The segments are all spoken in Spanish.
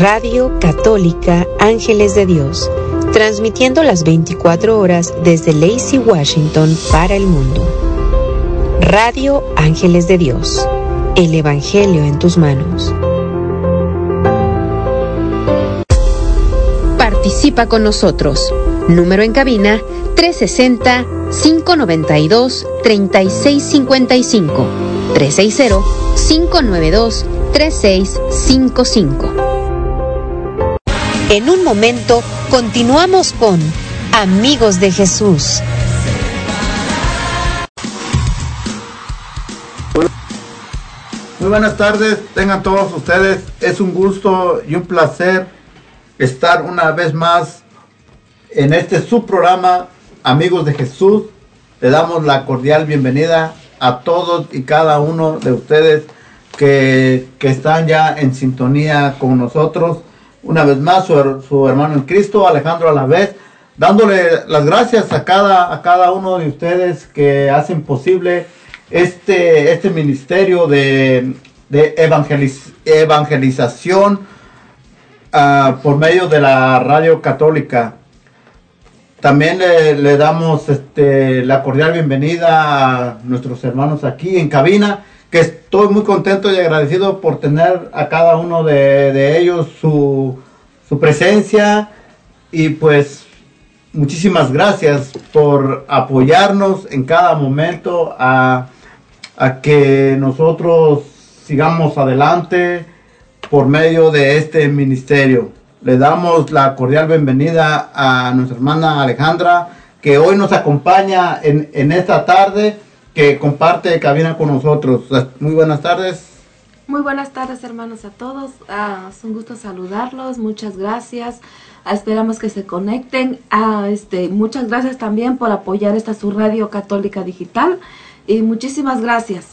Radio Católica Ángeles de Dios, transmitiendo las 24 horas desde Lacey, Washington para el mundo. Radio Ángeles de Dios, el Evangelio en tus manos. Participa con nosotros. Número en cabina 360-592-3655. 360-592-3655. En un momento continuamos con Amigos de Jesús. Muy buenas tardes, tengan todos ustedes. Es un gusto y un placer estar una vez más en este subprograma Amigos de Jesús. Le damos la cordial bienvenida a todos y cada uno de ustedes que, que están ya en sintonía con nosotros una vez más su, hermano en Cristo, Alejandro a la vez, dándole las gracias a cada, a cada uno de ustedes que hacen posible este, este ministerio de, de evangelización uh, por medio de la radio católica. También le, le, damos este, la cordial bienvenida a nuestros hermanos aquí en cabina que estoy muy contento y agradecido por tener a cada uno de, ellos su, presencia y pues muchísimas gracias por apoyarnos en cada momento a, que nosotros sigamos adelante por medio de este ministerio. Le damos la cordial bienvenida a nuestra hermana Alejandra, que hoy nos acompaña en esta tarde que comparte cabina con nosotros. Muy buenas tardes. Muy buenas tardes hermanos a todos. Ah, es un gusto saludarlos. Muchas gracias. Ah, esperamos que se conecten. Ah, este, muchas gracias también por apoyar esta su radio católica digital. Y muchísimas gracias.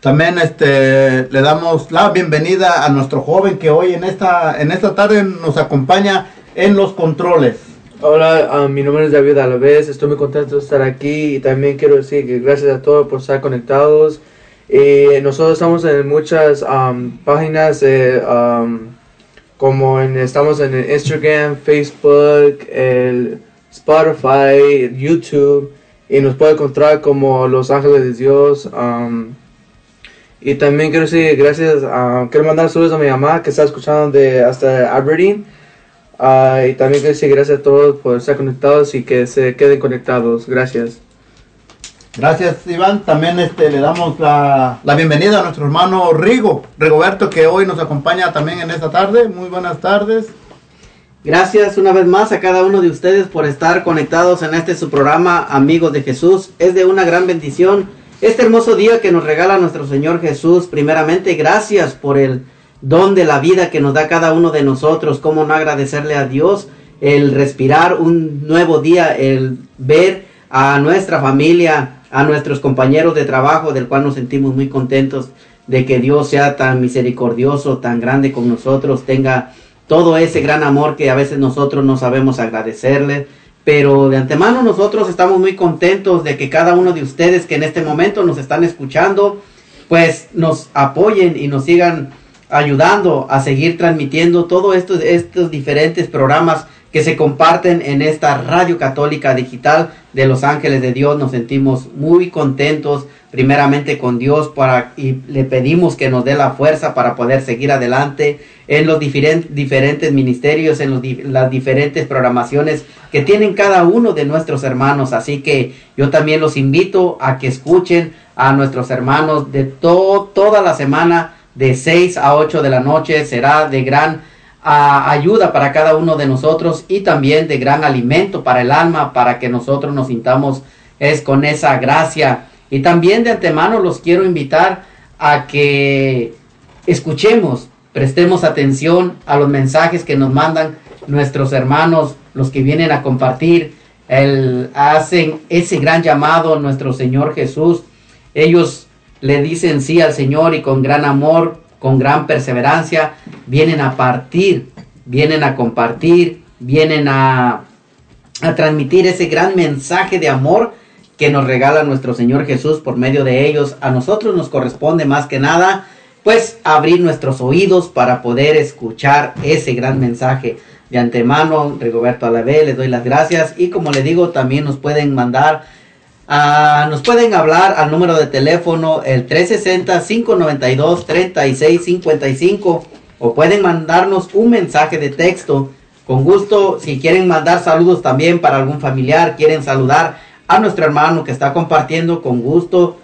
También este, le damos la bienvenida a nuestro joven que hoy en esta, en esta tarde nos acompaña en los controles. Hola, ah, mi nombre es David Alavés, estoy muy contento de estar aquí y también quiero decir que gracias a todos por estar conectados. Y nosotros estamos en muchas páginas como en, estamos en Instagram, Facebook, el Spotify, YouTube y nos puede encontrar como Los Ángeles de Dios. y también quiero decir gracias, quiero mandar saludos a mi mamá que está escuchando de hasta Aberdeen. Ah, y también quiero decir gracias a todos por estar conectados y que se queden conectados. Gracias. Gracias Iván. También este, le damos la, la, bienvenida a nuestro hermano Rigo, Rigoberto, que hoy nos acompaña también en esta tarde. Muy buenas tardes. Gracias una vez más a cada uno de ustedes por estar conectados en este su programa Amigos de Jesús. Es de una gran bendición este hermoso día que nos regala nuestro Señor Jesús. Primeramente, gracias por el don de la vida que nos da cada uno de nosotros, cómo no agradecerle a Dios el respirar un nuevo día, el ver a nuestra familia, a nuestros compañeros de trabajo, del cual nos sentimos muy contentos de que Dios sea tan misericordioso, tan grande con nosotros, tenga todo ese gran amor que a veces nosotros no sabemos agradecerle. Pero de antemano nosotros estamos muy contentos de que cada uno de ustedes que en este momento nos están escuchando, pues nos apoyen y nos sigan ayudando a seguir transmitiendo todos estos, estos diferentes programas que se comparten en esta radio católica digital de Los Ángeles de Dios. Nos sentimos muy contentos primeramente con Dios para, y le pedimos que nos dé la fuerza para poder seguir adelante en los diferentes, ministerios, en los, las diferentes programaciones que tienen cada uno de nuestros hermanos. Así que yo también los invito a que escuchen a nuestros hermanos de todo, toda la semana de 6 a 8 de la noche será de gran ah, ayuda para cada uno de nosotros y también de gran alimento para el alma, para que nosotros nos sintamos es con esa gracia. Y también de antemano los quiero invitar a que escuchemos, prestemos atención a los mensajes que nos mandan nuestros hermanos, los que vienen a compartir, el, hacen ese gran llamado nuestro Señor Jesús. Ellos le dicen sí al Señor y con gran amor, con gran perseverancia, vienen a partir, vienen a compartir, vienen a, a transmitir ese gran mensaje de amor que nos regala nuestro Señor Jesús por medio de ellos. A nosotros nos corresponde más que nada pues abrir nuestros oídos para poder escuchar ese gran mensaje. De antemano, Rigoberto Alavé, les doy las gracias y como le digo, también nos pueden mandar, ah, nos pueden hablar al número de teléfono el 360-592-3655 o pueden mandarnos un mensaje de texto. Con gusto, si quieren mandar saludos también para algún familiar, quieren saludar a nuestro hermano que está compartiendo, con gusto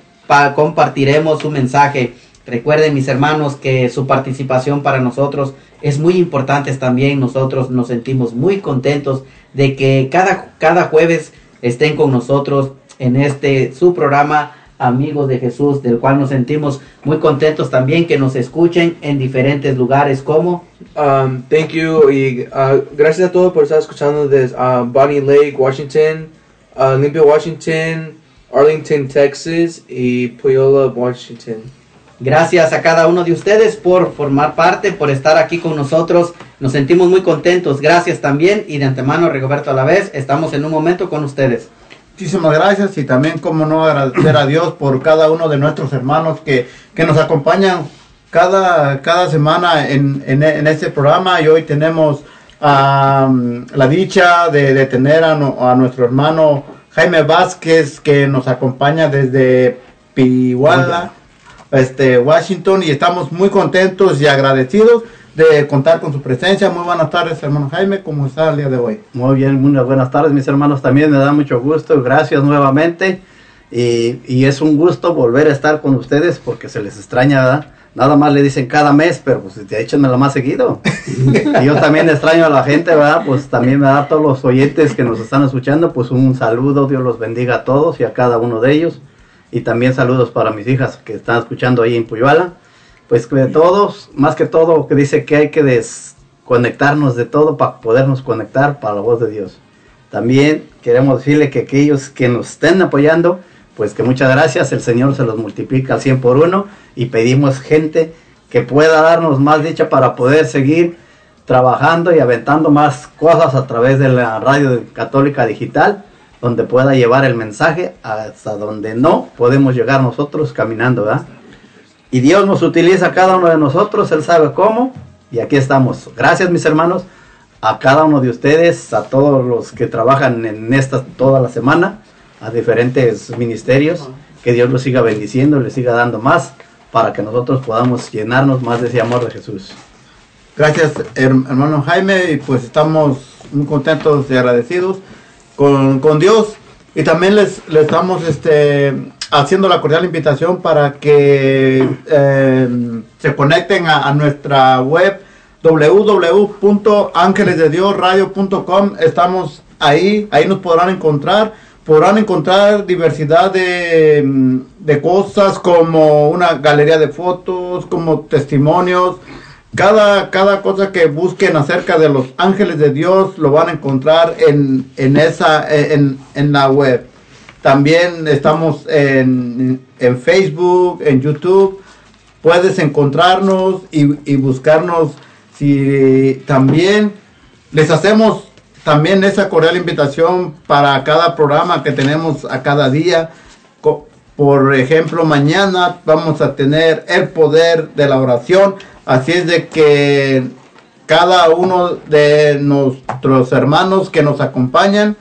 compartiremos su mensaje. Recuerden mis hermanos que su participación para nosotros es muy importante también. Nosotros nos sentimos muy contentos de que cada, cada jueves estén con nosotros en este su programa Amigos de Jesús, del cual nos sentimos muy contentos también que nos escuchen en diferentes lugares como... Um, thank you y uh, gracias a todos por estar escuchando desde uh, Bonnie Lake, Washington, uh, Olympia, Washington, Arlington, Texas y Puyallup, Washington. Gracias a cada uno de ustedes por formar parte, por estar aquí con nosotros. Nos sentimos muy contentos. Gracias también. Y de antemano, Rigoberto a la vez, estamos en un momento con ustedes. Muchísimas gracias y también, como no, agradecer a Dios por cada uno de nuestros hermanos que, que nos acompañan cada, cada semana en, en, este programa. Y hoy tenemos la dicha de, tener a, a nuestro hermano Jaime Vázquez que nos acompaña desde Pihuala este, Washington. Y estamos muy contentos y agradecidos de contar con su presencia. Muy buenas tardes, hermano Jaime, ¿cómo está el día de hoy? Muy bien, muy buenas tardes, mis hermanos, también me da mucho gusto, gracias nuevamente y, y es un gusto volver a estar con ustedes porque se les extraña, Nada más le dicen cada mes, pero pues échenmelo más seguido. y yo también extraño a la gente, ¿verdad? Pues también me da a todos los oyentes que nos están escuchando, pues un saludo, Dios los bendiga a todos y a cada uno de ellos y también saludos para mis hijas que están escuchando ahí en Puyuala. Pues de todos, más que todo, que dice que hay que desconectarnos de todo para podernos conectar para la voz de Dios. También queremos decirle que aquellos que nos estén apoyando, pues que muchas gracias, el Señor se los multiplica al 100 por uno y pedimos gente que pueda darnos más dicha para poder seguir trabajando y aventando más cosas a través de la radio católica digital donde pueda llevar el mensaje hasta donde no podemos llegar nosotros caminando, ¿verdad? Y Dios nos utiliza a cada uno de nosotros, Él sabe cómo, y aquí estamos. Gracias mis hermanos, a cada uno de ustedes, a todos los que trabajan en esta toda la semana, a diferentes ministerios, que Dios los siga bendiciendo, les siga dando más, para que nosotros podamos llenarnos más de ese amor de Jesús. Gracias hermano Jaime, y pues estamos muy contentos y agradecidos con, Dios. Y también les, les estamos este, haciendo la cordial invitación para que eh, se conecten a, nuestra web www.angelesdediosradio.com. Estamos ahí, ahí nos podrán encontrar. Podrán encontrar diversidad de, de cosas como una galería de fotos, como testimonios, cada, cada cosa que busquen acerca de los ángeles de Dios lo van a encontrar en, en esa, en, en, la web. También estamos en, en, Facebook, en YouTube. Puedes encontrarnos y, y buscarnos. Si también les hacemos también esa cordial invitación para cada programa que tenemos a cada día. Por ejemplo, mañana vamos a tener el poder de la oración Así es de que cada uno de nuestros hermanos que nos acompañan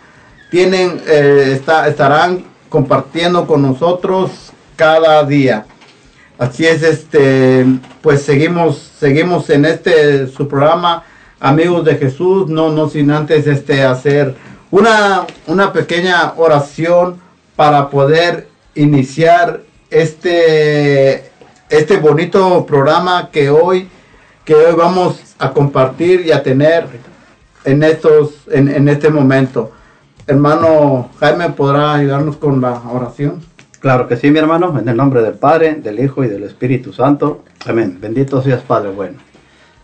tienen, eh, estarán compartiendo con nosotros cada día. Así es, este, pues seguimos, seguimos en este su programa, amigos de Jesús, no, no sin antes este hacer una, una pequeña oración para poder iniciar este este bonito programa que hoy, que hoy vamos a compartir y a tener en, estos, en, en este momento. Hermano Jaime, ¿podrá ayudarnos con la oración? Claro que sí, mi hermano, en el nombre del Padre, del Hijo y del Espíritu Santo. Amén. Bendito seas, Padre bueno.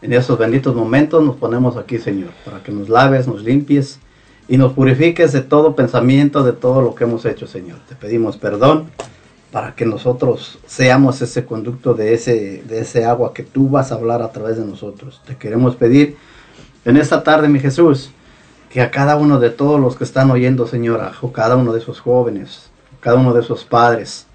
En esos benditos momentos nos ponemos aquí, Señor, para que nos laves, nos limpies y nos purifiques de todo pensamiento, de todo lo que hemos hecho, Señor. Te pedimos perdón para que nosotros seamos ese conducto de ese, de ese agua que tú vas a hablar a través de nosotros. Te queremos pedir en esta tarde, mi Jesús, que a cada uno de todos los que están oyendo, Señor, a cada uno de esos jóvenes, cada uno de esos padres,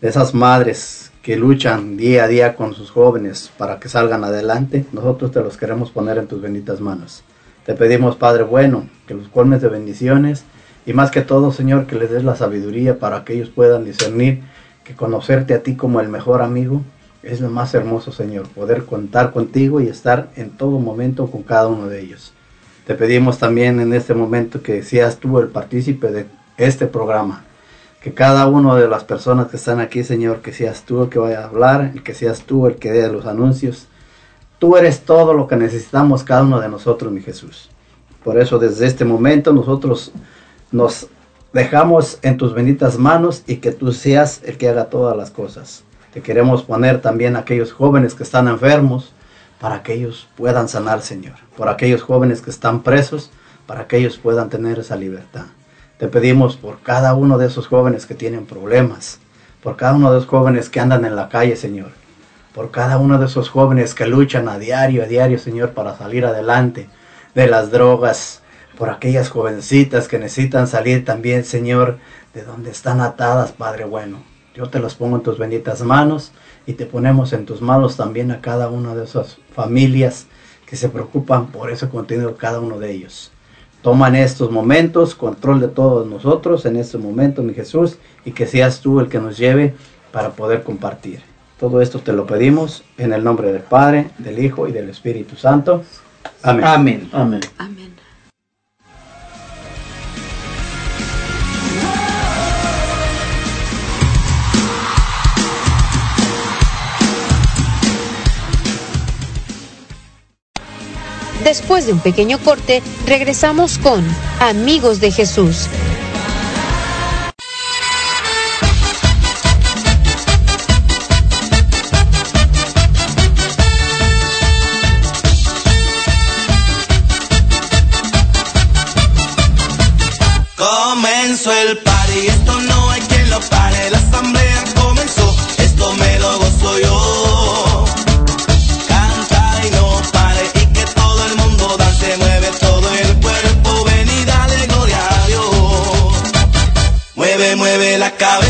de esas madres que luchan día a día con sus jóvenes para que salgan adelante, nosotros te los queremos poner en tus benditas manos. Te pedimos, Padre bueno, que los colmes de bendiciones y más que todo, Señor, que les des la sabiduría para que ellos puedan discernir que conocerte a ti como el mejor amigo es lo más hermoso, Señor, poder contar contigo y estar en todo momento con cada uno de ellos. Te pedimos también en este momento que seas tú el partícipe de este programa, que cada una de las personas que están aquí, Señor, que seas tú el que vaya a hablar, que seas tú el que dé los anuncios. Tú eres todo lo que necesitamos cada uno de nosotros, mi Jesús. Por eso desde este momento nosotros nos dejamos en tus benditas manos y que tú seas el que haga todas las cosas. Te queremos poner también a aquellos jóvenes que están enfermos para que ellos puedan sanar, Señor. Por aquellos jóvenes que están presos para que ellos puedan tener esa libertad. Te pedimos por cada uno de esos jóvenes que tienen problemas, por cada uno de esos jóvenes que andan en la calle, Señor, por cada uno de esos jóvenes que luchan a diario, a diario, Señor, para salir adelante de las drogas, por aquellas jovencitas que necesitan salir también, Señor, de donde están atadas, Padre bueno. Yo te los pongo en tus benditas manos y te ponemos en tus manos también a cada una de esas familias que se preocupan por ese contenido, cada uno de ellos. Toma en estos momentos control de todos nosotros en este momento, mi Jesús, y que seas tú el que nos lleve para poder compartir. Todo esto te lo pedimos en el nombre del Padre, del Hijo y del Espíritu Santo. Amén. Amén. Amén. Amén. Después de un pequeño corte, regresamos con Amigos de Jesús. Comenzó el party, la cabeza,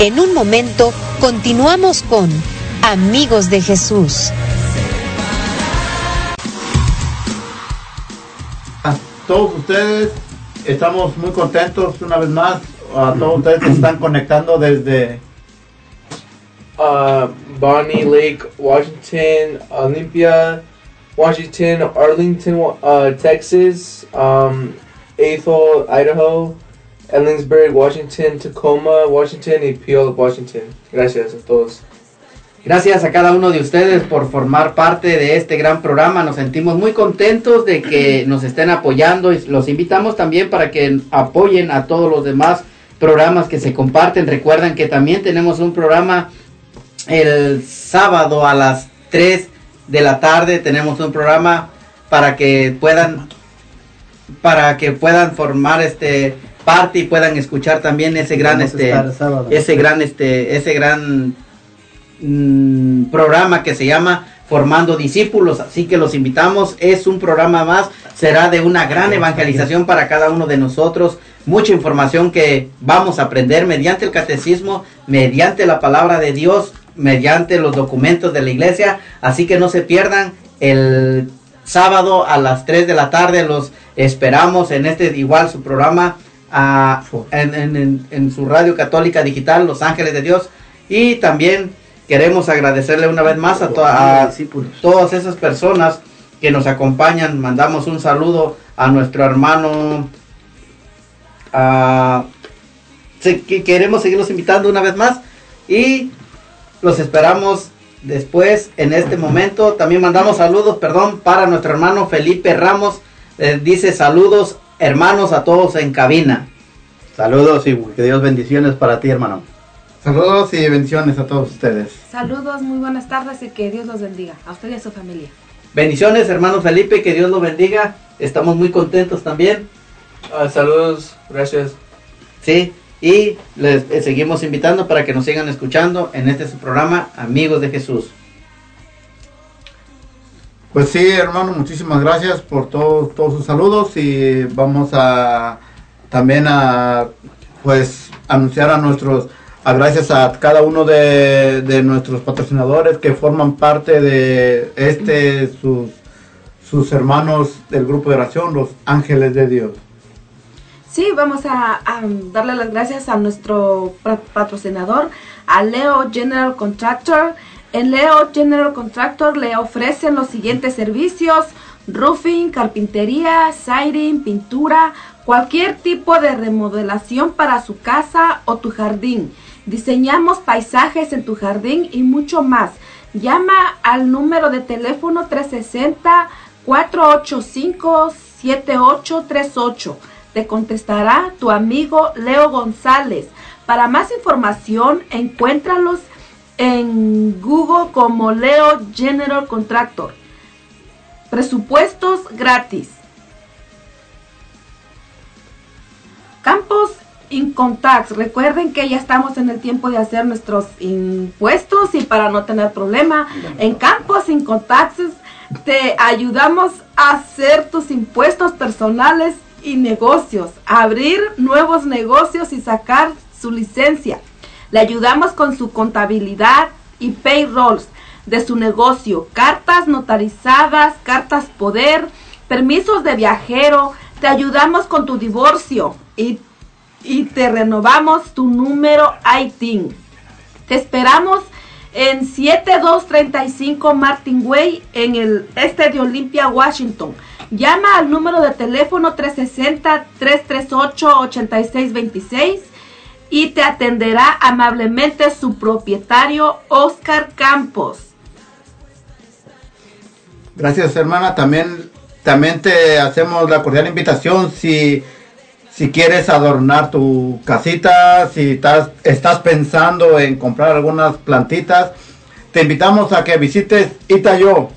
En un momento continuamos con Amigos de Jesús. A todos ustedes estamos muy contentos una vez más. A todos ustedes que están conectando desde uh, Bonnie Lake, Washington, Olympia, Washington, Arlington, uh, Texas, um, Ethel, Idaho, Ellensburg, Washington, Tacoma, Washington y Puyallup, Washington. Gracias a todos. Gracias a cada uno de ustedes por formar parte de este gran programa. Nos sentimos muy contentos de que nos estén apoyando y los invitamos también para que apoyen a todos los demás programas que se comparten. Recuerden que también tenemos un programa el sábado a las 3 de la tarde. Tenemos un programa para que puedan para que puedan formar este parte y puedan escuchar también ese gran Vamos este ese gran este ese gran mm, programa que se llama Formando Discípulos. Así que los invitamos. Es un programa más. Será de una gran evangelización para cada uno de nosotros. Mucha información que vamos a aprender mediante el catecismo, mediante la palabra de Dios, mediante los documentos de la iglesia. Así que no se pierdan el sábado a las 3 de la tarde. Los esperamos en este igual su programa en, en- en- en su radio católica digital Los Ángeles de Dios. Y también queremos agradecerle una vez más a, to- a discípulos. todas esas personas que nos acompañan. Mandamos un saludo a nuestro hermano. a- que queremos seguirlos invitando una vez más y los esperamos después en este momento. También mandamos saludos, perdón, para nuestro hermano Felipe Ramos. Eh, dice saludos hermanos a todos en cabina. Saludos y que Dios bendiciones para ti, hermano. saludos y bendiciones a todos ustedes. Saludos, muy buenas tardes y que Dios los bendiga. A usted y a su familia. Bendiciones hermano Felipe, que Dios lo bendiga. Estamos muy contentos también. Uh, saludos, gracias. Sí, y les eh, seguimos invitando para que nos sigan escuchando en este su programa Amigos de Jesús. Pues sí, hermano, muchísimas gracias por todos todos sus saludos y vamos a también a pues anunciar a nuestros a gracias a cada uno de, de nuestros patrocinadores que forman parte de este sus sus hermanos del grupo de oración, los ángeles de Dios. Sí, vamos a, a darle las gracias a nuestro pa- patrocinador, a Leo General Contractor. En Leo General Contractor le ofrecen los siguientes servicios: roofing, carpintería, siding, pintura, cualquier tipo de remodelación para su casa o tu jardín. Diseñamos paisajes en tu jardín y mucho más. Llama al número de teléfono 360 485 7838. Te contestará tu amigo Leo González. Para más información, encuéntralos en Google como Leo General Contractor. Presupuestos gratis. Campos Income Tax. Recuerden que ya estamos en el tiempo de hacer nuestros impuestos y para no tener problema, en Campos Income Taxes te ayudamos a hacer tus impuestos personales y negocios, abrir nuevos negocios y sacar su licencia. Le ayudamos con su contabilidad y payrolls de su negocio, cartas notarizadas, cartas poder, permisos de viajero, te ayudamos con tu divorcio y, y te renovamos tu número ITIN. Te esperamos en 7235 Martin Way en el este de Olympia, Washington. Llama al número de teléfono 360-338-8626 y te atenderá amablemente su propietario Oscar Campos. Gracias, hermana. También, también te hacemos la cordial invitación si, si quieres adornar tu casita, si estás, pensando en comprar algunas plantitas, te invitamos a que visites Itayo,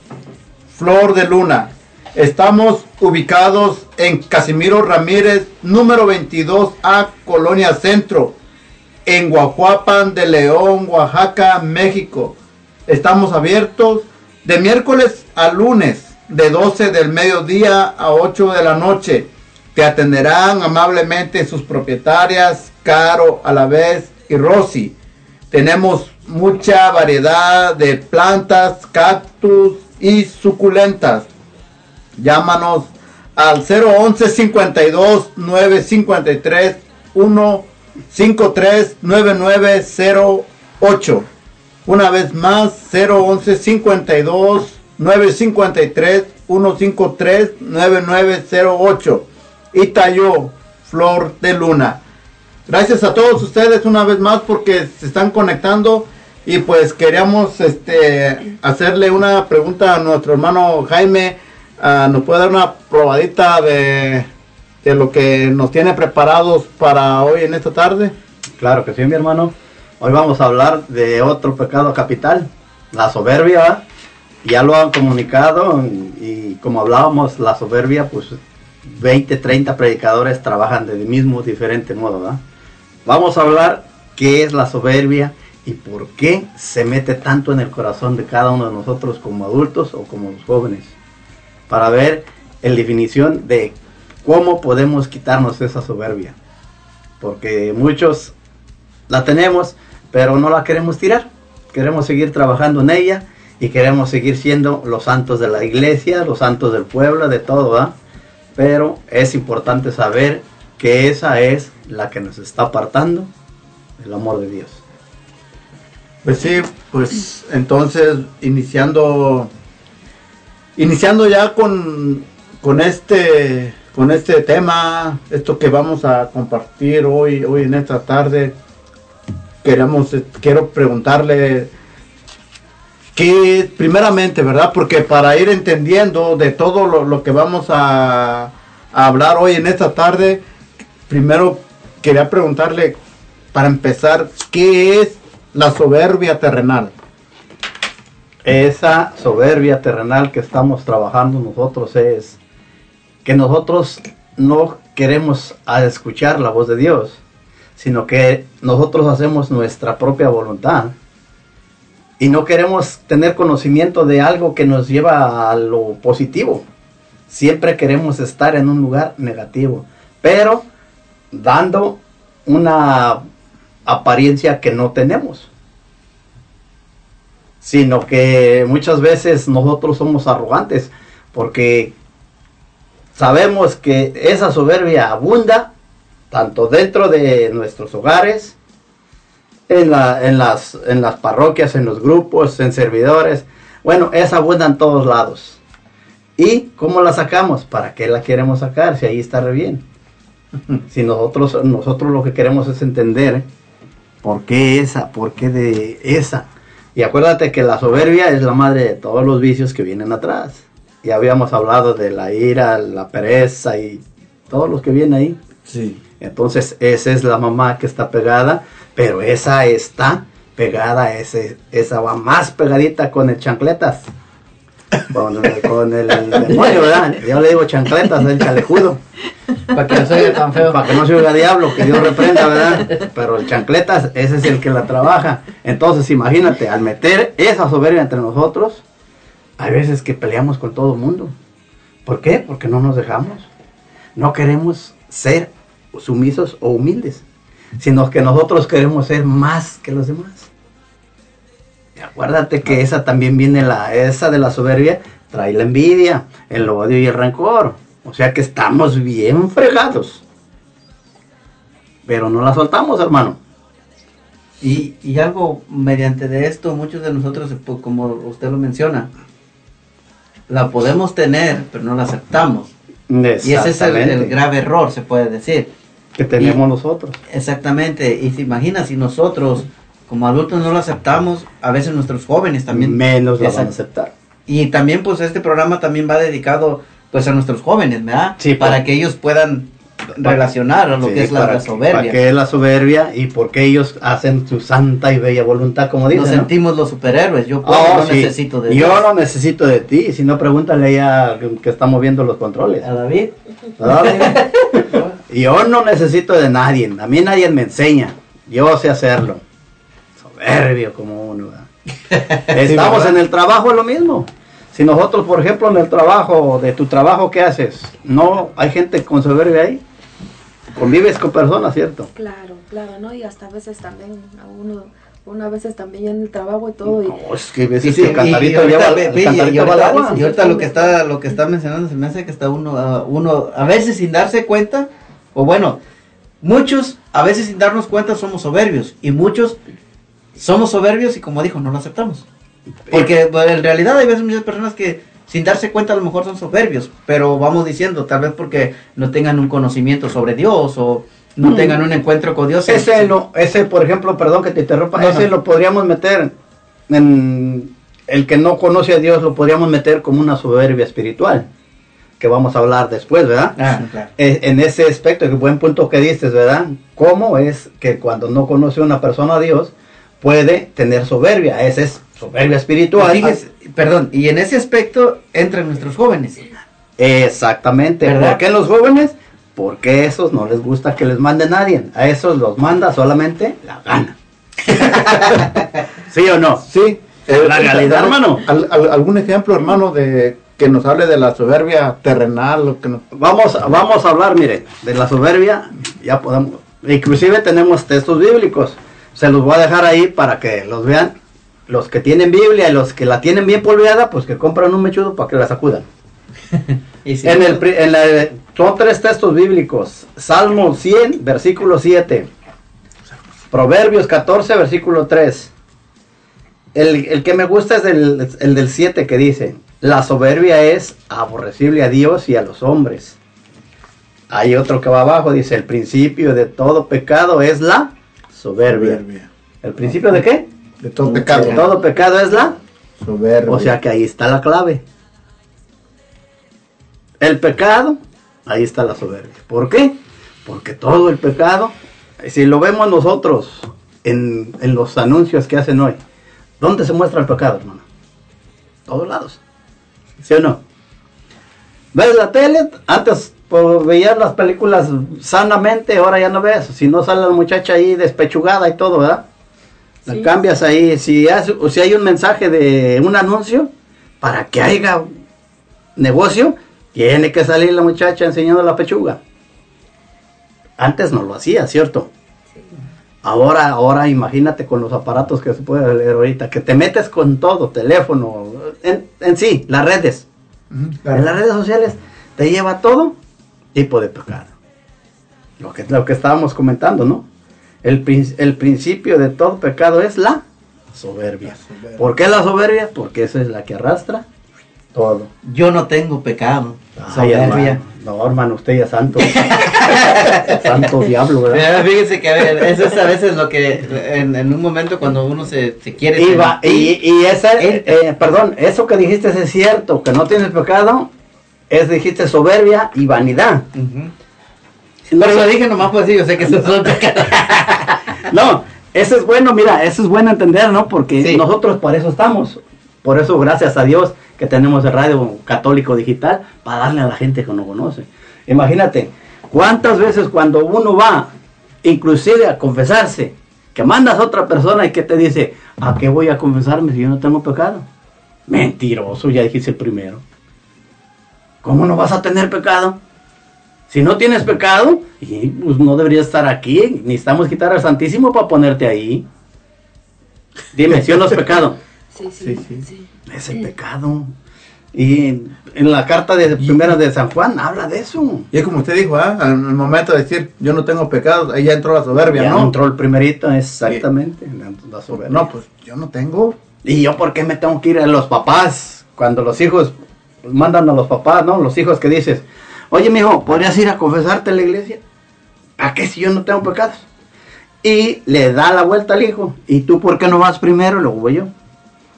Flor de Luna. Estamos ubicados en Casimiro Ramírez, número 22A, Colonia Centro, en Guajuapan de León, Oaxaca, México. Estamos abiertos de miércoles a lunes, de 12 del mediodía a 8 de la noche. Te atenderán amablemente sus propietarias, Caro, Alavés y Rosy. Tenemos mucha variedad de plantas, cactus y suculentas. Llámanos al 011 52 953 153 9908. Una vez más, 011 52 953 153 9908. Itayo, Flor de Luna. Gracias a todos ustedes una vez más porque se están conectando y pues queríamos este hacerle una pregunta a nuestro hermano Jaime. Ah, ¿Nos puede dar una probadita de, de lo que nos tiene preparados para hoy en esta tarde? Claro que sí, mi hermano. Hoy vamos a hablar de otro pecado capital, la soberbia. Ya lo han comunicado y como hablábamos, la soberbia, pues 20, 30 predicadores trabajan del mismo diferente modo. ¿verdad? Vamos a hablar qué es la soberbia y por qué se mete tanto en el corazón de cada uno de nosotros como adultos o como los jóvenes. Para ver en definición de cómo podemos quitarnos esa soberbia. Porque muchos la tenemos, pero no la queremos tirar. Queremos seguir trabajando en ella y queremos seguir siendo los santos de la iglesia, los santos del pueblo, de todo, ¿verdad? Pero es importante saber que esa es la que nos está apartando del amor de Dios. Pues sí, pues entonces iniciando iniciando ya con, con este con este tema, esto que vamos a compartir hoy hoy en esta tarde, queremos quiero preguntarle que primeramente, ¿verdad? Porque para ir entendiendo de todo lo, que vamos a hablar hoy en esta tarde, primero quería preguntarle para empezar, ¿qué es la soberbia terrenal? Esa soberbia terrenal que estamos trabajando nosotros es que nosotros no queremos escuchar la voz de Dios, sino que nosotros hacemos nuestra propia voluntad y no queremos tener conocimiento de algo que nos lleva a lo positivo. Siempre queremos estar en un lugar negativo, pero dando una apariencia que no tenemos. Sino que muchas veces nosotros somos arrogantes porque sabemos que esa soberbia abunda tanto dentro de nuestros hogares, en, la, en, las, en las parroquias, en los grupos, en servidores. Bueno, esa abunda en todos lados. ¿Y cómo la sacamos? ¿Para qué la queremos sacar? Si ahí está re bien. Si nosotros, nosotros lo que queremos es entender por qué esa, por qué de esa. Y acuérdate que la soberbia es la madre de todos los vicios que vienen atrás. Ya habíamos hablado de la ira, la pereza y todos los que vienen ahí. Sí. Entonces esa es la mamá que está pegada, pero esa está pegada, ese, esa va más pegadita con el chancletas. Con, el- con el demonio, ¿verdad? Yo le digo chancletas, el chalejudo. Para que no se oiga tan feo. Para que no se oiga diablo, que Dios reprenda, ¿verdad? Pero el chancletas, ese es el que la trabaja. Entonces, imagínate, al meter esa soberbia entre nosotros, hay veces que peleamos con todo el mundo. ¿Por qué? Porque no nos dejamos. No queremos ser sumisos o humildes, sino que nosotros queremos ser más que los demás. Acuérdate que esa también viene la, esa de la soberbia, trae la envidia, el odio y el rencor. O sea que estamos bien fregados. Pero no la soltamos, hermano. Y, y algo mediante de esto, muchos de nosotros, pues, como usted lo menciona, la podemos tener, pero no la aceptamos. Y ese es el, grave error, se puede decir. que tenemos y- nosotros. Exactamente. Y se imagina si nosotros, como adultos, no lo aceptamos, a veces nuestros jóvenes también. Menos la van a aceptar. Y también, pues, este programa también va dedicado, pues, a nuestros jóvenes, ¿verdad? Sí, Para pues. que ellos puedan relacionar a lo Sí, que es la, soberbia. Para es la soberbia y porque ellos hacen su santa y bella voluntad, como Nos dicen. ¿no? sentimos los superhéroes. Yo puedo, Oh, no sí. necesito de Yo Dios. no necesito de ti, si no pregúntale a ella que está moviendo los controles. A David. Yo no necesito de nadie, a mí nadie me enseña, yo sé hacerlo. Soberbio como uno. ¿verdad? Estamos en el trabajo es lo mismo. Si nosotros, por ejemplo, en el trabajo, de tu trabajo, ¿qué haces? No, hay gente con soberbia ahí. Convives con personas, ¿cierto? Claro, claro, ¿no? Y hasta a veces también a uno, uno a veces también en el trabajo y todo. Y, No, es que a veces sí, el cantarito lleva, el agua. y ahorita lo que está lo que está mencionando se me hace que está uno ah, uno a veces sin darse cuenta o bueno muchos a veces sin darnos cuenta somos soberbios y muchos somos soberbios y como dijo no lo aceptamos porque en realidad hay veces muchas personas que sin darse cuenta a lo mejor son soberbios pero vamos diciendo tal vez porque no tengan un conocimiento sobre Dios o no Mm. tengan un encuentro con Dios Ese, ese, por ejemplo, perdón que te interrumpa, ese lo podríamos meter en el que no conoce a Dios, lo podríamos meter como una soberbia espiritual, que vamos a hablar después, ¿verdad? Ah, claro. Eh, En ese aspecto, que buen punto que dices, ¿verdad? ¿Cómo es que cuando no conoce una persona a Dios puede tener soberbia? Esa es soberbia espiritual. Fíjese, perdón, y en ese aspecto entran nuestros jóvenes. Exactamente. ¿Verdad? ¿Por qué los jóvenes? Porque a esos no les gusta que les mande nadie. A esos los manda solamente la gana. ¿Sí o no? Sí. La realidad, hermano. Al- al- ¿Algún ejemplo, hermano, de que nos hable de la soberbia terrenal? o que nos- Vamos, vamos a hablar, mire, de la soberbia. Ya podemos. Inclusive tenemos textos bíblicos. Se los voy a dejar ahí para que los vean. Los que tienen Biblia y los que la tienen bien polveada, pues que compran un mechudo para que la sacudan. Y si En no- el, pri- en la- son tres textos bíblicos. Salmo 100, versículo 7. Proverbios 14, versículo 3. El, el que me gusta es el, el del 7 que dice, la soberbia es aborrecible a Dios y a los hombres. Hay otro que va abajo, dice, el principio de todo pecado es la soberbia. Soberbia. ¿El principio de qué? De todo pecado. De todo pecado es la Soberbia. o sea que ahí está la clave. El pecado, ahí está la soberbia. ¿Por qué? Porque todo el pecado, si lo vemos nosotros en, en los anuncios que hacen hoy, ¿dónde se muestra el pecado, hermano? Todos lados. ¿Sí o no? ¿Ves la tele? Antes pues, veías las películas sanamente, ahora ya no ves. Si no sale la muchacha ahí despechugada y todo, ¿verdad? La Sí. cambias ahí. Si, hace- o si hay un mensaje de un anuncio, para que haya negocio, tiene que salir la muchacha enseñando la pechuga. Antes no lo hacía, ¿cierto? Ahora, ahora imagínate con los aparatos que se puede leer ahorita, que te metes con todo, teléfono, en, en sí, las redes. Claro. En las redes sociales te lleva todo tipo de pecado. Lo que, lo que estábamos comentando, ¿no? El, prin- el principio de todo pecado es la soberbia. La soberbia. ¿Por qué la soberbia? Porque esa es la que arrastra todo. Yo no tengo pecado. Ay, soberbia. hermano. No, hermano, usted ya es santo. santo diablo, ¿verdad? Mira, Fíjense que a ver, eso es a veces lo que en, en un momento cuando uno se, se quiere Y, va- sentir- y, y ese, Eh. eh, perdón, eso que dijiste es cierto, que no tienes pecado, es dijiste soberbia y vanidad. Si no Pero lo dije nomás pues sí, yo sé que eso pecados. No, eso es bueno, mira, eso es bueno entender, ¿no? Porque Sí. nosotros por eso estamos. Por eso, gracias a Dios, que tenemos el radio católico digital para darle a la gente que no conoce. Imagínate, cuántas veces cuando uno va, inclusive a confesarse, que mandas a otra persona y que te dice, ¿a qué voy a confesarme si yo no tengo pecado? Mentiroso, ya dijiste el primero. ¿Cómo no vas a tener pecado? Si no tienes pecado, y, pues no deberías estar aquí. Necesitamos quitar al Santísimo para ponerte ahí. Dime, si o no es pecado. sí, sí, Sí, sí. sí. Es el pecado. Y en la carta de primera de San Juan habla de eso. Y es como usted dijo, ¿ah? al momento de decir yo no tengo pecados, ahí ya entró la soberbia, Ya ¿no? entró el primerito, exactamente. la soberbia. No, pues yo no tengo. ¿Y yo por qué me tengo que ir a los papás? Cuando los hijos pues, mandan a los papás, ¿no? Los hijos que dices, oye, mijo, ¿podrías ir a confesarte en la iglesia? ¿A qué si yo no tengo pecados? Y le da la vuelta al hijo. ¿Y tú por qué no vas primero? Luego voy yo.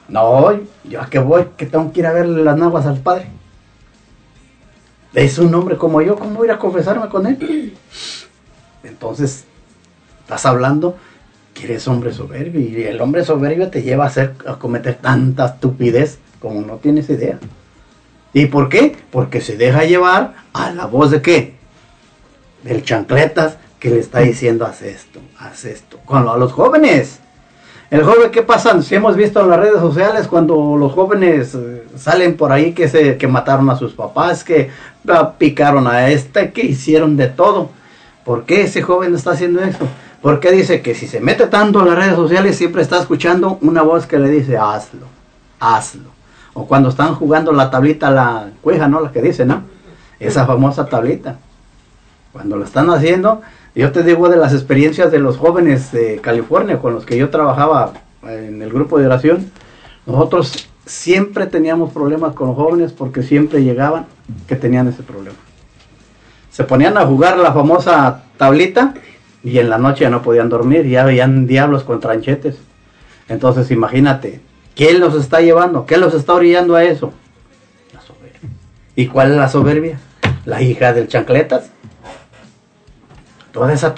No, yo a qué voy, que tengo que ir a verle las naguas al padre. Es un hombre como yo, ¿cómo voy a ir a confesarme con él? Entonces, estás hablando que eres hombre soberbio y el hombre soberbio te lleva a, hacer, a cometer tanta estupidez como no tienes idea. ¿Y por qué? Porque se deja llevar a la voz de qué? Del chancletas que le está diciendo haz esto, haz esto. Con lo- a los jóvenes. El joven, ¿qué pasa? Si hemos visto en las redes sociales cuando los jóvenes eh, salen por ahí que, se, que mataron a sus papás, que ah, picaron a este, que hicieron de todo. ¿Por qué ese joven está haciendo eso? Porque dice que si se mete tanto en las redes sociales siempre está escuchando una voz que le dice hazlo, hazlo. O cuando están jugando la tablita, la cueja, ¿no? La que dice, ¿no? Esa famosa tablita. Cuando lo están haciendo, yo te digo de las experiencias de los jóvenes de California con los que yo trabajaba en el grupo de oración, nosotros siempre teníamos problemas con los jóvenes porque siempre llegaban que tenían ese problema. Se ponían a jugar la famosa tablita y en la noche ya no podían dormir, ya veían diablos con tranchetes. Entonces imagínate, ¿qué los está llevando? ¿Qué los está orillando a eso? La soberbia. ¿Y cuál es la soberbia? La hija del chancletas. Toda esa,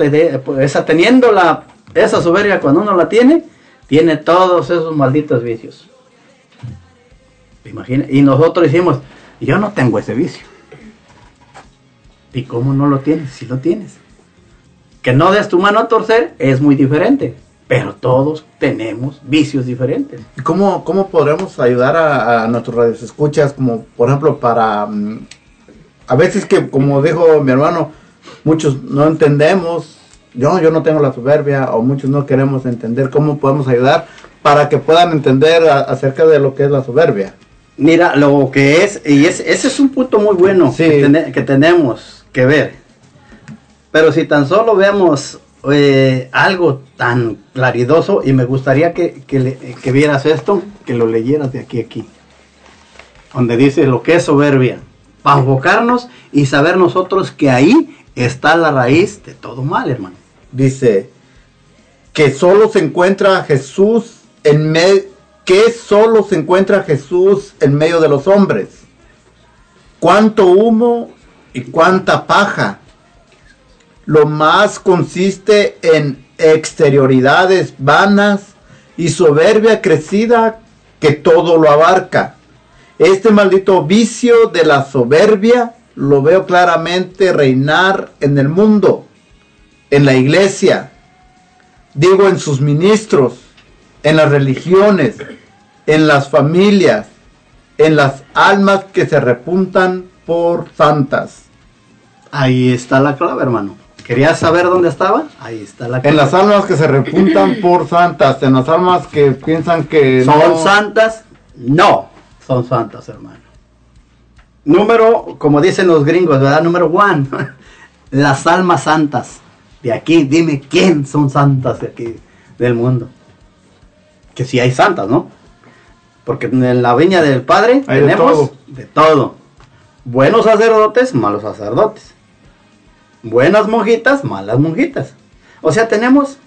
esa teniendo la, esa soberbia cuando uno la tiene, tiene todos esos malditos vicios. Imagina, y nosotros decimos, yo no tengo ese vicio. ¿Y cómo no lo tienes? Si lo tienes. Que no des tu mano a torcer es muy diferente. Pero todos tenemos vicios diferentes. ¿Y ¿Cómo, ¿Cómo podremos ayudar a, a nuestros radioescuchas, como por ejemplo para... mm, a veces que, como dijo mi hermano, muchos no entendemos, yo, yo no tengo la soberbia, o muchos no queremos entender cómo podemos ayudar para que puedan entender a- acerca de lo que es la soberbia. Mira, lo que es, y es, ese es un punto muy bueno Sí. que, tene- que tenemos que ver. Pero si tan solo vemos eh, algo tan claridoso, y me gustaría que, que, le- que vieras esto, que lo leyeras de aquí a aquí, donde dice lo que es soberbia, para enfocarnos y saber nosotros que ahí está la raíz de todo mal, hermano. Dice que solo se encuentra Jesús en medio, que solo se encuentra Jesús en medio de los hombres. Cuánto humo y cuánta paja. Lo más consiste en exterioridades vanas y soberbia crecida que todo lo abarca. Este maldito vicio de la soberbia lo veo claramente reinar en el mundo, en la iglesia, digo en sus ministros, en las religiones, en las familias, en las almas que se repuntan por santas. Ahí está la clave, hermano. ¿Querías saber dónde estaba? Ahí está la clave. En las almas que se repuntan por santas, en las almas que piensan que ¿Son no- santas? No, son santas, hermano. Número, como dicen los gringos, ¿verdad? Número one, las almas santas. De aquí, dime quién son santas de aquí, del mundo. Que si hay santas, ¿no? Porque en la viña del Padre Hay de tenemos todo. de todo. Buenos sacerdotes, malos sacerdotes. Buenas monjitas, malas monjitas. O sea, tenemos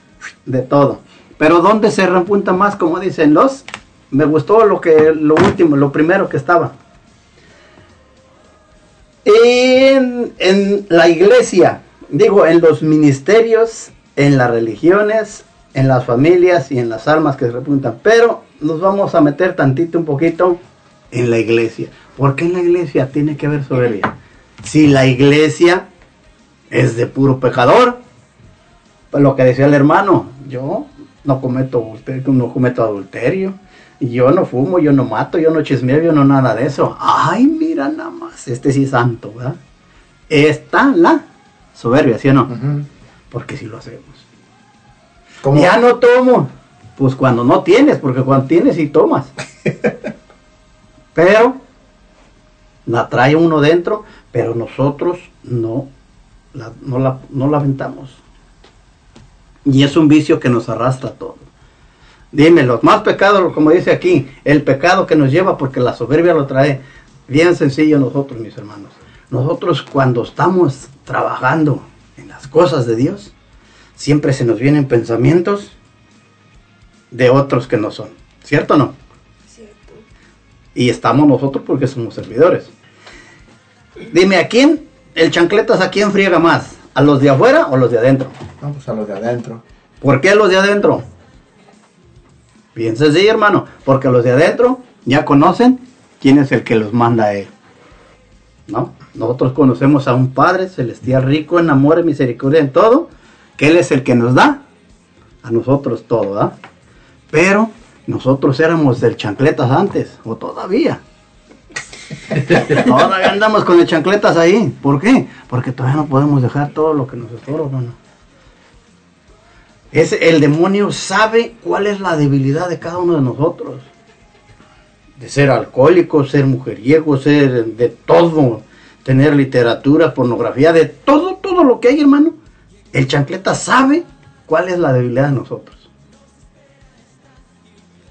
de todo. Pero ¿dónde se repunta más? Como dicen los. Me gustó lo que lo último, lo primero que estaba. En, en la iglesia, digo, en los ministerios, en las religiones, en las familias y en las almas que se repuntan. Pero nos vamos a meter tantito, un poquito en la iglesia. ¿Por qué en la iglesia tiene que haber soberbia? Si la iglesia es de puro pecador, pues lo que decía el hermano, yo no cometo adulterio, no cometo adulterio, yo no fumo, yo no mato, yo no chismeo, yo no nada de eso. Ay, mira nada más, este sí es santo, ¿verdad? Está la soberbia, ¿sí o no? Porque si lo hacemos. ¿Cómo? Ya no tomo. Pues cuando no tienes, porque cuando tienes sí tomas. Pero La trae uno dentro, pero nosotros no la, no la, no la aventamos. Y es un vicio que nos arrastra a todos. Dime, los más pecados, como dice aquí, el pecado que nos lleva porque la soberbia lo trae. Bien sencillo nosotros, mis hermanos. Nosotros cuando estamos trabajando en las cosas de Dios, siempre se nos vienen pensamientos de otros que no son. ¿Cierto o no? Y estamos nosotros porque somos servidores. Dime, ¿a quién? ¿El chancletas a quién friega más? ¿A los de afuera o los de adentro? Vamos a los de adentro. ¿Por qué los de adentro? Bien sencillo, hermano. Porque los de adentro ya conocen quién es el que los manda a él. ¿No? Nosotros conocemos a un Padre celestial rico en amor y misericordia en todo, que Él es el que nos da a nosotros todo, ¿verdad? Pero nosotros éramos del chancletas antes, o todavía. Todavía andamos con el chancletas ahí. ¿Por qué? Porque todavía no podemos dejar todo lo que nos estorba, hermano. Es, el demonio sabe cuál es la debilidad de cada uno de nosotros. De ser alcohólico, ser mujeriego, ser de todo, tener literatura, pornografía, de todo, todo lo que hay, hermano. El chancleta sabe cuál es la debilidad de nosotros.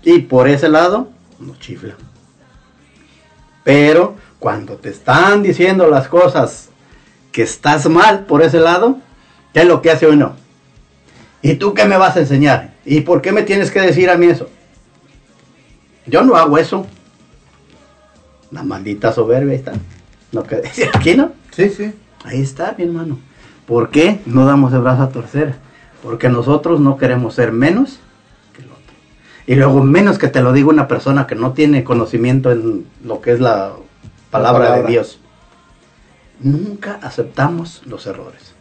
Y por ese lado, nos chifla. Pero cuando te están diciendo las cosas que estás mal por ese lado, ¿qué es lo que hace uno? ¿Y tú qué me vas a enseñar? ¿Y por qué me tienes que decir a mí eso? Yo no hago eso. La maldita soberbia ahí está. Lo que decía aquí, ¿no? Sí, sí. Ahí está, mi hermano. ¿Por qué no damos el brazo a torcer? Porque nosotros no queremos ser menos. Y luego menos que te lo diga una persona que no tiene conocimiento en lo que es la palabra, palabra. de Dios. Nunca aceptamos los errores.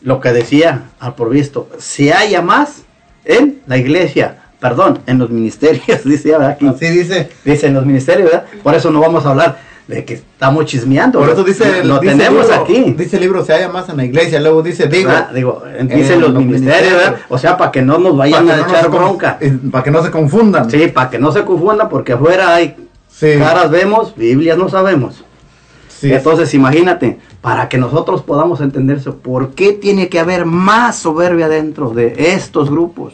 Lo que decía al por visto, si haya más en la iglesia, perdón, en los ministerios, dice aquí. Así dice. Dice en los ministerios, ¿verdad? Por eso no vamos a hablar de que estamos chismeando. Por eso dice. lo dice tenemos libro, aquí. Dice el libro, se haya más en la iglesia. Luego dice, digo. Ah, digo, en dicen los los ministerios. O sea, para que no nos vayan a no echar bronca. eh, Para que no se confundan. Sí, para que no se confundan, porque afuera hay Sí. caras vemos, Biblias no sabemos. Sí. Entonces, imagínate, para que nosotros podamos entender eso, ¿por qué tiene que haber más soberbia dentro de estos grupos?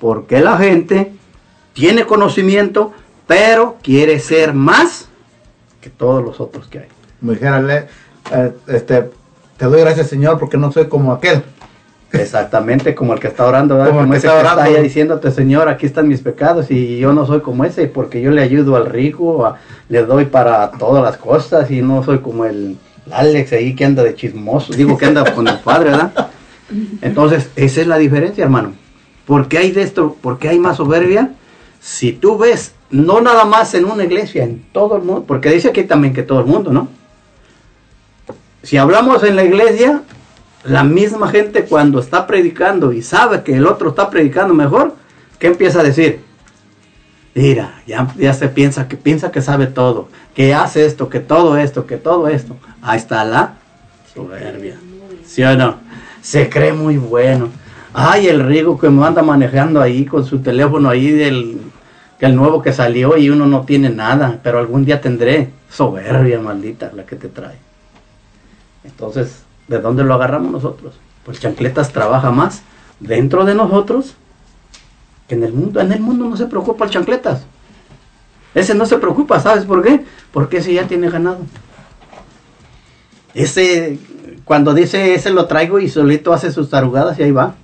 Porque la gente tiene conocimiento, pero quiere ser más que todos los otros que hay. Como dijera, le- eh, este, te doy gracias, Señor, porque no soy como aquel. Exactamente como el que está orando, ¿verdad? Como el Como que ese está que está orando. allá diciéndote, Señor, aquí están mis pecados y yo no soy como ese, porque yo le ayudo al rico, a- le doy para todas las cosas y no soy como el Alex ahí que anda de chismoso, digo que anda con el padre, ¿verdad? Entonces, esa es la diferencia, hermano. ¿Por qué hay de esto? ¿Por qué hay más soberbia? Si tú ves, no nada más en una iglesia, en todo el mundo, porque dice aquí también que todo el mundo, ¿no? Si hablamos en la iglesia, la misma gente cuando está predicando y sabe que el otro está predicando mejor, ¿qué empieza a decir? Mira, ya, ya se piensa que piensa que sabe todo, que hace esto, que todo esto, que todo esto. Ahí está la soberbia. ¿Sí o no? Se cree muy bueno. Ay, el rico que me anda manejando ahí con su teléfono ahí del el nuevo que salió y uno no tiene nada, pero algún día tendré. Soberbia maldita la que te trae. Entonces, ¿de dónde lo agarramos nosotros? Pues Chancletas trabaja más dentro de nosotros que en el mundo. En el mundo no se preocupa el Chancletas. Ese no se preocupa, ¿sabes por qué? Porque ese ya tiene ganado. Ese, cuando dice ese lo traigo y solito hace sus tarugadas y ahí va.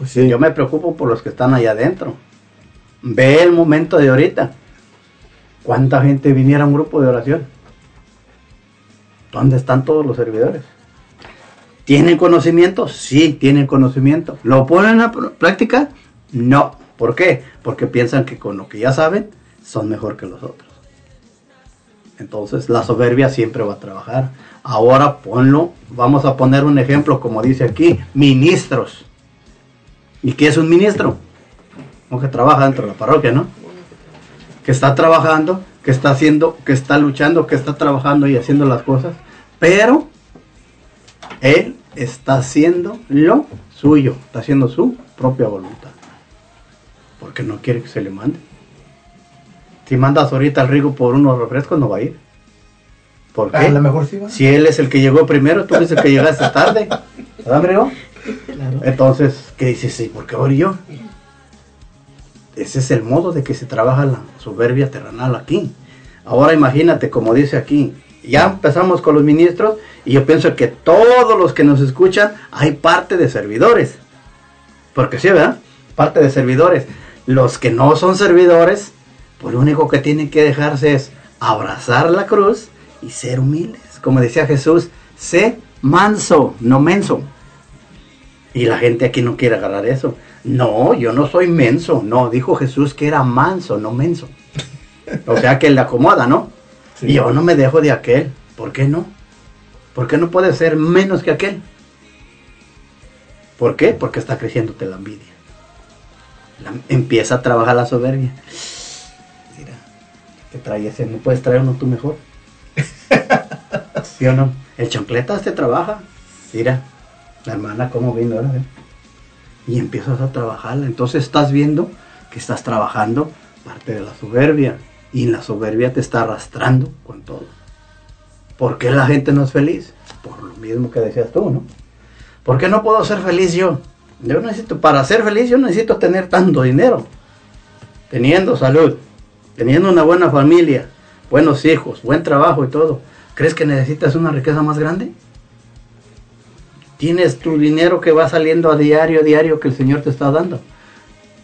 Pues sí. Yo me preocupo por los que están allá adentro. Ve el momento de ahorita. ¿Cuánta gente viniera a un grupo de oración? ¿Dónde están todos los servidores? ¿Tienen conocimiento? Sí, tienen conocimiento. ¿Lo ponen a pr- práctica? No. ¿Por qué? Porque piensan que con lo que ya saben son mejor que los otros. Entonces la soberbia siempre va a trabajar. Ahora ponlo, vamos a poner un ejemplo como dice aquí, ministros. ¿Y qué es un ministro? Uno que trabaja dentro de la parroquia, ¿no? Que está trabajando, que está haciendo, que está luchando, que está trabajando y haciendo las cosas, pero él está haciendo lo suyo, está haciendo su propia voluntad. Porque no quiere que se le mande. Si mandas ahorita al rico por unos refrescos, no va a ir. ¿Por qué? A lo mejor sí va. Si él es el que llegó primero, tú eres el que llegaste tarde. ¿Verdad, amigo? Entonces, ¿qué dices? Sí, ¿por qué ahora yo? Ese es el modo de que se trabaja la soberbia terrenal aquí. Ahora imagínate, como dice aquí, ya empezamos con los ministros y yo pienso que todos los que nos escuchan hay parte de servidores. Porque sí, ¿verdad? Parte de servidores. Los que no son servidores, pues lo único que tienen que dejarse es abrazar la cruz y ser humildes. Como decía Jesús, sé manso, no menso. Y la gente aquí no quiere agarrar eso. No, yo no soy menso. No, dijo Jesús que era manso, no menso. O sea que le acomoda, ¿no? Y yo no me dejo de aquel. ¿Por qué no? ¿Por qué no puede ser menos que aquel? ¿Por qué? Porque está creciéndote la envidia. La- empieza a trabajar la soberbia. Mira, ¿qué trae ese? ¿No puedes traer uno tú mejor? ¿Sí o no? El chancletas te trabaja. Mira, la hermana cómo vino ahora. Y empiezas a trabajarla. Entonces estás viendo que estás trabajando parte de la soberbia. Y la soberbia te está arrastrando con todo. ¿Por qué la gente no es feliz? Por lo mismo que decías tú, ¿no? ¿Por qué no puedo ser feliz yo? Yo necesito, para ser feliz, yo necesito tener tanto dinero. Teniendo salud, teniendo una buena familia, buenos hijos, buen trabajo y todo. ¿Crees que necesitas una riqueza más grande? Tienes tu dinero que va saliendo a diario, a diario que el Señor te está dando.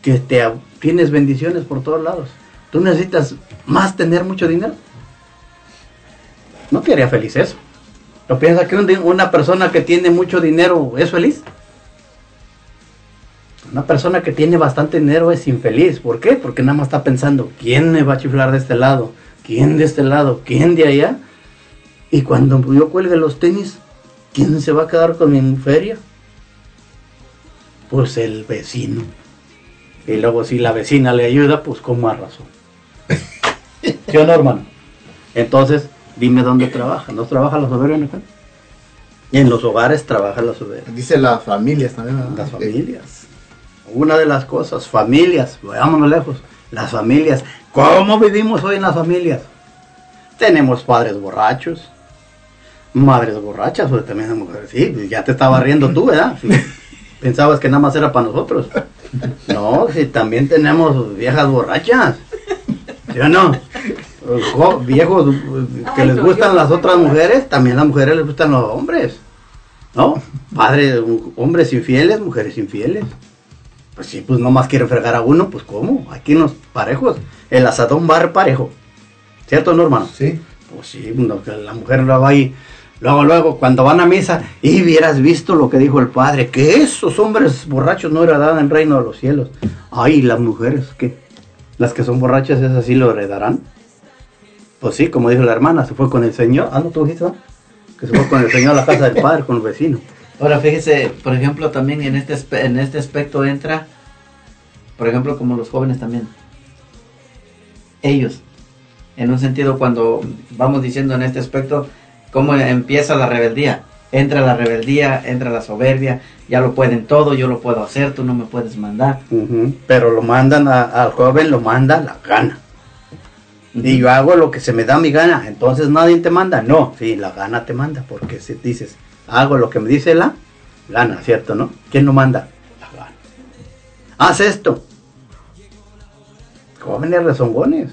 Que te tienes bendiciones por todos lados. ¿Tú necesitas más tener mucho dinero? No te haría feliz eso. ¿No piensas que una persona que tiene mucho dinero es feliz? Una persona que tiene bastante dinero es infeliz. ¿Por qué? Porque nada más está pensando, ¿quién me va a chiflar de este lado? ¿Quién de este lado? ¿Quién de allá? Y cuando yo cuelgue los tenis, ¿quién se va a quedar con mi feria? Pues el vecino. Y luego si la vecina le ayuda, pues con más razón. ¿Sí o no, hermano? Entonces, dime dónde trabaja. ¿No trabaja la soberbia en? Y en los hogares trabaja la soberbia. Dice las familias también. ¿verdad? Las familias. Una de las cosas, familias, vayámonos lejos. Las familias. ¿Cómo vivimos hoy en las familias? Tenemos padres borrachos, madres borrachas, o también las mujeres. Sí, pues ya te estaba riendo tú, ¿verdad? Pensabas que nada más era para nosotros. No, sí, también tenemos viejas borrachas. ¿Sí o no? Jo- Viejos eh, que Ay, les gustan las otras mujeres, también a las mujeres les gustan los hombres. ¿No? Padres, hombres infieles, mujeres infieles. Pues sí, pues nomás quiere fregar a uno, pues ¿cómo? Aquí nos parejos. El asadón va parejo. ¿Cierto, no, hermano? Sí. Pues sí, no, que la mujer lo va ahí. Luego, luego, cuando van a misa, y hubieras visto lo que dijo el padre, que esos hombres borrachos no heredarán el reino de los cielos. Ay, las mujeres, ¿qué? Las que son borrachas, esas sí lo heredarán. Pues sí, como dijo la hermana, se fue con el Señor. Ah, no, tú dijiste. Que se fue con el Señor a la casa del padre, con el vecino. Ahora fíjese, por ejemplo, también en este, en este aspecto entra, por ejemplo, como los jóvenes también. Ellos, en un sentido, cuando vamos diciendo en este aspecto, cómo empieza la rebeldía. Entra la rebeldía, entra la soberbia, ya lo pueden todo, yo lo puedo hacer, tú no me puedes mandar. Pero lo mandan al joven, lo manda la gana. Y yo hago lo que se me da mi gana, entonces nadie te manda. No, sí, la gana te manda, porque si dices, hago lo que me dice la gana, ¿cierto, no? ¿Quién lo manda? La gana. Haz esto. Jóvenes rezongones.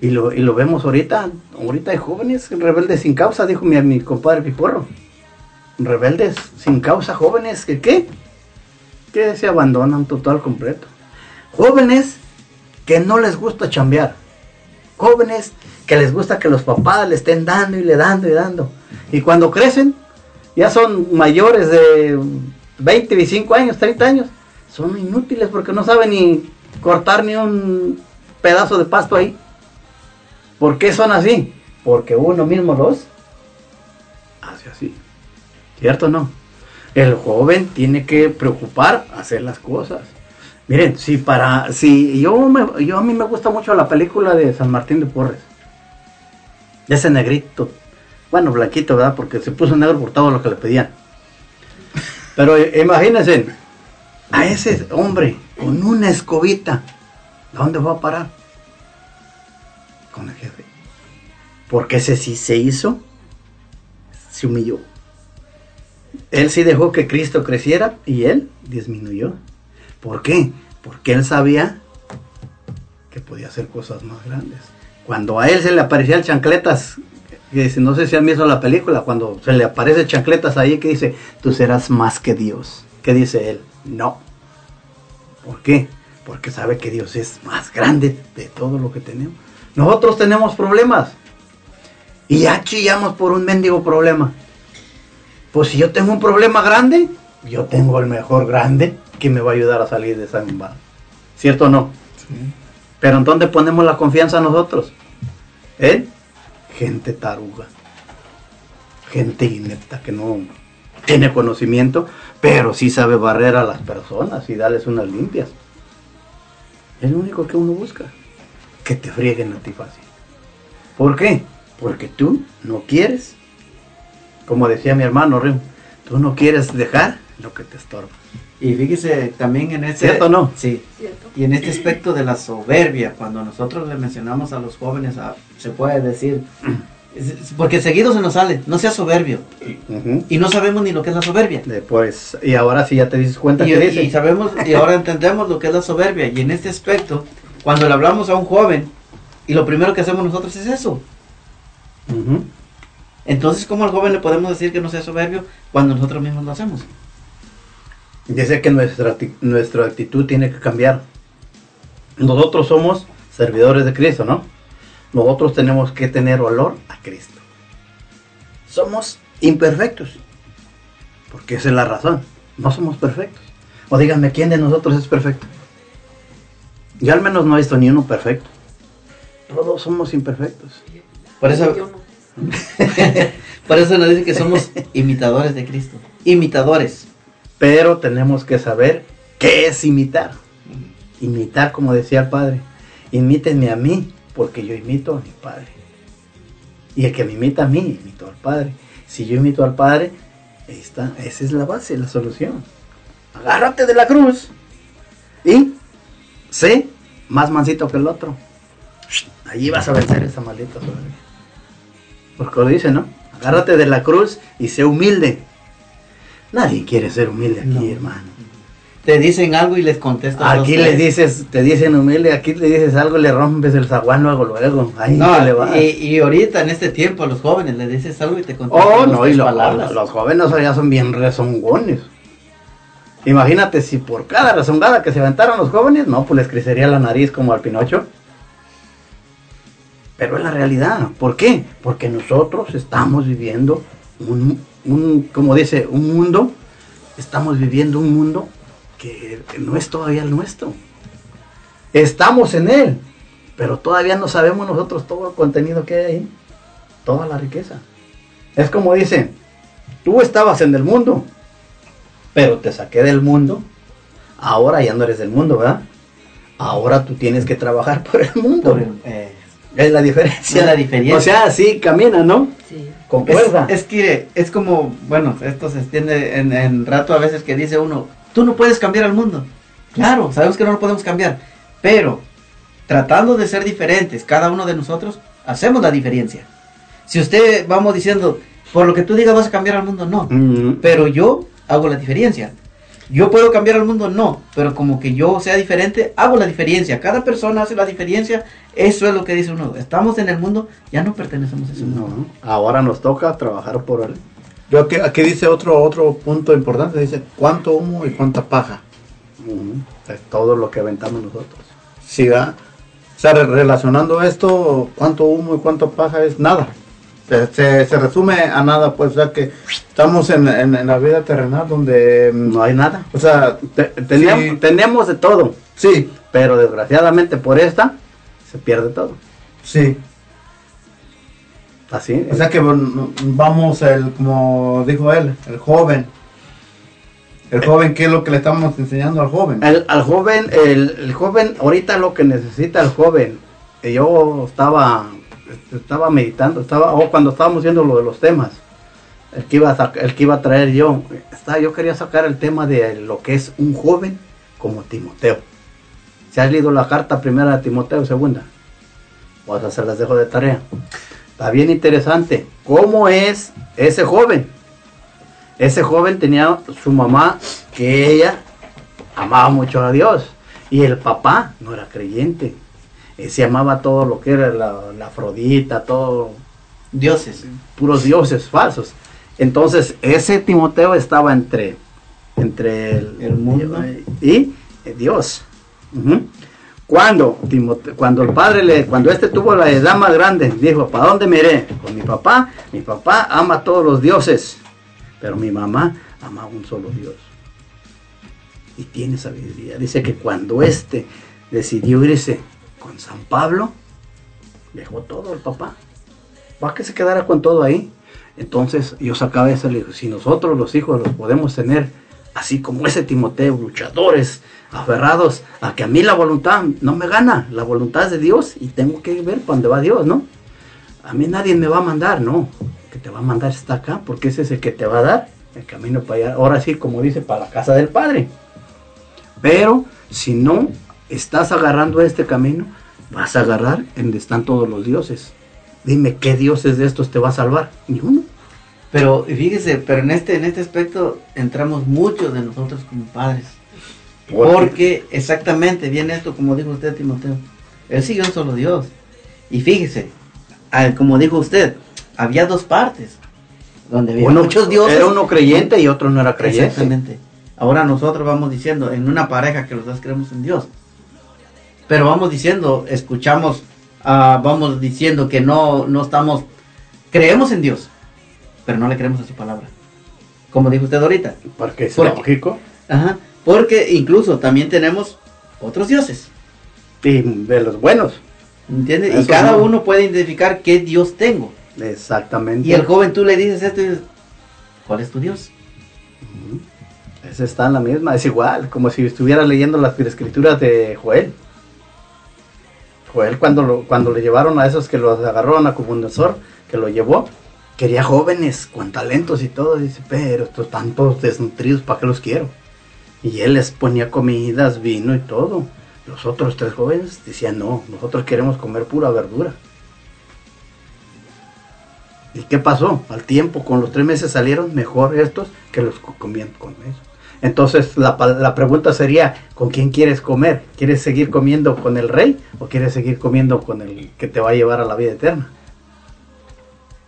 Y lo, y lo vemos ahorita, ahorita hay jóvenes rebeldes sin causa, dijo mi, mi compadre Piporro. Rebeldes sin causa, jóvenes, ¿que qué? Se abandonan total completo. Jóvenes que no les gusta chambear. Jóvenes que les gusta que los papás le estén dando y le dando y dando. Y cuando crecen, ya son mayores de 20, 25 años, 30 años, son inútiles porque no saben ni cortar ni un pedazo de pasto ahí. ¿Por qué son así? Porque uno mismo los hace así. ¿Cierto o no? El joven tiene que preocupar hacer las cosas. Miren, si para, si yo me, yo a mí me gusta mucho la película de San Martín de Porres. Ese negrito. Bueno, blanquito, ¿verdad? Porque se puso negro por todo lo que le pedían. Pero eh, imagínense, a ese hombre con una escobita, ¿a dónde va a parar? Con el jefe. Porque ese sí se hizo, se humilló. Él sí dejó que Cristo creciera y él disminuyó. ¿Por qué? Porque él sabía que podía hacer cosas más grandes. Cuando a él se le aparecían chancletas, que dice, no sé si han visto la película, cuando se le aparecen chancletas ahí que dice, tú serás más que Dios. ¿Qué dice él? No. ¿Por qué? Porque sabe que Dios es más grande de todo lo que tenemos. Nosotros tenemos problemas. Y ya chillamos por un mendigo problema. Pues si yo tengo un problema grande, yo tengo el mejor grande que me va a ayudar a salir de esa embada. ¿Cierto o no? Pero ¿en dónde ponemos la confianza nosotros? ¿En? Gente taruga. Gente inepta que no tiene conocimiento, pero sí sabe barrer a las personas y darles unas limpias. Es lo único que uno busca. Que te frieguen a ti fácil. ¿Por qué? Porque tú no quieres, como decía mi hermano Rim, tú no quieres dejar lo que te estorba. Y fíjese también en este... ¿Cierto o no? Sí. ¿Cierto? Y en este aspecto de la soberbia, cuando nosotros le mencionamos a los jóvenes, a- se puede decir, porque seguido se nos sale, no sea soberbio. Y no sabemos ni lo que es la soberbia. Después, y ahora sí ya te dices cuenta Y, que dice. y sabemos, y ahora entendemos lo que es la soberbia. Y en este aspecto, cuando le hablamos a un joven, y lo primero que hacemos nosotros es eso. Entonces, ¿cómo al joven le podemos decir que no sea soberbio cuando nosotros mismos lo hacemos? Dice que nuestra, nuestra actitud tiene que cambiar. Nosotros somos servidores de Cristo, ¿no? Nosotros tenemos que tener valor a Cristo. Somos imperfectos. Porque esa es la razón. No somos perfectos. O díganme, ¿quién de nosotros es perfecto? Yo al menos no he visto ni uno perfecto. Todos somos imperfectos. Por eso, no. por eso nos dice que somos imitadores de Cristo. Imitadores. Pero tenemos que saber qué es imitar. Imitar, como decía el Padre. Imítenme a mí, porque yo imito a mi Padre. Y el que me imita a mí, imito al Padre. Si yo imito al Padre, ahí está. Esa es la base, la solución. Agárrate de la cruz. Y sé más mansito que el otro. Allí vas a vencer esa maldita soberbia. Porque lo dice, ¿no? Agárrate de la cruz y sé humilde. Nadie quiere ser humilde aquí, No. hermano. Te dicen algo y les contestas. Aquí dos, le tres. dices, te dicen humilde, aquí le dices algo, le rompes el zaguán luego, luego. Ahí No, le va. y, y ahorita en este tiempo a los jóvenes les dices algo y te contestan. Oh, no, y lo- palabras. los jóvenes ya son bien rezongones. Imagínate si por cada rezongada que se aventaron los jóvenes, no, pues les crecería la nariz como al Pinocho. Pero es la realidad. ¿Por qué? Porque nosotros estamos viviendo un, un como dice, un mundo, estamos viviendo un mundo que no es todavía el nuestro. Estamos en él, pero todavía no sabemos nosotros todo el contenido que hay ahí, toda la riqueza. Es como dice, tú estabas en el mundo, pero te saqué del mundo, ahora ya no eres del mundo, ¿verdad? Ahora tú tienes que trabajar por el mundo. Por el- eh, Es la diferencia. Es la diferencia. O sea, sí, camina, ¿no? Sí. Concuerda. Es, es que es como, bueno, esto se extiende en, en rato a veces que dice uno, tú no puedes cambiar al mundo. Claro, sabemos que no lo podemos cambiar, pero tratando de ser diferentes, cada uno de nosotros hacemos la diferencia. Si usted vamos diciendo, por lo que tú digas vas a cambiar al mundo, no. Mm, Pero yo hago la diferencia. Yo puedo cambiar al mundo, no. Pero como que yo sea diferente, hago la diferencia. Cada persona hace la diferencia. Eso es lo que dice uno. Estamos en el mundo, ya no pertenecemos a ese mundo. no, ahora nos toca trabajar por él. Yo aquí, aquí dice otro, otro punto importante, dice cuánto humo y cuánta paja. Ujú. Es todo lo que aventamos nosotros. Sí, ¿verdad? O sea, re- relacionando esto, cuánto humo y cuánta paja es nada. Se, resume a nada, pues, o sea que estamos en, en- en la vida terrenal donde, mm, No hay nada. o sea, Te- teníamos, Sí. tenemos de todo, sí, pero desgraciadamente por esta se pierde todo. sí. Así. O sea que bueno, vamos, el, como dijo él, el joven. El joven, ¿qué es lo que le estamos enseñando al joven? El- al joven, el, el joven, ahorita lo que necesita el joven, yo estaba, estaba meditando, estaba, o cuando estábamos viendo lo de los temas, el que iba a, el que iba a traer yo, yo quería sacar el tema de lo que es un joven como Timoteo. ¿Se has leído la carta primera de Timoteo, segunda? Sea, se las dejo de tarea. está bien interesante. ¿Cómo es ese joven? Ese joven tenía su mamá que ella amaba mucho a Dios y el papá no era creyente. Eh, se amaba todo lo que era la, la Afrodita, todo Dioses. puros dioses falsos. Entonces, ese Timoteo estaba entre, entre el, El mundo. y eh, Dios. Cuando, Timote- cuando el padre le, cuando este tuvo la edad más grande, dijo, ¿para dónde me iré? Con mi papá. Mi papá ama a todos los dioses, pero mi mamá ama a un solo Dios. Y tiene sabiduría. Dice que cuando este decidió irse San Pablo, dejó todo el papá. ¿Para que se quedara con todo ahí? Entonces yo sacaba le digo, si nosotros los hijos los podemos tener así como ese Timoteo, luchadores, aferrados a que a mí la voluntad no me gana, la voluntad es de Dios y tengo que ver para dónde va Dios, ¿no? A mí nadie me va a mandar, no, que te va a mandar está acá, porque ese es el que te va a dar el camino para allá, ahora sí, como dice, para la casa del Padre. Pero si no estás agarrando este camino, vas a agarrar en donde están todos los dioses. Dime, ¿qué dioses de estos te va a salvar? Ni uno. Pero fíjese, pero en este, en este aspecto entramos muchos de nosotros como padres. Porque exactamente viene esto, como dijo usted, Timoteo. Él siguió un solo Dios. Y fíjese, al- como dijo usted, había dos partes. Donde había Uno- muchos dioses. Era uno creyente y otro no era creyente. Exactamente. Ahora nosotros vamos diciendo, en una pareja que los dos creemos en Dios. Pero vamos diciendo, escuchamos, ah, vamos diciendo que no, no estamos, creemos en Dios, pero no le creemos a su palabra. Como dijo usted ahorita. Porque es lógico. Ajá. Porque incluso también tenemos otros dioses. Y de los buenos. ¿Entiendes? Y cada no. uno puede identificar qué Dios tengo. Exactamente. Y el joven tú le dices esto y dices, ¿cuál es tu Dios? Ese está en la misma, es igual, como si estuvieras leyendo las escrituras de Joel. Joel cuando, lo- cuando le llevaron a esos que los agarraron a Nabucodonosor, que lo llevó, quería jóvenes con talentos y todo, dice, pero estos están todos desnutridos, ¿para qué los quiero? Y él les ponía comidas, vino y todo. Los otros tres jóvenes decían, no, nosotros queremos comer pura verdura. ¿Y qué pasó? Al tiempo, con los tres meses salieron mejor estos que los comían con eso. Entonces la, la pregunta sería, ¿con quién quieres comer? ¿Quieres seguir comiendo con el rey o quieres seguir comiendo con el que te va a llevar a la vida eterna?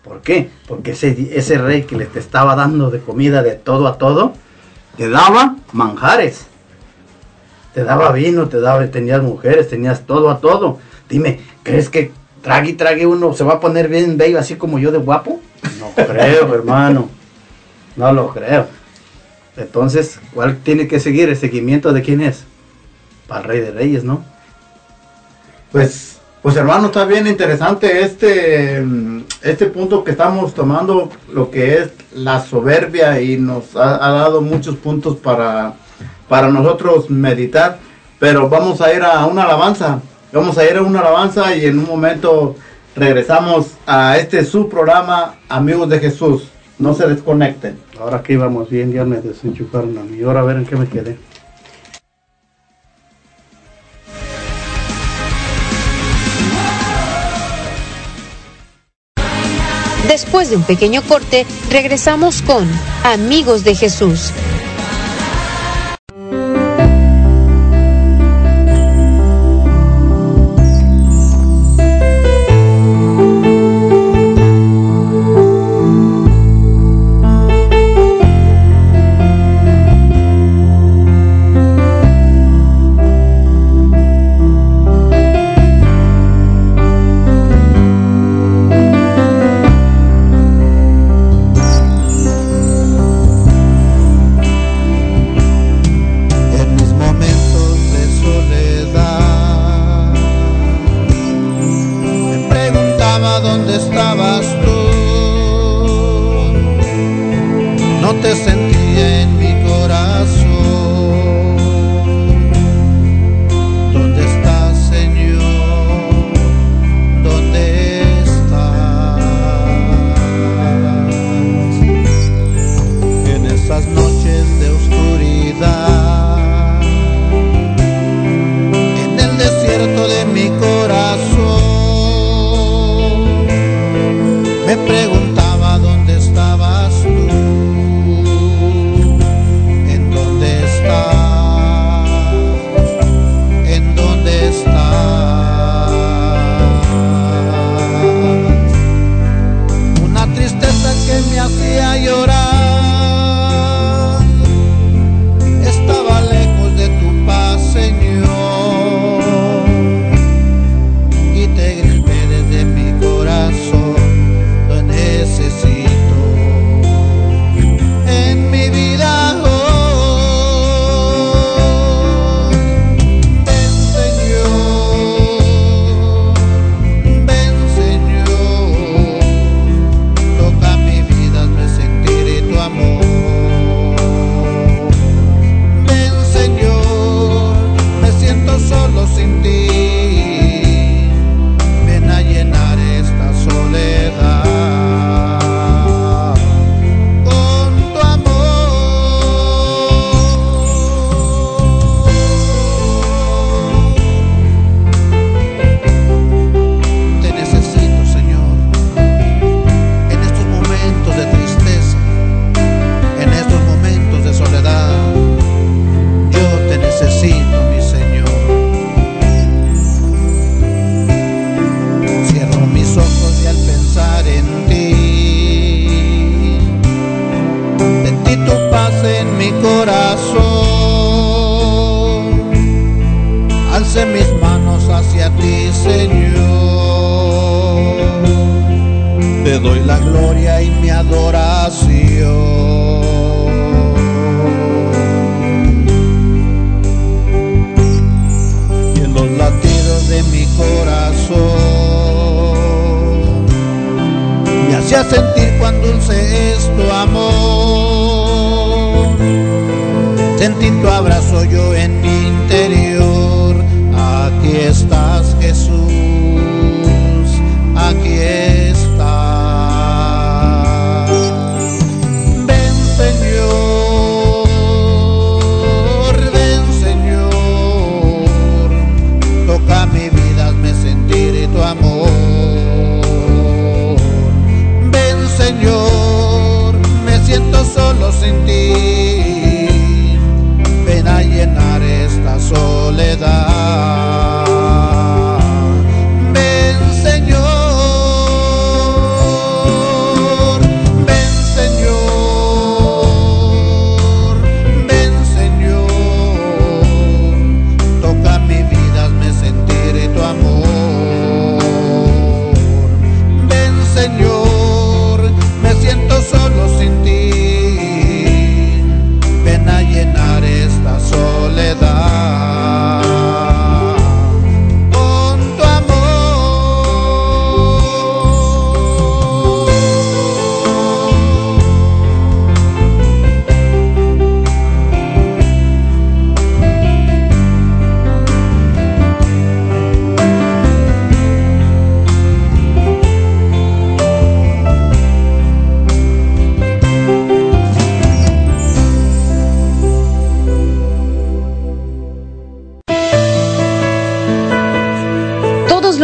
¿Por qué? Porque ese, ese rey que le te estaba dando de comida de todo a todo, te daba manjares. Te daba vino, te daba, tenías mujeres, tenías todo a todo. Dime, ¿crees que trague y trague uno se va a poner bien bello así como yo de guapo? No creo, hermano. No lo creo. Entonces, ¿cuál tiene que seguir? ¿El seguimiento de quién es? Para el Rey de Reyes, ¿no? Pues, pues hermano, está bien interesante este, mm, este punto que estamos tomando, lo que es la soberbia y nos ha, dado muchos puntos para, para nosotros meditar, pero vamos a ir a una alabanza, vamos a ir a una alabanza y en un momento regresamos a este su programa, Amigos de Jesús, no se desconecten. Ahora que íbamos bien, ya me desenchufaron a mí. Ahora a ver en qué me quedé. Después de un pequeño corte, regresamos con Amigos de Jesús.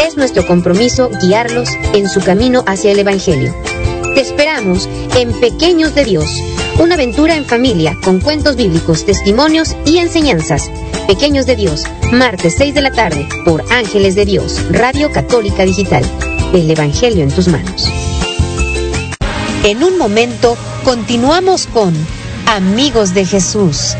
Es nuestro compromiso guiarlos en su camino hacia el Evangelio. Te esperamos en Pequeños de Dios, una aventura en familia con cuentos bíblicos, testimonios y enseñanzas. Pequeños de Dios, martes 6 de la tarde por Ángeles de Dios, Radio Católica Digital. El Evangelio en tus manos. En un momento continuamos con Amigos de Jesús.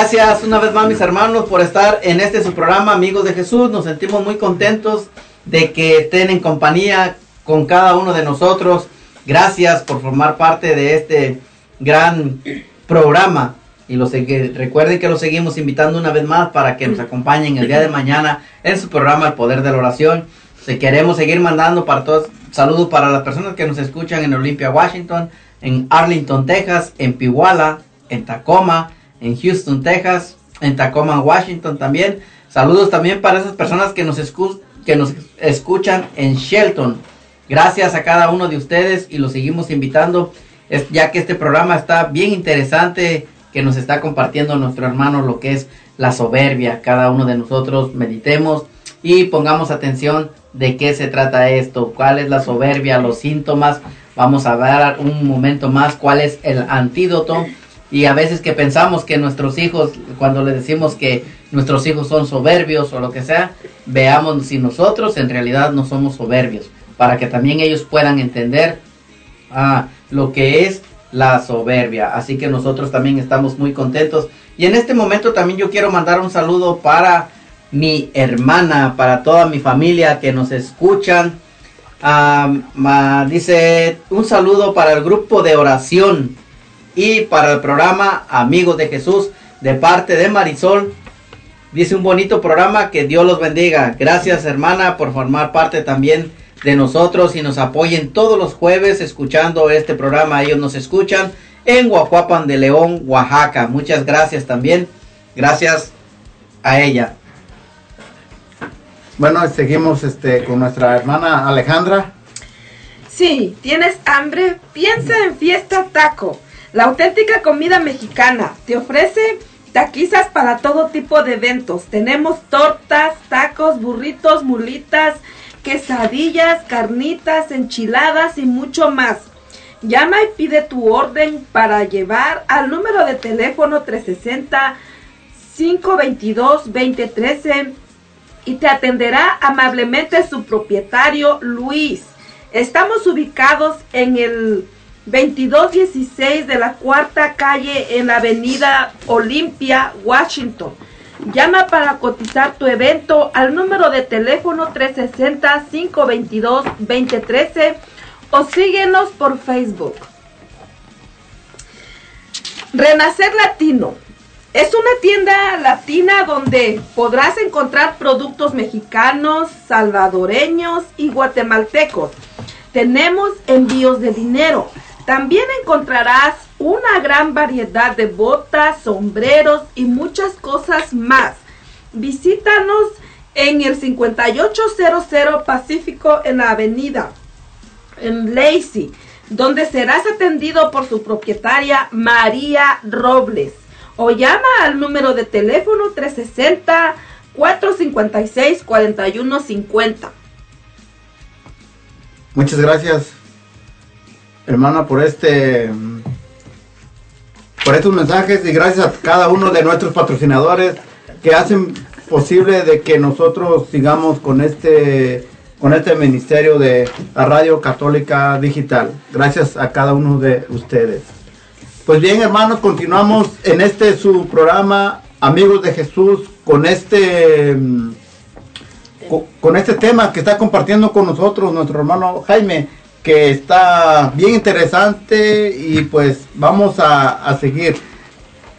Gracias una vez más mis hermanos por estar en este su programa Amigos de Jesús. Nos sentimos muy contentos de que estén en compañía con cada uno de nosotros. Gracias por formar parte de este gran programa. Y los recuerden que los seguimos invitando una vez más para que nos acompañen el día de mañana en su programa El Poder de la Oración. Si queremos seguir mandando para todos, saludos para las personas que nos escuchan en Olympia, Washington, en Arlington, Texas, en Pihuala, en Tacoma, en Houston, Texas, en Tacoma, Washington también. Saludos también para esas personas que nos, escuchan en Shelton. Gracias a cada uno de ustedes y los seguimos invitando, es- ya que este programa está bien interesante, que nos está compartiendo nuestro hermano lo que es la soberbia. Cada uno de nosotros meditemos y pongamos atención de qué se trata esto, cuál es la soberbia, los síntomas. Vamos a ver un momento más cuál es el antídoto. Y a veces que pensamos que nuestros hijos, cuando les decimos que nuestros hijos son soberbios o lo que sea, veamos si nosotros en realidad no somos soberbios, para que también ellos puedan entender ah, lo que es la soberbia. Así que nosotros también estamos muy contentos. Y en este momento también yo quiero mandar un saludo para mi hermana, para toda mi familia que nos escuchan Ah, dice un saludo para el grupo de oración y para el programa Amigos de Jesús de parte de Marisol. Dice un bonito programa, que Dios los bendiga. Gracias hermana por formar parte también de nosotros y nos apoyen todos los jueves escuchando este programa. Ellos nos escuchan en Guajuapan de León, Oaxaca. Muchas gracias también. Gracias a ella. Bueno, seguimos este, con nuestra hermana Alejandra. Sí, ¿tienes hambre? Piensa en Fiesta Taco, la auténtica comida mexicana. Te ofrece taquizas para todo tipo de eventos. Tenemos tortas, tacos, burritos, mulitas, quesadillas, carnitas, enchiladas y mucho más. Llama y pide tu orden para llevar al número de teléfono 360 522 2013 y te atenderá amablemente su propietario Luis. Estamos ubicados en el 2216 de la cuarta calle en la avenida Olimpia, Washington. Llama para cotizar tu evento al número de teléfono 360-522-2013 o síguenos por Facebook. Renacer Latino. Es una tienda latina donde podrás encontrar productos mexicanos, salvadoreños y guatemaltecos. Tenemos envíos de dinero. También encontrarás una gran variedad de botas, sombreros y muchas cosas más. Visítanos en el 5800 Pacífico en la avenida en Lacey, donde serás atendido por su propietaria María Robles. O llama al número de teléfono 360-456-4150. Muchas gracias, hermana, por este por estos mensajes y gracias a cada uno de nuestros patrocinadores que hacen posible de que nosotros sigamos con este con este ministerio de la Radio Católica Digital. Gracias a cada uno de ustedes. Pues bien, hermanos, continuamos en este su programa Amigos de Jesús con este mm, co- con este tema que está compartiendo con nosotros nuestro hermano Jaime, que está bien interesante y pues vamos a, a seguir.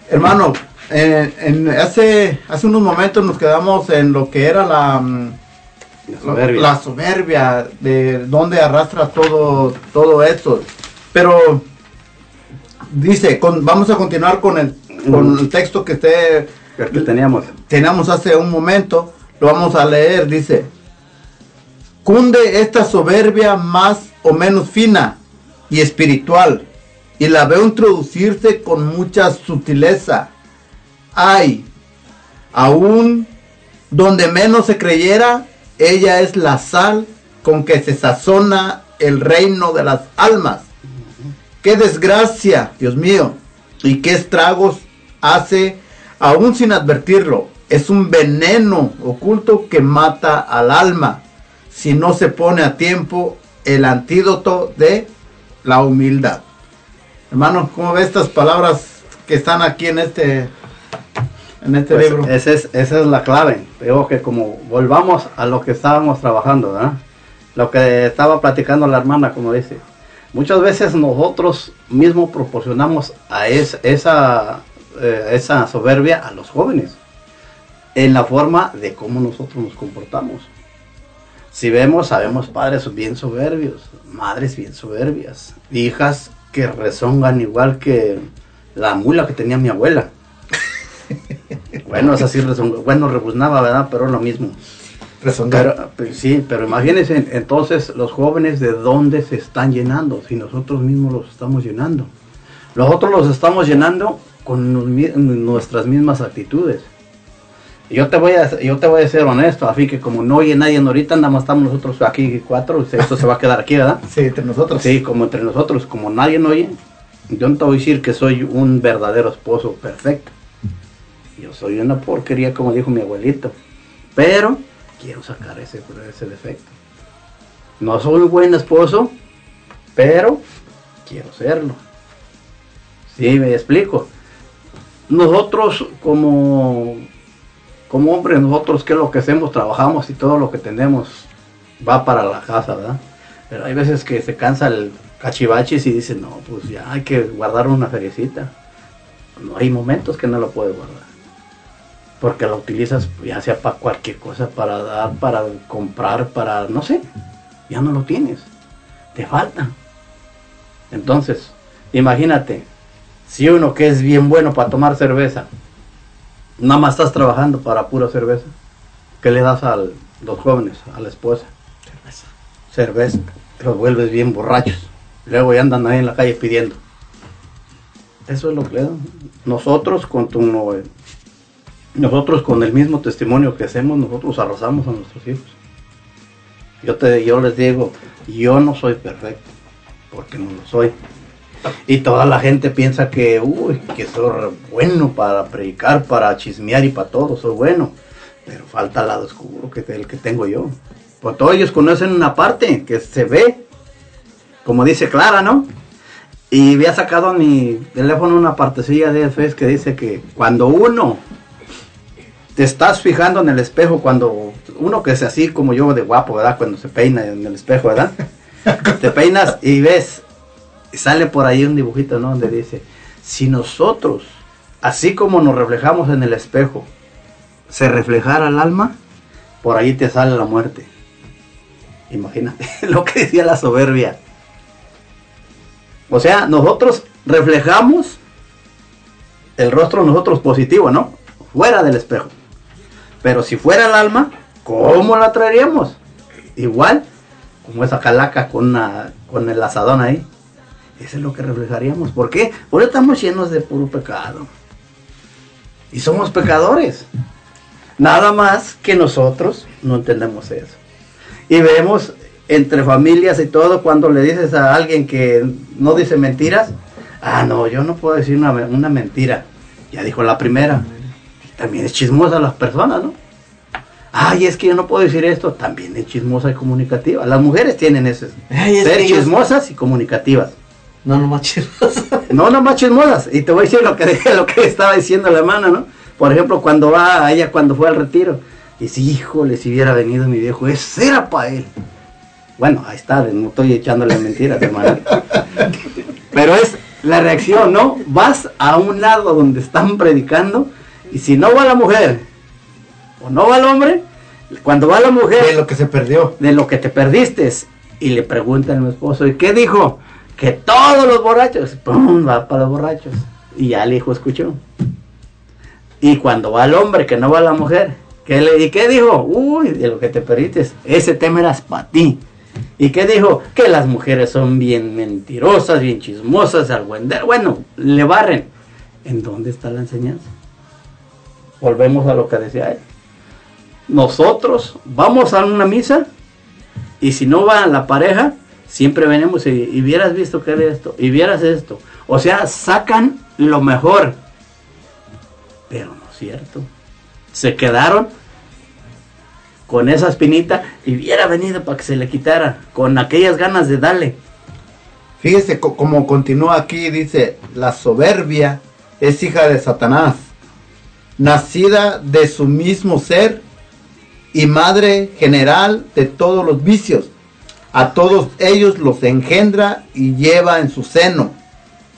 Hermano, en hace, hace unos momentos nos quedamos en lo que era la, mm, La soberbia. la soberbia de donde arrastra todo, todo esto. Pero dice, con- vamos a continuar con el, con el texto que esté El que teníamos. tenemos hace un momento, lo vamos a leer, dice, cunde esta soberbia más o menos fina y espiritual, y la veo introducirse con mucha sutileza. Ay, aún donde menos se creyera, ella es la sal con que se sazona el reino de las almas. Qué desgracia, Dios mío, y qué estragos hace aún sin advertirlo. Es un veneno oculto que mata al alma si no se pone a tiempo el antídoto de la humildad. Hermano, ¿cómo ve estas palabras que están aquí en este, en este Pues, libro? esa, es, esa es la clave. Digo que como volvamos a lo que estábamos trabajando, ¿verdad? Lo que estaba platicando la hermana, como dice. Muchas veces nosotros mismos proporcionamos a es- esa, eh, esa soberbia a los jóvenes. En la forma de cómo nosotros nos comportamos. Si vemos, sabemos padres bien soberbios, madres bien soberbias, hijas que rezongan igual que la mula que tenía mi abuela. Bueno, es así, bueno, rebuznaba, ¿verdad? Pero lo mismo. Pero, pues, sí, pero imagínense entonces los jóvenes de dónde se están llenando, si nosotros mismos los estamos llenando. Nosotros los estamos llenando con nuestras mismas actitudes. Yo te voy a yo te voy a ser honesto, así que como no oye nadie ahorita, nada más estamos nosotros aquí cuatro, esto se va a quedar aquí, ¿verdad? Sí, entre nosotros. Sí, como entre nosotros, como nadie oye, yo no te voy a decir que soy un verdadero esposo perfecto. Yo soy una porquería, como dijo mi abuelito. Pero quiero sacar ese, ese defecto. No soy un buen esposo, pero quiero serlo. Sí, me explico. Nosotros como, como hombres, nosotros qué es lo que hacemos, trabajamos y todo lo que tenemos va para la casa, ¿verdad? Pero hay veces que se cansa el cachivachis y dice, no, pues ya hay que guardar una feriecita. No hay momentos que no lo puedes guardar. Porque lo utilizas ya sea para cualquier cosa, para dar, para comprar, para, no sé, ya no lo tienes. Te falta. Entonces, imagínate, si uno que es bien bueno para tomar cerveza, nada más estás trabajando para pura cerveza, ¿qué le das a los jóvenes, a la esposa? Cerveza. Cerveza. Los vuelves bien borrachos. Luego ya andan ahí en la calle pidiendo. Eso es lo que le dan. Nosotros con tu, no, eh, nosotros con el mismo testimonio que hacemos, nosotros arrasamos a nuestros hijos. Yo te yo les digo, yo no soy perfecto, porque no lo soy. Y toda la gente piensa que, uy, que soy bueno para predicar, para chismear y para todo, soy bueno. Pero falta el lado oscuro que el que tengo yo. Pues todos ellos conocen una parte que se ve, como dice Clara, ¿no? Y había sacado mi teléfono una partecilla de FES que dice que cuando uno te estás fijando en el espejo, cuando uno que es así como yo de guapo, ¿verdad? Cuando se peina en el espejo, ¿verdad? te peinas y ves, sale por ahí un dibujito, ¿no? Donde dice, si nosotros, así como nos reflejamos en el espejo, se reflejara el alma, por ahí te sale la muerte. Imagínate lo que decía la soberbia. O sea, nosotros reflejamos el rostro nosotros positivo, ¿no? Fuera del espejo. Pero si fuera el alma, ¿cómo la traeríamos? Igual, como esa calaca con, una, con el asadón ahí. Eso es lo que reflejaríamos. ¿Por qué? Porque estamos llenos de puro pecado. Y somos pecadores. Nada más que nosotros no entendemos eso. Y vemos entre familias y todo, cuando le dices a alguien que no dice mentiras, ah, no, yo no puedo decir una, una mentira. Ya dijo la primera. También es chismosa las personas, ¿no? Ay, es que yo no puedo decir esto. También es chismosa y comunicativa. Las mujeres tienen eso. Ay, es ser chismosas y comunicativas. No, no más chismoso. No, no más chismosas. Y te voy a decir lo que, lo que estaba diciendo la hermana, ¿no? Por ejemplo, cuando va a ella, cuando fue al retiro. Dice, híjole, si hubiera venido mi viejo, ese era para él. Bueno, ahí está, no estoy echándole mentiras, hermana. Pero es la reacción, ¿no? Vas a un lado donde están predicando y si no va la mujer o no va el hombre, cuando va la mujer De lo que se perdió. de lo que te perdiste. Y le pregunta a mi esposo, ¿y qué dijo? Que todos los borrachos, ¡pum! va para los borrachos. Y ya el hijo escuchó. Y cuando va el hombre, que no va la mujer, ¿qué le, ¿y qué dijo? Uy, de lo que te perdiste, ese tema era para ti. ¿Y qué dijo? Que las mujeres son bien mentirosas, bien chismosas, argüenderas. Bueno, le barren. ¿En dónde está la enseñanza? Volvemos a lo que decía él nosotros vamos a una misa y si no va la pareja, siempre venimos y, vieras visto que era esto, y vieras esto. O sea, sacan lo mejor. Pero no es cierto. Se quedaron con esa espinita y hubiera venido para que se le quitara, con aquellas ganas de darle. Fíjese como continúa aquí, dice, la soberbia es hija de Satanás, nacida de su mismo ser y madre general de todos los vicios. A todos ellos los engendra y lleva en su seno.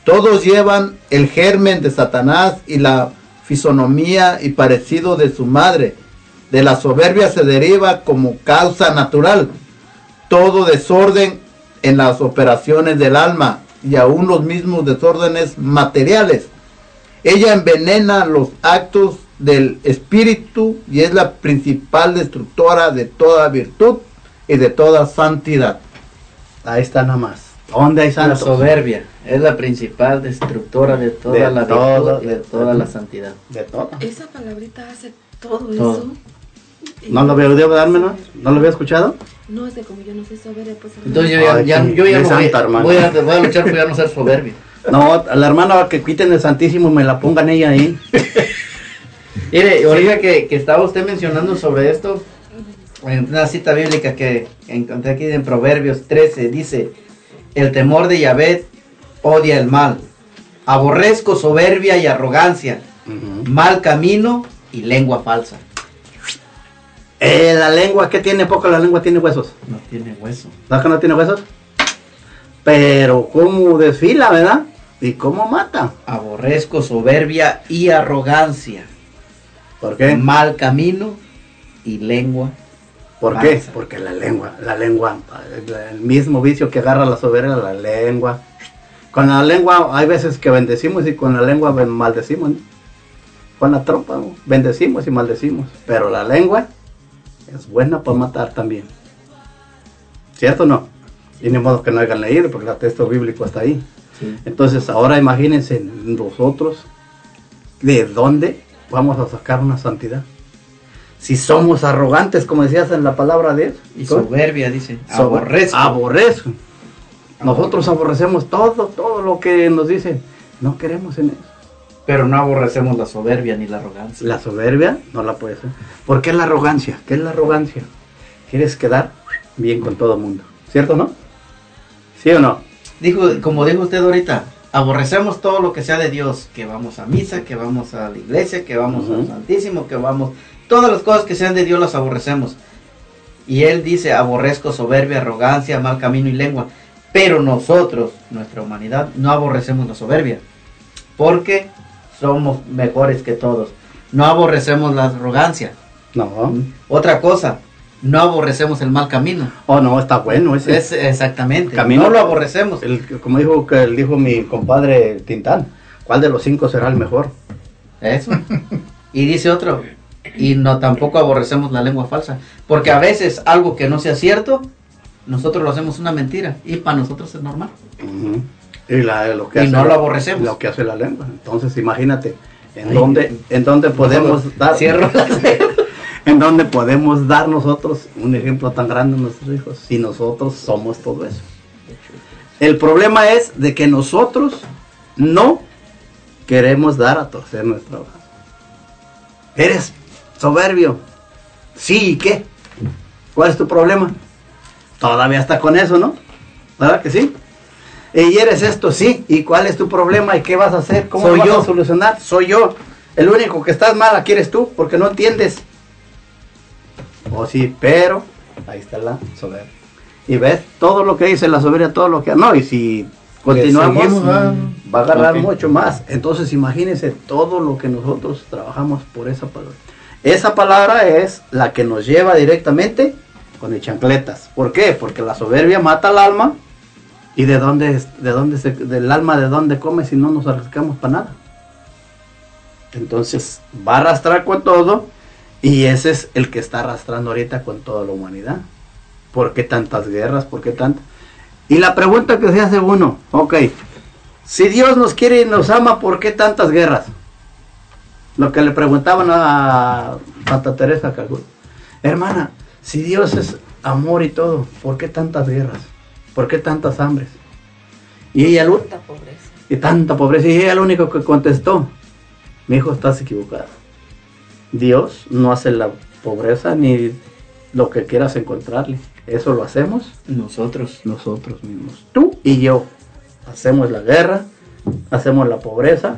Todos llevan el germen de Satanás y la fisonomía y parecido de su madre. De la soberbia se deriva como causa natural todo desorden en las operaciones del alma y aún los mismos desórdenes materiales. Ella envenena los actos del espíritu y es la principal destructora de toda virtud y de toda santidad. Ahí está nada más. ¿Dónde hay La santos? soberbia es la principal destructora de toda De la todo, virtud de de toda todo. la santidad. De todo. Esa palabrita hace todo, Todo. eso. ¿No lo había oído dármelo? ¿No lo había escuchado? No es de como yo no soy soberbia, pues. Entonces yo ya, Ay, ya- yo ya no voy, santa, voy a, voy a luchar por ya no ser soberbio. No, a la hermana que quiten el Santísimo y me la pongan ella ahí. Mire, ahorita que, que estaba usted mencionando sobre esto, en una cita bíblica que encontré aquí en Proverbios 13, dice, el temor de Yahvé odia el mal, aborrezco soberbia y arrogancia, mal camino y lengua falsa. Eh, la lengua, ¿qué tiene poco? La lengua tiene huesos. No tiene hueso. ¿Sabes que no tiene huesos? Pero cómo desfila, ¿verdad? Y cómo mata. Aborrezco soberbia y arrogancia. ¿Por qué? Mal camino y lengua. ¿Por qué? Porque la lengua, la lengua, el mismo vicio que agarra la soberbia, la lengua. Con la lengua hay veces que bendecimos y con la lengua maldecimos. ¿no? Con la trompa ¿no? bendecimos y maldecimos. Pero la lengua es buena para matar también. ¿Cierto o no? Y ni modo que no hayan leído porque el texto bíblico está ahí. Sí. Entonces ahora imagínense nosotros de dónde vamos a sacar una santidad. Si somos arrogantes, como decías en la palabra de Dios. Y soberbia, dice. Aborrezco. Aborrezco. Nosotros aborrecemos todo, todo lo que nos dicen. No queremos en eso. Pero no aborrecemos la soberbia ni la arrogancia. La soberbia no la puede ser. ¿Por qué la arrogancia? ¿Qué es la arrogancia? Quieres quedar bien con todo el mundo. ¿Cierto o no? ¿Sí o no? Dijo, como dijo usted ahorita, aborrecemos todo lo que sea de Dios, que vamos a misa, que vamos a la iglesia, que vamos Ujú. al Santísimo, que vamos, todas las cosas que sean de Dios las aborrecemos. Y él dice, aborrezco soberbia, arrogancia, mal camino y lengua. Pero nosotros, nuestra humanidad, no aborrecemos la soberbia, porque somos mejores que todos. No aborrecemos la arrogancia. No. Otra cosa, no aborrecemos el mal camino. Oh, no, está bueno ese. Es exactamente. Camino- no lo aborrecemos. El- como dijo, que dijo mi compadre Tintán, ¿cuál de los cinco será el mejor? Eso. Y dice otro, y no tampoco aborrecemos la lengua falsa, porque a veces algo que no sea cierto, nosotros lo hacemos una mentira y para nosotros es normal. Y, la- lo que Y hace no lo aborrecemos. Lo que hace la lengua. Entonces, imagínate, ¿en Ay, dónde, en dónde podemos dar? Cierro en dónde podemos dar nosotros un ejemplo tan grande a nuestros hijos si nosotros somos todo eso. El problema es de que nosotros no queremos dar a torcer nuestra hoja. Eres soberbio. Sí, ¿y qué? ¿Cuál es tu problema? Todavía está con eso, ¿no? ¿Verdad que sí? Y eres esto, sí. ¿Y cuál es tu problema? ¿Y qué vas a hacer? ¿Cómo Soy lo vas yo. a solucionar? Soy yo. El único que estás mal aquí eres tú, porque no entiendes. Oh, sí, pero ahí está la soberbia. Y ves todo lo que dice la soberbia, todo lo que... No, y si continuamos, seguimos, ah, va a agarrar mucho más. Entonces imagínense todo lo que nosotros trabajamos por esa palabra. Esa palabra es la que nos lleva directamente con el chancletas. ¿Por qué? Porque la soberbia mata al alma. ¿Y de dónde, de dónde del alma de dónde come si no nos arriesgamos para nada? Entonces va a arrastrar con todo y ese es el que está arrastrando ahorita con toda la humanidad. ¿Por qué tantas guerras? ¿Por qué tanto? Y la pregunta que se hace uno, ok, si Dios nos quiere y nos ama, ¿por qué tantas guerras? Lo que le preguntaban a Santa Teresa Calcuta. Hermana, si Dios es amor y todo, ¿por qué tantas guerras? ¿Por qué tantas hambres? Y ella, lo- Tanta pobreza. y tanta pobreza. Y ella lo único que contestó, mi hijo, estás equivocado. Dios no hace la pobreza ni lo que quieras encontrarle. Eso lo hacemos Nosotros. nosotros mismos. Tú y yo. Hacemos la guerra, hacemos la pobreza,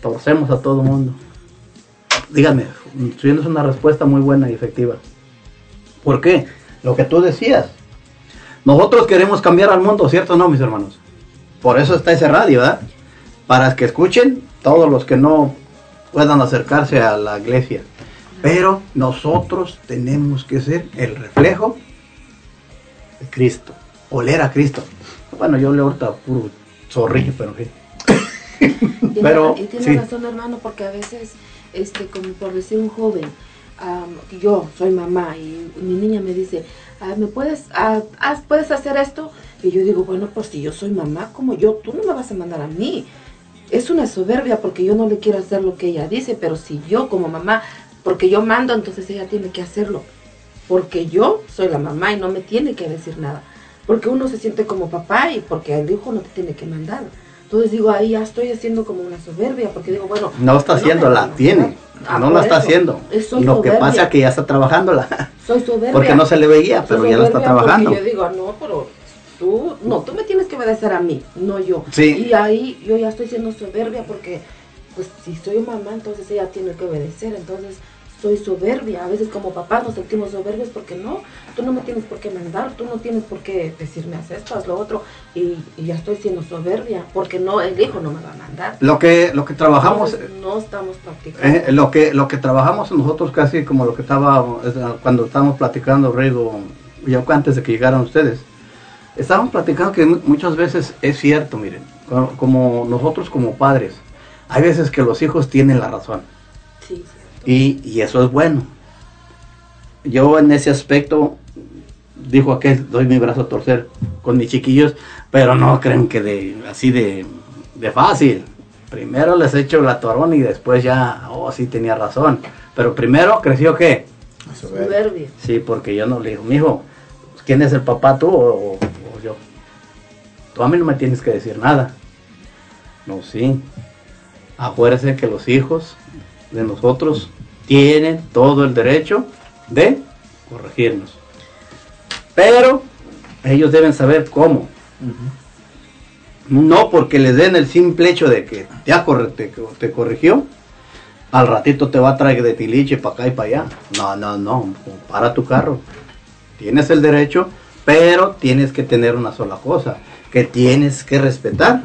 torcemos a todo el mundo. Díganme, es una respuesta muy buena y efectiva. ¿Por qué? Lo que tú decías. Nosotros queremos cambiar al mundo, ¿cierto o no, mis hermanos? Por eso está ese radio, ¿verdad? Para que escuchen todos los que no puedan acercarse a la iglesia. Pero nosotros tenemos que ser el reflejo de Cristo. Oler a Cristo. Bueno, yo le ahorita puro zorrillo, pero sí. Tiene- Pero, y tiene sí. razón, hermano, porque a veces, este, como por decir un joven, am, yo soy mamá y mi niña me dice, "Ah, ¿me puedes, ah, puedes hacer esto? Y yo digo, bueno, pues si yo soy mamá como yo, tú no me vas a mandar a mí. Es una soberbia porque yo no le quiero hacer lo que ella dice, pero si yo como mamá, porque yo mando, entonces ella tiene que hacerlo. Porque yo soy la mamá y no me tiene que decir nada. Porque uno se siente como papá y porque el hijo no te tiene que mandar. Entonces digo, ahí ya estoy haciendo como una soberbia, porque digo, bueno... No está me haciendo, la van a tiene. Ah, No la está eso. haciendo. Es- Lo que pasa es que ya está trabajándola. Soy soberbia. Porque no se le veía, pero ya la está trabajando. Yo digo, no, pero tú, no, tú me tienes que obedecer a mí, no yo. Sí. Y ahí yo ya estoy siendo soberbia porque, pues si soy mamá, entonces ella tiene que obedecer. Entonces soy soberbia. A veces como papás nos sentimos soberbios porque no, tú no me tienes por qué mandar, tú no tienes por qué decirme haz esto, haz lo otro, y, y ya estoy siendo soberbia, porque no, el hijo no me va a mandar. Lo que, lo que trabajamos, Entonces, no estamos practicando. eh, lo que lo que trabajamos nosotros casi como lo que estaba es, cuando estábamos platicando Rigo yo antes de que llegaran ustedes estábamos platicando que mu- muchas veces es cierto miren co- como nosotros como padres hay veces que los hijos tienen la razón. Y, y eso es bueno. Yo en ese aspecto dijo aquel doy mi brazo a torcer con mis chiquillos pero no creen que de así de, de fácil. Primero les echo la torón y después ya oh sí tenía razón. Pero primero creció qué Soberbia. sí porque yo no le digo mijo quién es el papá tú o, o- o yo tú a mí no me tienes que decir nada no sí. Acuérdese que los hijos de nosotros tienen todo el derecho de corregirnos. Pero ellos deben saber cómo. No porque les den el simple hecho de que ya te, te corrigió, al ratito te va a traer de tiliche para acá y para allá. No, no, no, para tu carro. Tienes el derecho, pero tienes que tener una sola cosa, que tienes que respetar,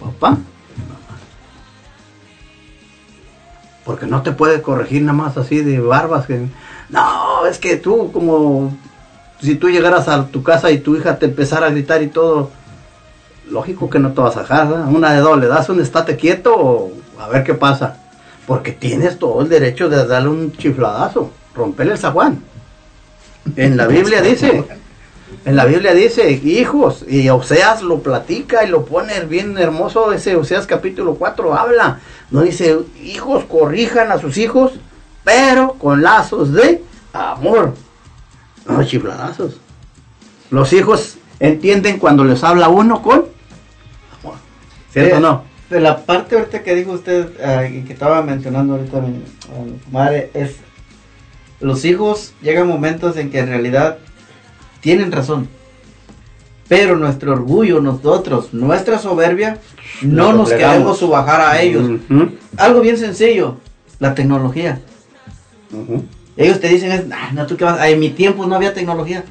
papá. Porque no te puede corregir nada más así de barbas. Que, no, es que tú como si tú llegaras a tu casa y tu hija te empezara a gritar y todo, lógico que no te vas a dejar. ¿verdad? Una de dos, le das un estate quieto o a ver qué pasa. Porque tienes todo el derecho de darle un chifladazo, romperle el zaguán. En la Biblia dice, en la Biblia dice, hijos, y Oseas lo platica y lo pone bien hermoso, ese Oseas capítulo 4 habla, no dice, hijos corrijan a sus hijos, pero con lazos de amor, no chifladazos. Los hijos entienden cuando les habla uno con amor, ¿cierto o Eh, no? De la parte ahorita que dijo usted eh, y que estaba mencionando ahorita mi, mi madre es los hijos llegan momentos en que en realidad tienen razón. Pero nuestro orgullo, nosotros, nuestra soberbia, no nos doblegamos. queremos subajar a ellos. Algo bien sencillo, la tecnología. Ellos te dicen, "Ah, no, tú qué vas, en mi tiempo no había tecnología.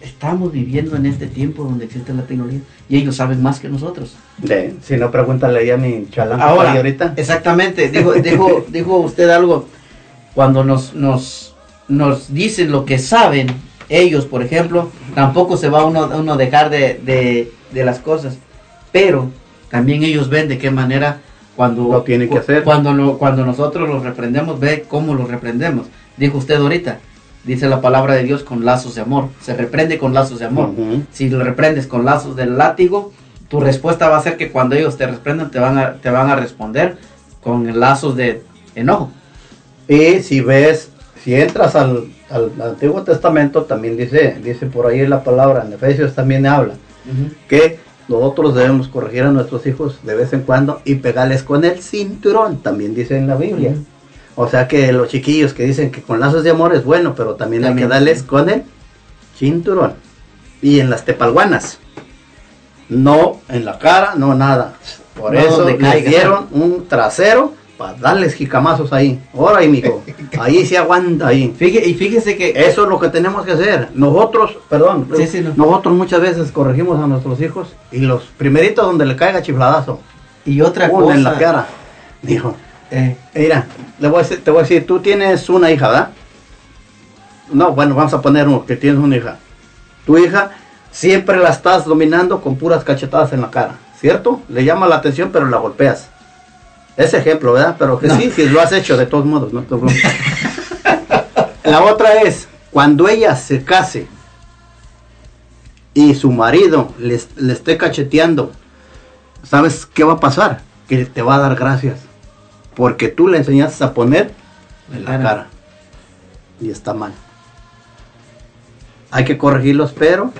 Estamos viviendo en este tiempo donde existe la tecnología y ellos saben más que nosotros. De- si no, pregúntale ya a mi chalán Ahora, ahorita. exactamente, dijo, dijo, dijo usted algo, cuando nos, nos, nos dicen lo que saben, ellos, por ejemplo, tampoco se va uno, uno a dejar de, de, de las cosas, pero también ellos ven de qué manera cuando, Lo tienen que hacer. cuando, lo- cuando nosotros los reprendemos, ve cómo los reprendemos. Dijo usted ahorita, dice la palabra de Dios con lazos de amor, se reprende con lazos de amor. Si lo reprendes con lazos del látigo, tu respuesta va a ser que cuando ellos te reprendan te van a, te van a responder con lazos de enojo. Y si ves, si entras al, al Antiguo Testamento, también dice, dice por ahí la palabra, en Efesios también habla, que nosotros debemos corregir a nuestros hijos de vez en cuando y pegarles con el cinturón, también dice en la Biblia. O sea que los chiquillos que dicen que con lazos de amor es bueno, pero también, hay que darles sí. con el cinturón. Y en las tepalguanas, no en la cara, no nada. Por No eso caiga. dieron un trasero para darles jicamazos ahí. Ahora mijo. Ahí se aguanta ahí. Fíjese- y fíjese que Eso es lo que tenemos que hacer. Nosotros, perdón, Sí, sí, no. nosotros muchas veces corregimos a nuestros hijos y los primeritos donde le caiga chifladazo, y otra cosa en la cara. Dijo, eh, mira, le voy a decir, te voy a decir, tú tienes una hija, ¿verdad? No, bueno, vamos a poner uno, que tienes una hija. Tu hija siempre la estás dominando con puras cachetadas en la cara, ¿cierto? Le llama la atención, pero la golpeas. Ese ejemplo, ¿verdad? Pero que No. sí, sí, lo has hecho de todos modos, no. La otra es, cuando ella se case y su marido le, le esté cacheteando, ¿sabes qué va a pasar? Que te va a dar gracias. Porque tú le enseñaste a poner en la Cara. cara. Y está mal. Hay que corregirlos, pero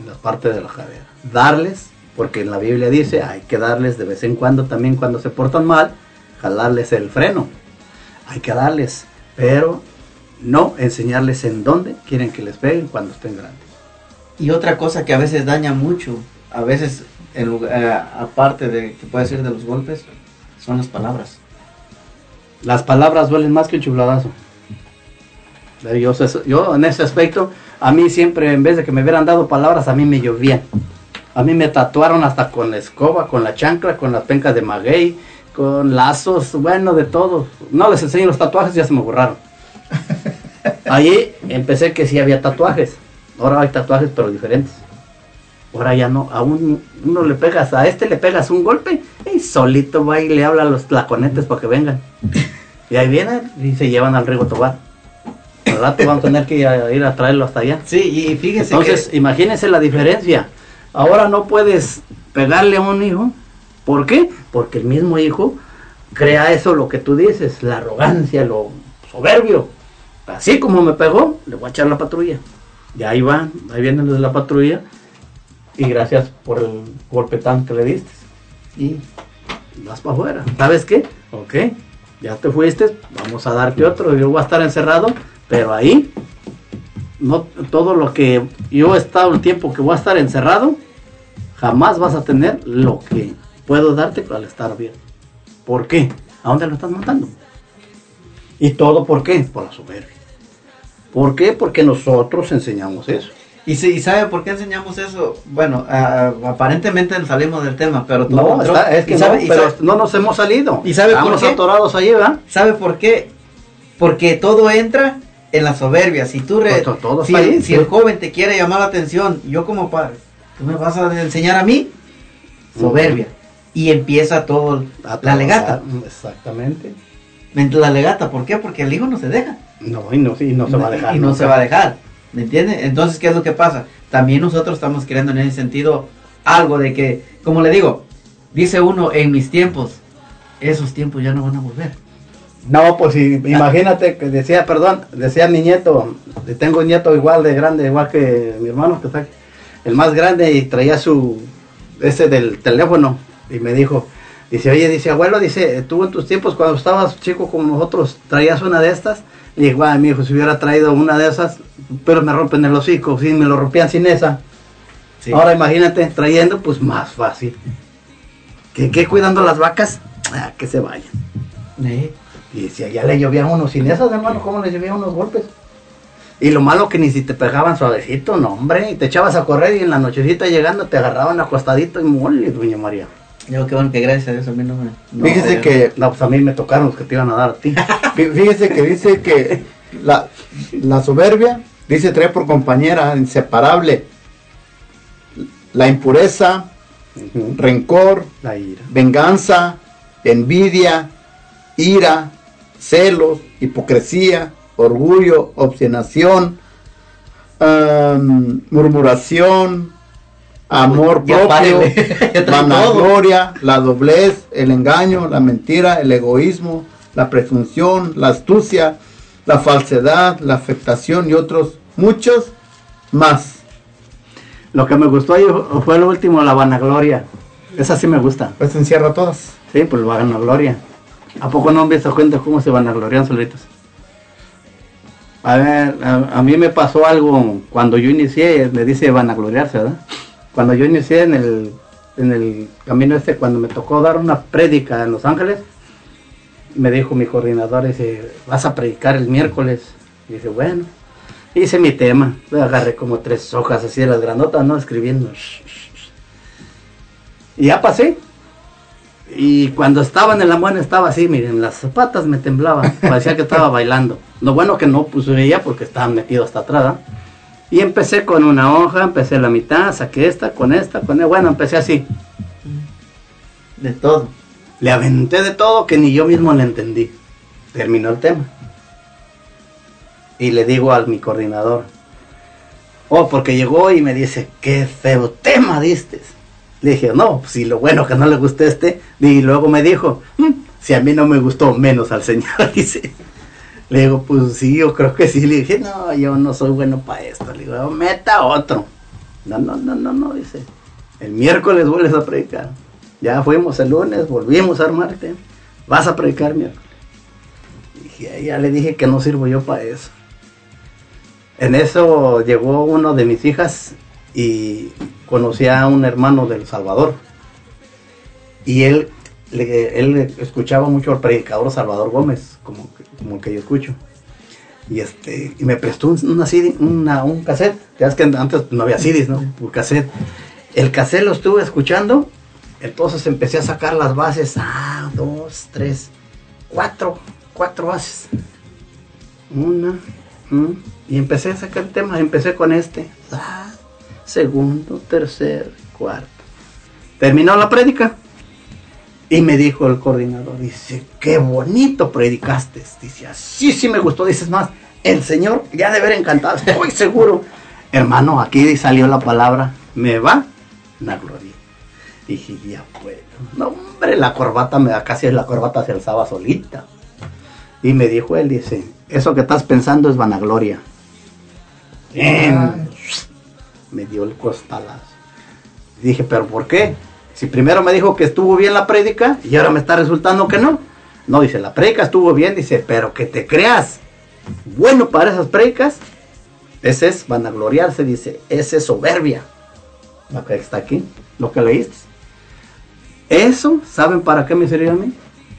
en la parte de la cadera. Darles, porque en la Biblia dice, hay que darles de vez en cuando también cuando se portan mal, jalarles el freno. Hay que darles, pero no enseñarles en dónde quieren que les peguen cuando estén grandes. y otra cosa que a veces daña mucho, a veces en lugar- eh, aparte de que puede ser de los golpes, son las palabras. Las palabras duelen más que un chifladazo. Eh, Yo, yo en ese aspecto, a mí siempre, en vez de que me hubieran dado palabras, a mí me llovían. A mí me tatuaron hasta con la escoba, con la chancla, con las pencas de maguey, con lazos, bueno, de todo. No les enseño los tatuajes, ya se me borraron. Allí empecé que sí había tatuajes. Ahora hay tatuajes, pero diferentes. Ahora ya no, a un, uno le pegas, a este le pegas un golpe y solito va y le habla a los tlaconetes para que vengan. Y ahí vienen y se llevan al Rigo Tobar. Al rato vamos a tener que ir a, ir a traerlo hasta allá. Sí, y fíjese Entonces, que... imagínense la diferencia. Ahora no puedes pegarle a un hijo. ¿Por qué? Porque el mismo hijo crea eso, lo que tú dices, la arrogancia, lo soberbio. Así como me pegó, le voy a echar la patrulla. Y ahí van, ahí vienen los de la patrulla. Y gracias por el golpetán que le diste. Y vas para afuera. ¿Sabes qué? Ok, ya te fuiste, vamos a darte otro. Yo voy a estar encerrado, pero ahí no todo lo que yo he estado el tiempo que voy a estar encerrado, jamás vas a tener lo que puedo darte al estar bien. ¿Por qué? ¿A dónde lo estás matando? ¿Y todo por qué? Por la soberbia. ¿Por qué? Porque nosotros enseñamos eso. ¿Y, ¿Y sabe por qué enseñamos eso? Bueno, aparentemente salimos del tema, pero todo No, está- es que ¿Y sabe- no, y pero sabe- no nos hemos salido. ¿Y sabe por Estamos qué? atorados ahí, ¿verdad? ¿Sabe por qué? Porque todo entra en la soberbia. Si tú re- Pues to- todo si, está ahí, si sí. el joven te quiere llamar la atención, yo como padre, ¿tú me vas a enseñar a mí? Soberbia. Y empieza todo A la legata. trabajar, Exactamente. La legata, ¿por qué? Porque el hijo no se deja. No, y no, y no se va a dejar. Y no nunca. se va a dejar. ¿Me entiende? Entonces, ¿qué es lo que pasa? También nosotros estamos creando en ese sentido algo de que, como le digo, dice uno, en mis tiempos, esos tiempos ya no van a volver. No, pues imagínate que decía, perdón, decía mi nieto, tengo un nieto igual de grande, igual que mi hermano, que está el más grande, y traía su, ese del teléfono, y me dijo, dice, oye, dice, abuelo, dice, tú en tus tiempos, cuando estabas chico como nosotros, traías una de estas, y dije, "Guay, mi hijo, si hubiera traído una de esas, pero me rompen el hocico, si me lo rompían sin esa. Sí. Ahora imagínate, trayendo, pues más fácil. ¿Qué, qué cuidando las vacas? Ah, que se vayan. Eh, Y si allá le llovía uno sin esas, hermano, ¿cómo le llovía unos golpes? Y lo malo que ni si te pegaban suavecito, no, hombre, y te echabas a correr y en la nochecita llegando te agarraban acostadito y mole, doña María. Yo qué bueno que gracias a Dios a mí no me... no Fíjese que No, pues a mí me tocaron los que te iban a dar a ti. Fí- Fíjese que dice que la, la soberbia, dice, trae por compañera inseparable la impureza, rencor, La ira. venganza, envidia, ira, celos, hipocresía, orgullo, obstinación, am, murmuración, amor Ya propio, vanagloria, la doblez, el engaño, la mentira, el egoísmo, la presunción, la astucia, la falsedad, la afectación y otros muchos más. Lo que me gustó ahí fue lo último, la vanagloria. Esa sí me gusta. Pues encierra todas. Sí, pues la vanagloria. ¿A poco no han visto gente cómo se vanaglorian solitos? A ver, a, mí me pasó algo cuando yo inicié, me dice vanagloriarse, ¿verdad? Cuando yo inicié en el, en el camino este, cuando me tocó dar una prédica en Los Ángeles, me dijo mi coordinador, dice, vas a predicar el miércoles. Y dice, bueno, hice mi tema. Le agarré como tres hojas así de las grandotas, ¿no? Escribiendo. Y ya pasé. Y cuando estaba en el amor estaba así, miren, las patas me temblaban, parecía que estaba bailando. Lo bueno que no puse ella porque estaba metido hasta atrás. Y empecé con una hoja, empecé la mitad, saqué esta, con esta, con esta. Bueno, empecé así. De todo. Le aventé de todo que ni yo mismo le entendí. Terminó el tema. Y le digo a mi coordinador, oh, porque llegó y me dice, qué feo tema diste. Le dije, no, si lo bueno que no le gustó este. Y luego me dijo, "Mm, si a mí no me gustó, menos al señor, dice. Le digo, pues sí, yo creo que sí. Le dije, no, yo no soy bueno para esto. Le digo, meta otro. No, no, no, no, no, dice. El miércoles vuelves a predicar. Ya fuimos el lunes, volvimos a armarte. Vas a predicar miércoles. Dije, ya le dije que no sirvo yo para eso. En eso llegó uno de mis hijas y conocí a un hermano del Salvador. Y él él escuchaba mucho al predicador Salvador Gómez, como, como el que yo escucho. Y este y me prestó un, una CD, una- un cassette. Ya es que antes no había CDs, ¿no? Un cassette. El cassette lo estuve escuchando. Entonces empecé a sacar las bases. Ah, dos, tres, cuatro. Cuatro bases. Una. mm, y empecé a sacar el tema. Empecé con este. Ah, segundo, tercer, cuarto. Terminó la prédica. Y me dijo el coordinador, dice, qué bonito predicaste. Dice, así sí me gustó. Dices más, el Señor ya de haber encantado, estoy seguro. Hermano, aquí salió la palabra, me va la gloria. Dije, ya puedo. No, hombre, la corbata, me casi la corbata se alzaba solita. Y me dijo él, dice, eso que estás pensando es vanagloria. Bien. Me dio el costalazo. Dije, pero ¿por qué? Si primero me dijo que estuvo bien la prédica y ahora me está resultando que no. No, dice, la prédica estuvo bien, dice, pero que te creas bueno para esas prédicas, ese es vanagloriarse, dice, ese es soberbia. Lo que está aquí, lo que leíste. Eso, ¿saben para qué me sirvió a mí?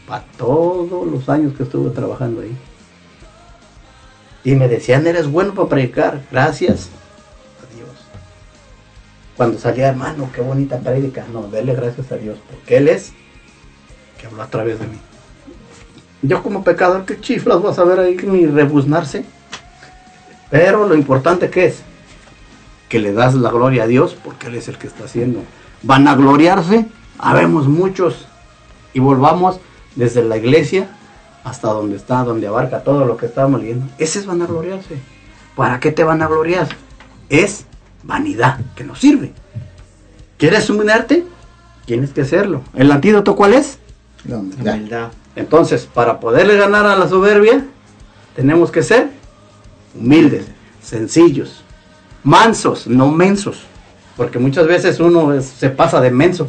Para todos los años que estuve trabajando ahí. Y me decían, eres bueno para predicar, gracias. Cuando salía, hermano, qué bonita prédica. No, dele gracias a Dios, porque Él es que habló a través de mí. Yo como pecador, qué chiflas vas a ver ahí ni rebuznarse. Pero lo importante que es, que le das la gloria a Dios, porque Él es el que está haciendo. Van a gloriarse, habemos muchos. Y volvamos desde la iglesia hasta donde está, donde abarca todo lo que estábamos leyendo. Ese es vanagloriarse. ¿Para qué te van a gloriar? Es vanidad, que no sirve. ¿Quieres humillarte? Tienes que hacerlo. ¿El antídoto cuál es? La humildad. Humildad. Entonces, para poderle ganar a la soberbia, tenemos que ser humildes, sencillos, mansos, no mensos. Porque muchas veces uno es- se pasa de menso.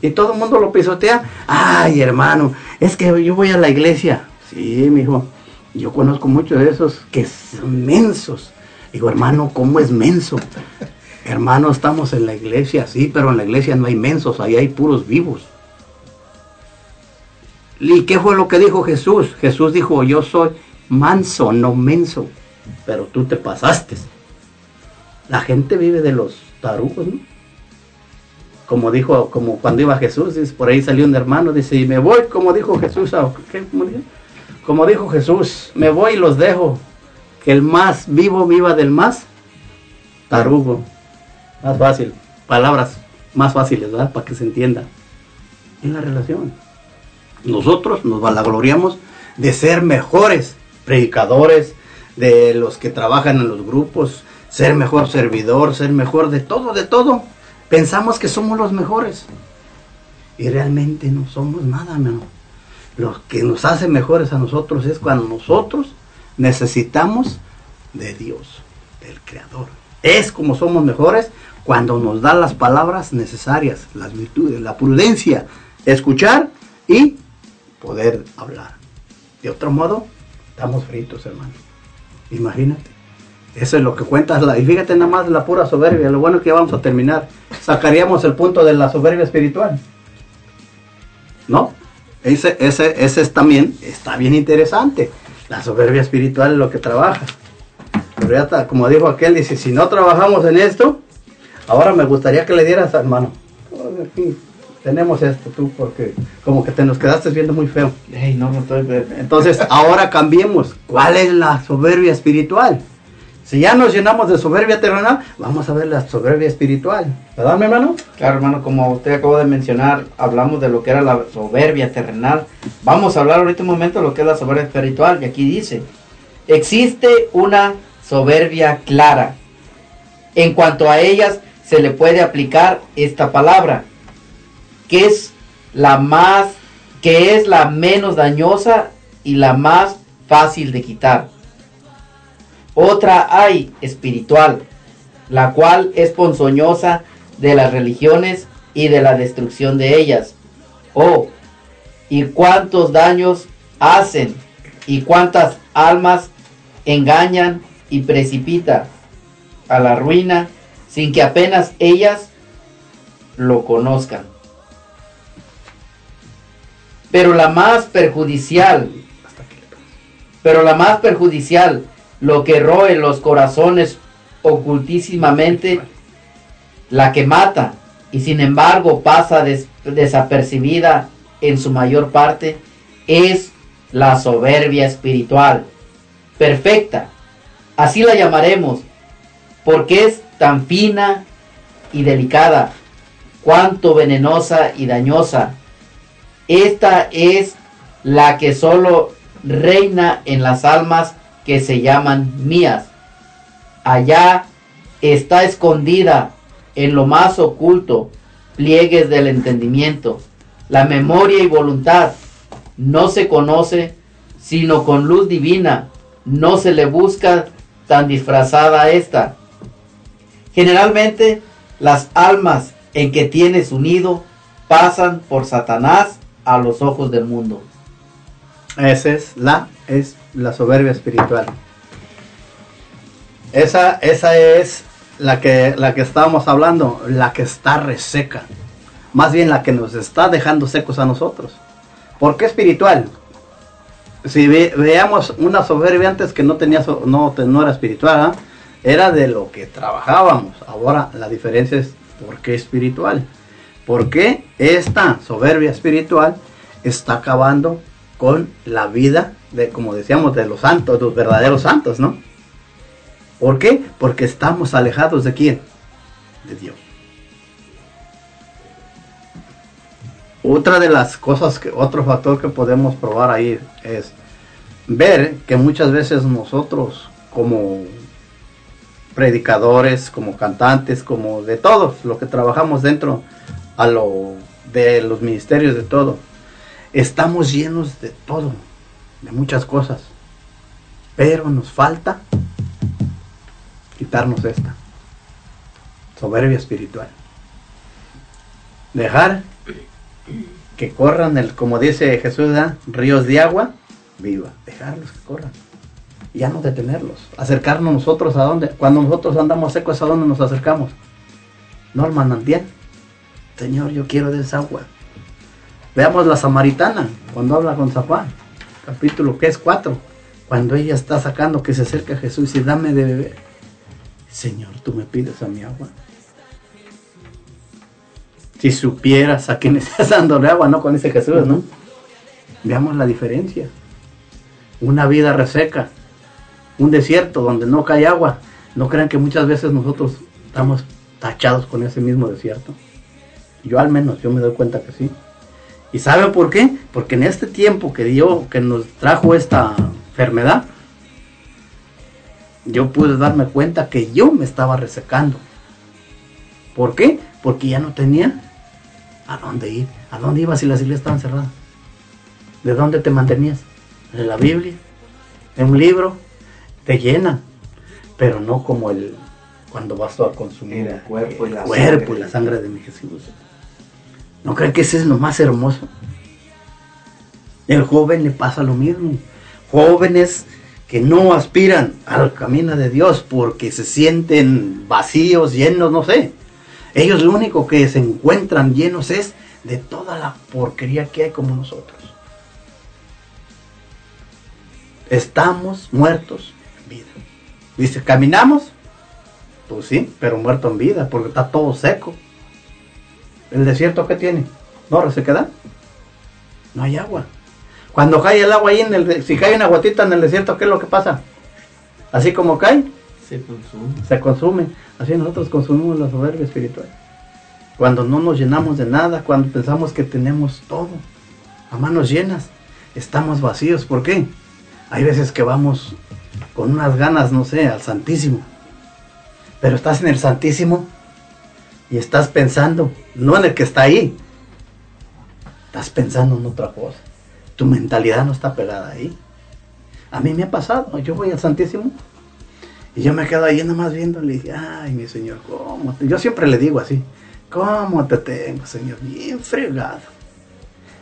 Y todo el mundo lo pisotea. Ay, hermano, es que yo voy a la iglesia. Sí, mijo. Yo conozco muchos de esos que son mensos. Digo, hermano, ¿cómo es menso? Hermano, estamos en la iglesia, sí, pero en la iglesia no hay mensos, ahí hay puros vivos. ¿Y qué fue lo que dijo Jesús? Jesús dijo, yo soy manso, no menso, pero tú te pasaste. La gente vive de los tarugos, ¿no? Como dijo, como cuando iba Jesús, por ahí salió un hermano, dice, y me voy, como dijo Jesús, ¿qué? Como dijo Jesús, me voy y los dejo, el más vivo viva del más tarugo. Más fácil, palabras más fáciles, ¿verdad? Para que se entienda. En la relación. Nosotros nos vanagloriamos de ser mejores predicadores, de los que trabajan en los grupos, ser mejor servidor, ser mejor de todo, de todo. Pensamos que somos los mejores. Y realmente no somos nada, hermano. Lo que nos hace mejores a nosotros es cuando nosotros necesitamos de Dios, del Creador. Es como somos mejores cuando nos da las palabras necesarias, las virtudes, la prudencia, escuchar y poder hablar. De otro modo, estamos fritos, hermano. Imagínate. Eso es lo que cuentas. La, y fíjate nada más la pura soberbia. Lo bueno es que vamos a terminar. Sacaríamos el punto de la soberbia espiritual. ¿No? Ese, ese, ese es también, está bien interesante. La soberbia espiritual es lo que trabaja. Pero ya está, como dijo aquel, dice, si no trabajamos en esto, ahora me gustaría que le dieras, hermano. Aquí tenemos esto tú, porque como que te nos quedaste viendo muy feo. Ey, no, no estoy... Entonces, ahora cambiemos. ¿Cuál es la soberbia espiritual? Si ya nos llenamos de soberbia terrenal, vamos a ver la soberbia espiritual. ¿Verdad, mi hermano? Claro, hermano, como usted acabó de mencionar, hablamos de lo que era la soberbia terrenal. Vamos a hablar ahorita un momento de lo que es la soberbia espiritual. Y aquí dice, existe una soberbia clara. En cuanto a ellas, se le puede aplicar esta palabra, que es la más, que es la menos dañosa y la más fácil de quitar. Otra hay espiritual, la cual es ponzoñosa de las religiones y de la destrucción de ellas. Oh, y cuántos daños hacen y cuántas almas engañan y precipita a la ruina sin que apenas ellas lo conozcan. Pero la más perjudicial, pero la más perjudicial, lo que roe los corazones ocultísimamente, la que mata y sin embargo pasa des- desapercibida en su mayor parte, es la soberbia espiritual, perfecta, así la llamaremos, porque es tan fina y delicada, cuanto venenosa y dañosa. Esta es la que solo reina en las almas que se llaman mías. Allá está escondida en lo más oculto, pliegues del entendimiento. La memoria y voluntad no se conoce sino con luz divina. No se le busca tan disfrazada esta. Generalmente las almas en que tiene su nido pasan por Satanás a los ojos del mundo. Esa es la, es la soberbia espiritual. Esa, esa es la que, la que estábamos hablando, la que está reseca. Más bien la que nos está dejando secos a nosotros. ¿Por qué espiritual? Si ve- veamos una soberbia antes que no tenía no, no era espiritual, ¿ah? era de lo que trabajábamos. Ahora la diferencia es por qué espiritual. Porque esta soberbia espiritual está acabando con la vida de, como decíamos, de los santos, de los verdaderos santos, ¿no? ¿Por qué? Porque estamos alejados de quién? De Dios. Otra de las cosas que, otro factor que podemos probar ahí es ver que muchas veces nosotros como predicadores, como cantantes, como de todos los que trabajamos dentro a lo de los ministerios de todo, estamos llenos de todo, de muchas cosas, pero nos falta quitarnos esta soberbia espiritual. Dejar que corran, el, como dice Jesús, ríos de agua viva. Dejarlos que corran. Y ya no detenerlos. Acercarnos nosotros a dónde. Cuando nosotros andamos secos, ¿a dónde nos acercamos? No al manantial. Señor, yo quiero de esa agua. Veamos la samaritana cuando habla con Zafán, capítulo que es 4. Cuando ella está sacando que se acerca a Jesús y dame de beber. Señor, tú me pides a mi agua. Si supieras a quién estás dándole agua, no con ese Jesús, ¿no? Veamos la diferencia. Una vida reseca, un desierto donde no cae agua. No crean que muchas veces nosotros estamos tachados con ese mismo desierto. Yo al menos, yo me doy cuenta que sí. ¿Y saben por qué? Porque en este tiempo que dio, que nos trajo esta enfermedad, yo pude darme cuenta que yo me estaba resecando. ¿Por qué? Porque ya no tenía a dónde ir. ¿A dónde ibas si las iglesias estaban cerradas? ¿De dónde te mantenías? ¿De la Biblia? ¿En un libro? Te llenan. Pero no como el cuando vas a consumir El cuerpo y la cuerpo y la sangre de mi Jesús. ¿No creen que ese es lo más hermoso? El joven le pasa lo mismo. Jóvenes que no aspiran al camino de Dios porque se sienten vacíos, llenos, no sé. Ellos lo único que se encuentran llenos es de toda la porquería que hay como nosotros. Estamos muertos en vida. Dice, ¿caminamos? Pues sí, pero muerto en vida porque está todo seco. ¿El desierto qué tiene? ¿No resequedad? No hay agua. Cuando cae el agua ahí, en el, si cae una gotita en el desierto, ¿qué es lo que pasa? Así como cae, Se consume. se consume. Así nosotros consumimos la soberbia espiritual. Cuando no nos llenamos de nada, cuando pensamos que tenemos todo a manos llenas, estamos vacíos. ¿Por qué? Hay veces que vamos con unas ganas, no sé, al Santísimo. Pero estás en el Santísimo y estás pensando, no en el que está ahí, estás pensando en otra cosa. Tu mentalidad no está pegada ahí. A mí me ha pasado, yo voy al Santísimo y yo me quedo ahí nada más viéndole y dije, ay, mi Señor, ¿cómo te-?" Yo siempre le digo así, ¿cómo te tengo, Señor? Bien fregado.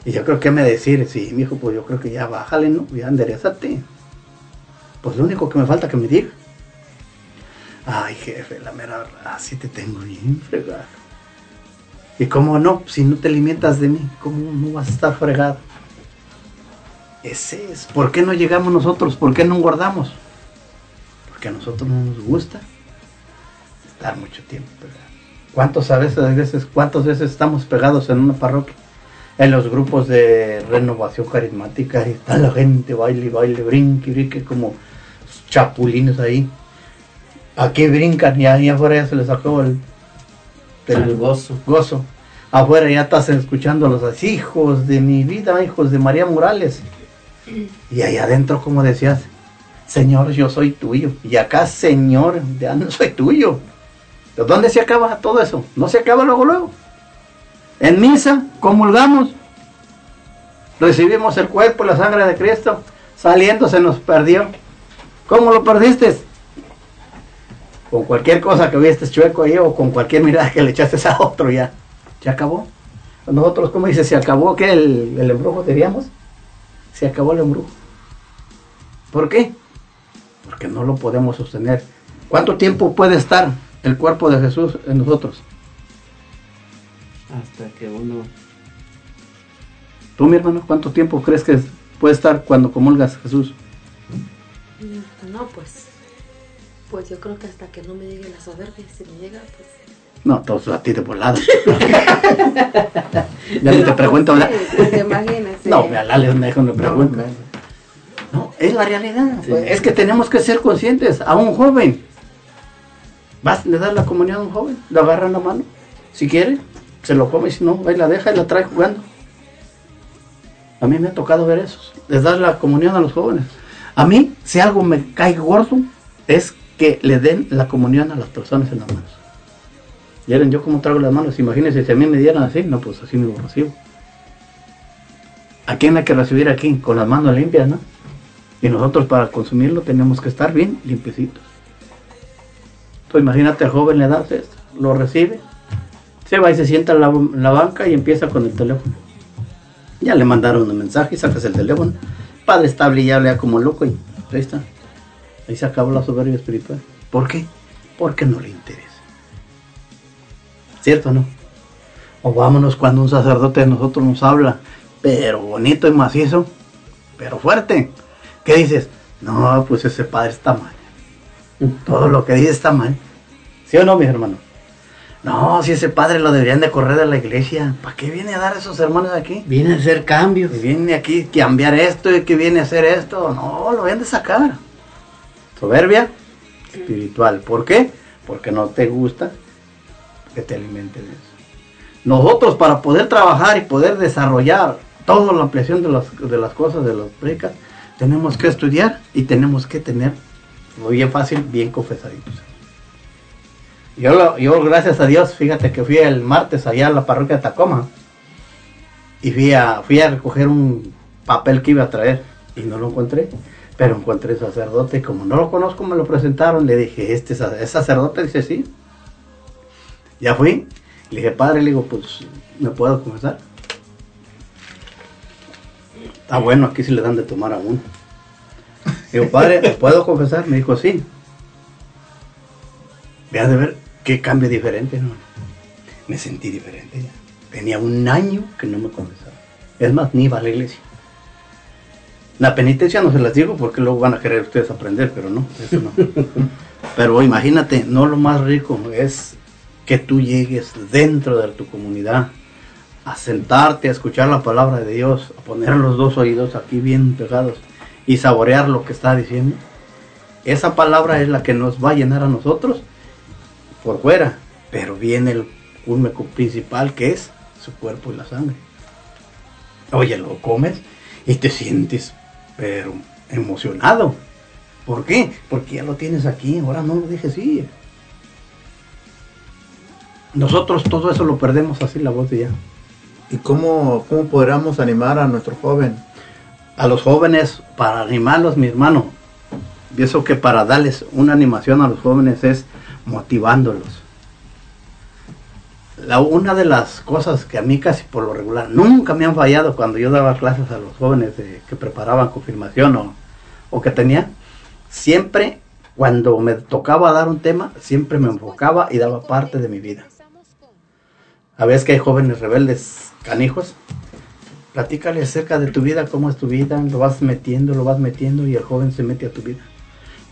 Y yo creo que me decir, sí, mi hijo, pues yo creo que ya bájale, ¿no? Ya enderezate. Pues lo único que me falta que me diga. Ay, jefe, la mera verdad, sí te tengo bien fregado. Y cómo no, si no te alimentas de mí, ¿cómo no vas a estar fregado? Ese es. ¿Por qué no llegamos nosotros? ¿Por qué no guardamos? Porque a nosotros no nos gusta estar mucho tiempo pegados. ¿Cuántos a veces, a veces, cuántas veces estamos pegados en una parroquia? En los grupos de renovación carismática y está la gente baile, baile, brinque, brinque como chapulines ahí. Aquí brincan y ahí afuera ya se les acabó el, El gozo. gozo. Afuera ya estás escuchando a los hijos de mi vida, hijos de María Morales. Y ahí adentro, como decías, Señor, yo soy tuyo. Y acá, Señor, ya no soy tuyo. ¿De dónde se acaba todo eso? No se acaba luego, luego. En misa, comulgamos, recibimos el cuerpo y la sangre de Cristo, saliendo se nos perdió. ¿Cómo lo perdiste? Con cualquier cosa que viste chueco ahí o con cualquier mirada que le echaste a otro ya. Se acabó. Nosotros, como dice, se acabó que el, el embrujo diríamos. Se acabó el embrujo. ¿Por qué? Porque no lo podemos sostener. ¿Cuánto tiempo puede estar el cuerpo de Jesús en nosotros? Hasta que uno. Tú, mi hermano, ¿cuánto tiempo crees que puede estar cuando comulgas Jesús? No, pues. Pues yo creo que hasta que no me llegue la soberbia, si me llega, pues. No, todos a ti de volada. ya ni te pregunto. ¿verdad? Pues imagínese. No, me alales, me dejo, me pregunto. No, es la realidad. Es que tenemos que ser conscientes. A un joven, vas a dar la comunión a un joven, lo agarra en la mano. Si quiere, se lo come, si no, ahí la deja y la trae jugando. A mí me ha tocado ver eso. Les das la comunión a los jóvenes. A mí, si algo me cae gordo, es que le den la comunión a las personas en las manos. ¿Vieron yo cómo traigo las manos? Imagínense si a mí me dieran así, no, pues así me lo recibo. ¿A quién hay que recibir aquí? Con las manos limpias, ¿no? Y nosotros para consumirlo tenemos que estar bien limpiecitos. Entonces imagínate al joven le das esto, lo recibe, se va y se sienta en la, banca y empieza con el teléfono. Ya le mandaron un mensaje y sacas el teléfono. Padre estable y ya como loco y ahí está. Ahí se acabó la soberbia espiritual. ¿Por qué? Porque no le interesa. ¿Cierto o no? O vámonos cuando un sacerdote de nosotros nos habla, pero bonito y macizo, pero fuerte. ¿Qué dices? No, pues ese padre está mal. Todo lo que dice está mal. ¿Sí o no, mis hermanos? No, si ese padre lo deberían de correr de la iglesia. ¿Para qué viene a dar esos sermones aquí? Viene a hacer cambios. Y viene aquí a cambiar esto y que viene a hacer esto. No, lo vienen de sacar. Soberbia espiritual. ¿Por qué? Porque no te gusta que te alimenten eso. Nosotros para poder trabajar y poder desarrollar toda la ampliación de las, de las cosas, de las predicas, tenemos que estudiar y tenemos que tener, muy bien fácil, bien confesaditos. Yo, lo- yo, gracias a Dios, fíjate que fui el martes allá a la parroquia de Tacoma y fui a, fui a recoger un papel que iba a traer y no lo encontré, pero encontré sacerdote y como no lo conozco me lo presentaron, le dije, ¿este es sacerdote? Dice, sí. Ya fui, le dije, padre, le digo, pues, ¿me puedo confesar? Está bueno, aquí sí le dan de tomar a uno. Digo, padre, ¿me puedo confesar? Me dijo, sí. Vea de ver qué cambio diferente, ¿no? Me sentí diferente ya. Tenía un año que no me confesaba. Es más, ni iba a la iglesia. La penitencia no se las digo porque luego van a querer ustedes aprender, pero no, eso no. Pero imagínate, no lo más rico es que tú llegues dentro de tu comunidad a sentarte, a escuchar la palabra de Dios, a poner los dos oídos aquí bien pegados y saborear lo que está diciendo. Esa palabra es la que nos va a llenar a nosotros por fuera, pero viene el culmen principal que es su cuerpo y la sangre. Oye, lo comes y te sientes, pero emocionado. ¿Por qué? Porque ya lo tienes aquí, ahora no lo dejes ir. Nosotros todo eso lo perdemos así la voz de ya. ¿Y cómo, cómo podríamos animar a nuestro joven? A los jóvenes, para animarlos, mi hermano, pienso que para darles una animación a los jóvenes es motivándolos. Una de las cosas que a mí casi por lo regular nunca me han fallado cuando yo daba clases a los jóvenes que preparaban confirmación o, o que tenía, siempre cuando me tocaba dar un tema, siempre me enfocaba y daba parte de mi vida. A veces que hay jóvenes rebeldes, canijos, Platícale acerca de tu vida, cómo es tu vida, lo vas metiendo, lo vas metiendo y el joven se mete a tu vida.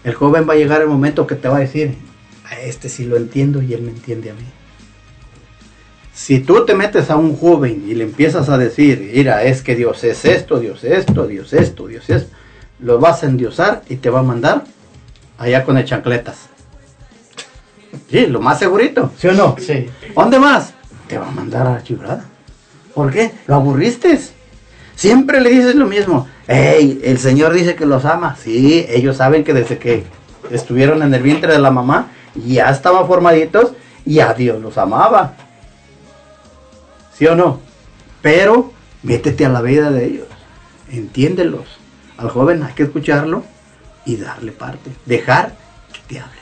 El joven va a llegar el momento que te va a decir, a este sí lo entiendo y él me entiende a mí. Si tú te metes a un joven y le empiezas a decir, mira, es que Dios es esto, Dios es esto, Dios es esto, Dios es esto, lo vas a endiosar y te va a mandar allá con el chancletas. Sí, lo más segurito, ¿sí o no? Sí. ¿Dónde más? Te va a mandar a la chifrada. ¿Por qué? Lo aburriste. Siempre le dices lo mismo. Hey, el Señor dice que los ama. Sí, ellos saben que desde que estuvieron en el vientre de la mamá, ya estaban formaditos y a Dios los amaba. ¿Sí o no? Pero métete a la vida de ellos. Entiéndelos. Al joven hay que escucharlo y darle parte. Dejar que te hable.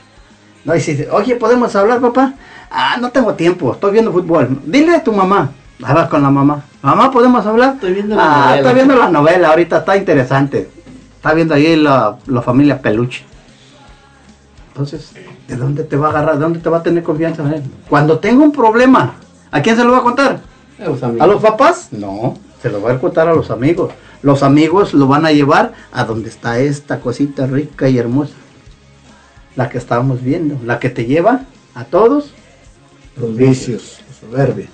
No, y si dice, oye, ¿podemos hablar, papá? Ah, no tengo tiempo, estoy viendo fútbol. Dile a tu mamá. Hablas con la mamá. Mamá, ¿podemos hablar? Estoy viendo la ah, novela. Estoy viendo la novela, ahorita está interesante. Está viendo ahí la, la familia Peluche. Entonces, ¿de dónde te va a agarrar? ¿De dónde te va a tener confianza en él? Cuando tenga un problema, ¿a quién se lo va a contar? ¿A los papás? No, se lo va a contar a los amigos. Los amigos lo van a llevar a donde está esta cosita rica y hermosa. La que estábamos viendo. La que te lleva a todos. Los vicios, la soberbia.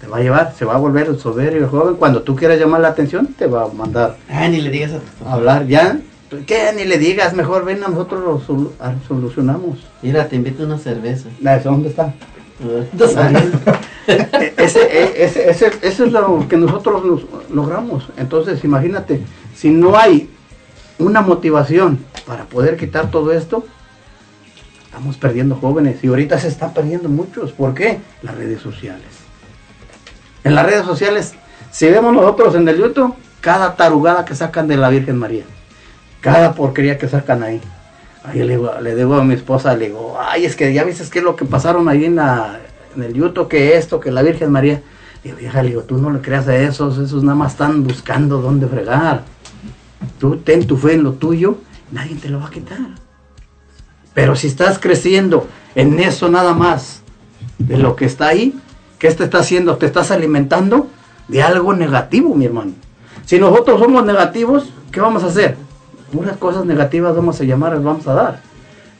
Te va a llevar, se va a volver el soberbio joven. Cuando tú quieras llamar la atención, te va a mandar Ah, ni le digas a tu papá. a hablar. Ya, ¿qué? Ni le digas, mejor ven, nosotros lo solu- solucionamos. Mira, te invito a una cerveza. ¿Eso ¿Dónde está? E- ese, e- ese, ese, eso es lo que nosotros nos logramos. Entonces, imagínate, si no hay una motivación para poder quitar todo esto, estamos perdiendo jóvenes y ahorita se están perdiendo muchos. ¿Por qué? Las redes sociales. En las redes sociales, si vemos nosotros en el YouTube, cada tarugada que sacan de la Virgen María, cada porquería que sacan ahí. Ahí le le digo a mi esposa, le digo, ay, es que ya viste qué es lo que pasaron ahí en, el YouTube, que esto, que la Virgen María. Digo, vieja, le digo, tú no le creas a esos, esos nada más están buscando dónde fregar. Tú ten tu fe en lo tuyo, nadie te lo va a quitar. Pero si estás creciendo en eso nada más, de lo que está ahí, ¿qué te está haciendo? Te estás alimentando de algo negativo, mi hermano. Si nosotros somos negativos, ¿qué vamos a hacer? Puras cosas negativas vamos a llamar, les vamos a dar.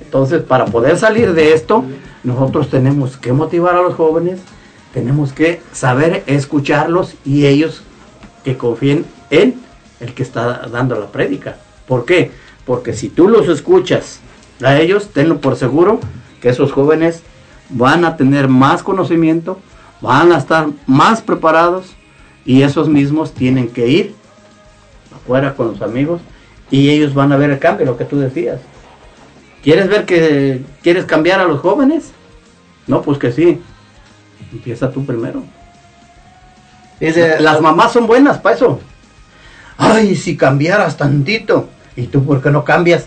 Entonces, para poder salir de esto, nosotros tenemos que motivar a los jóvenes, tenemos que saber escucharlos y ellos que confíen en el que está dando la prédica. ¿Por qué? Porque si tú los escuchas a ellos, tenlo por seguro que esos jóvenes van a tener más conocimiento, van a estar más preparados y esos mismos tienen que ir afuera con los amigos y ellos van a ver el cambio, lo que tú decías. ¿Quieres ver que quieres cambiar a los jóvenes? No, pues que sí. Empieza tú primero. Dice, Las mamás son buenas para eso. Ay, si cambiaras tantito. ¿Y tú por qué no cambias?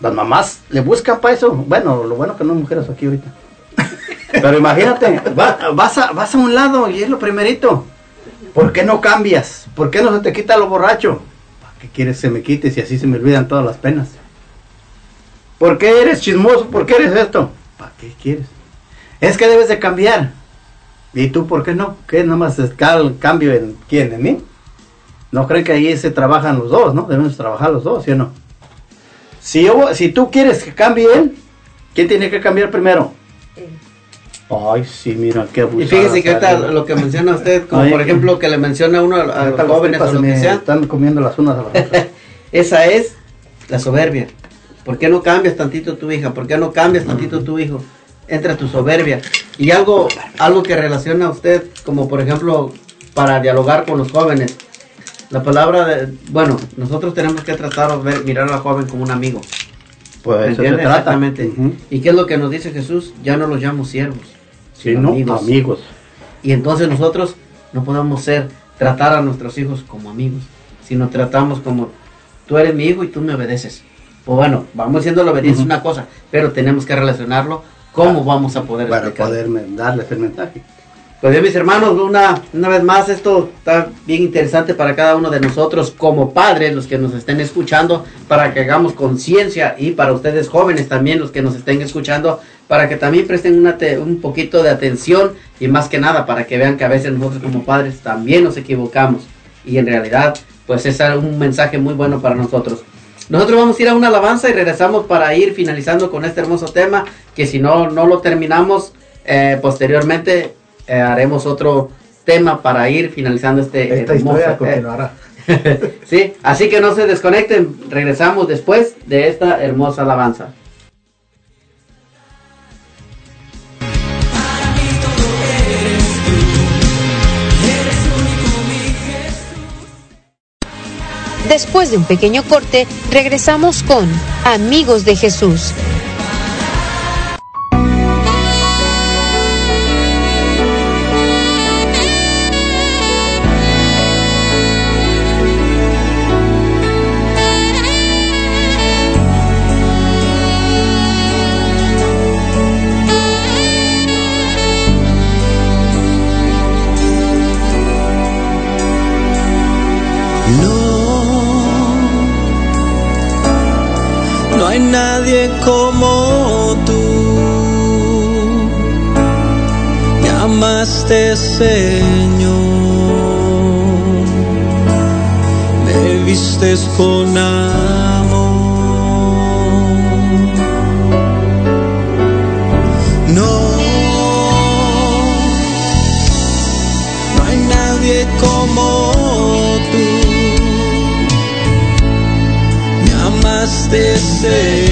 Las mamás le buscan para eso. Bueno, lo bueno que no hay mujeres aquí ahorita. Pero imagínate, va- vas, a, vas a un lado y es lo primerito. ¿Por qué no cambias? ¿Por qué no se te quita lo borracho? ¿Para qué quieres que se me quite si así se me olvidan todas las penas? ¿Por qué eres chismoso? ¿Por qué eres esto? ¿Para qué quieres? Es que debes de cambiar. ¿Y tú por qué no? ¿Qué nada más es cal- cambio en quién? ¿En mí? No creen que ahí se trabajan los dos, ¿no? Debemos trabajar los dos, ¿sí o no? Si, yo, si tú quieres que cambie él, ¿quién tiene que cambiar primero? Ay, sí, mira, qué Y abusada fíjese que ahorita lo que menciona usted, como Ay, por ejemplo que le menciona uno a, a los jóvenes o lo que sea, Están comiendo las unas a las otras. esa es la soberbia. ¿Por qué no cambias tantito tu hija? ¿Por qué no cambias tantito tu hijo? Entra tu soberbia. Y algo, algo que relaciona a usted, como por ejemplo, para dialogar con los jóvenes. La palabra de, bueno, nosotros tenemos que tratar de ver, mirar al joven como un amigo. Pues ¿Me eso se entiende? trata. Exactamente. ¿Y qué es lo que nos dice Jesús? Ya no los llamo siervos, Sí, amigos. Amigos. Y entonces nosotros no podemos ser, tratar a nuestros hijos como amigos, sino tratamos como tú eres mi hijo y tú me obedeces. Pues bueno, vamos siendo la obediencia Ujú. una cosa, pero tenemos que relacionarlo cómo vamos a poder Para explicarlo. poder darles el mensaje. Pues bien, mis hermanos, una, una vez más, esto está bien interesante para cada uno de nosotros como padres, los que nos estén escuchando, para que hagamos conciencia y para ustedes jóvenes también, los que nos estén escuchando, para que también presten una te- un poquito de atención y más que nada para que vean que a veces nosotros como padres también nos equivocamos y en realidad pues es un mensaje muy bueno para nosotros. Nosotros vamos a ir a una alabanza y regresamos para ir finalizando con este hermoso tema que si no no lo terminamos eh, posteriormente eh, haremos otro tema para ir finalizando este Esta hermoso historia continuará. sí, así que no se desconecten, regresamos después de esta hermosa alabanza. Después de un pequeño corte, regresamos con Amigos de Jesús. Me vistes con amor. No, no hay nadie como tú. Me amaste, Señor.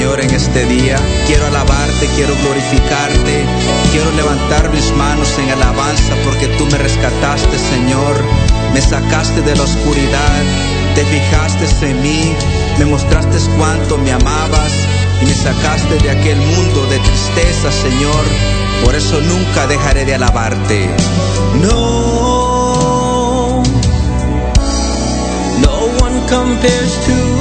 Señor, en este día quiero alabarte, quiero glorificarte, quiero levantar mis manos en alabanza porque tú me rescataste, Señor. Me sacaste de la oscuridad, te fijaste en mí, me mostraste cuánto me amabas y me sacaste de aquel mundo de tristeza, Señor. Por eso nunca dejaré de alabarte. No, no one compares to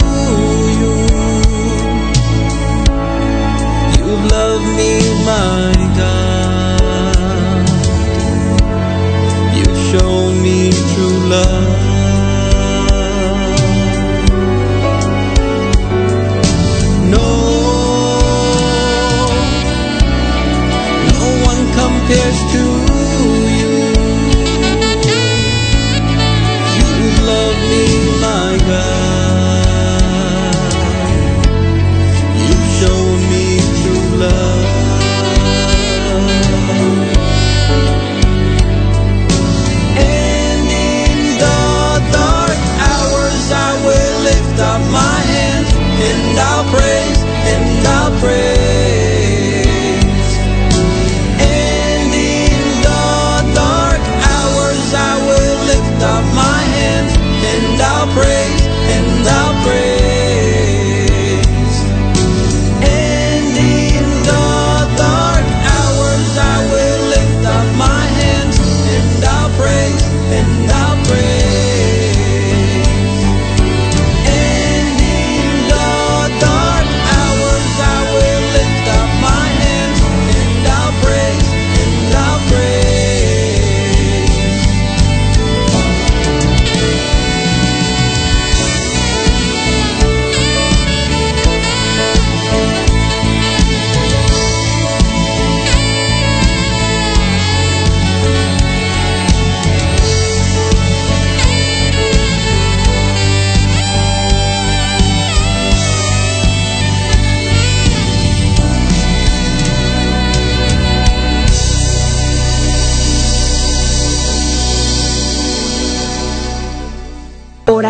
love me, my God. You show me true love. No, no one compares to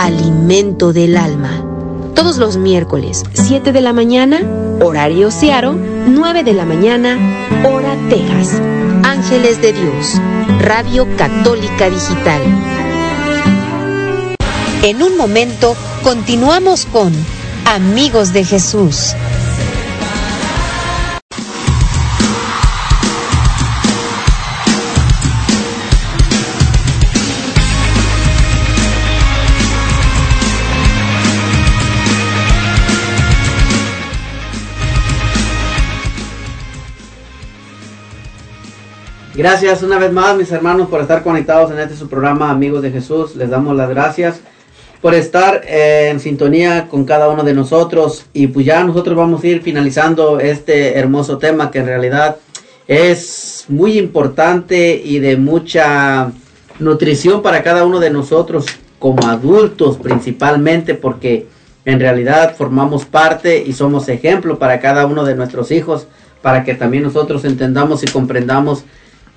Alimento del Alma, todos los miércoles, 7 de la mañana, horario Searo, 9 de la mañana, hora Texas. Ángeles de Dios, Radio Católica Digital. En un momento continuamos con Amigos de Jesús. Gracias una vez más, mis hermanos, por estar conectados en este su programa Amigos de Jesús. Les damos las gracias por estar eh, en sintonía con cada uno de nosotros. Y pues ya nosotros vamos a ir finalizando este hermoso tema que en realidad es muy importante y de mucha nutrición para cada uno de nosotros como adultos principalmente porque en realidad formamos parte y somos ejemplo para cada uno de nuestros hijos para que también nosotros entendamos y comprendamos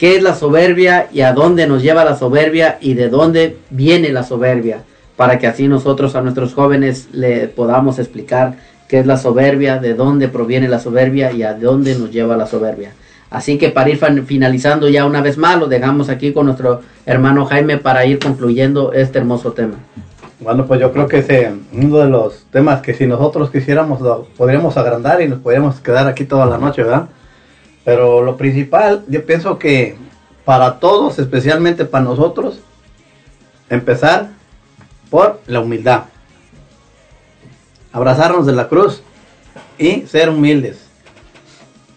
qué es la soberbia y a dónde nos lleva la soberbia y de dónde viene la soberbia, para que así nosotros a nuestros jóvenes le podamos explicar qué es la soberbia, de dónde proviene la soberbia y a dónde nos lleva la soberbia. Así que para ir finalizando ya una vez más, lo dejamos aquí con nuestro hermano Jaime para ir concluyendo este hermoso tema. Bueno, pues yo creo que ese uno de los temas que si nosotros quisiéramos lo podríamos agrandar y nos podríamos quedar aquí toda la noche, ¿verdad? Pero lo principal, yo pienso que para todos, especialmente para nosotros, empezar por la humildad. Abrazarnos de la cruz y ser humildes.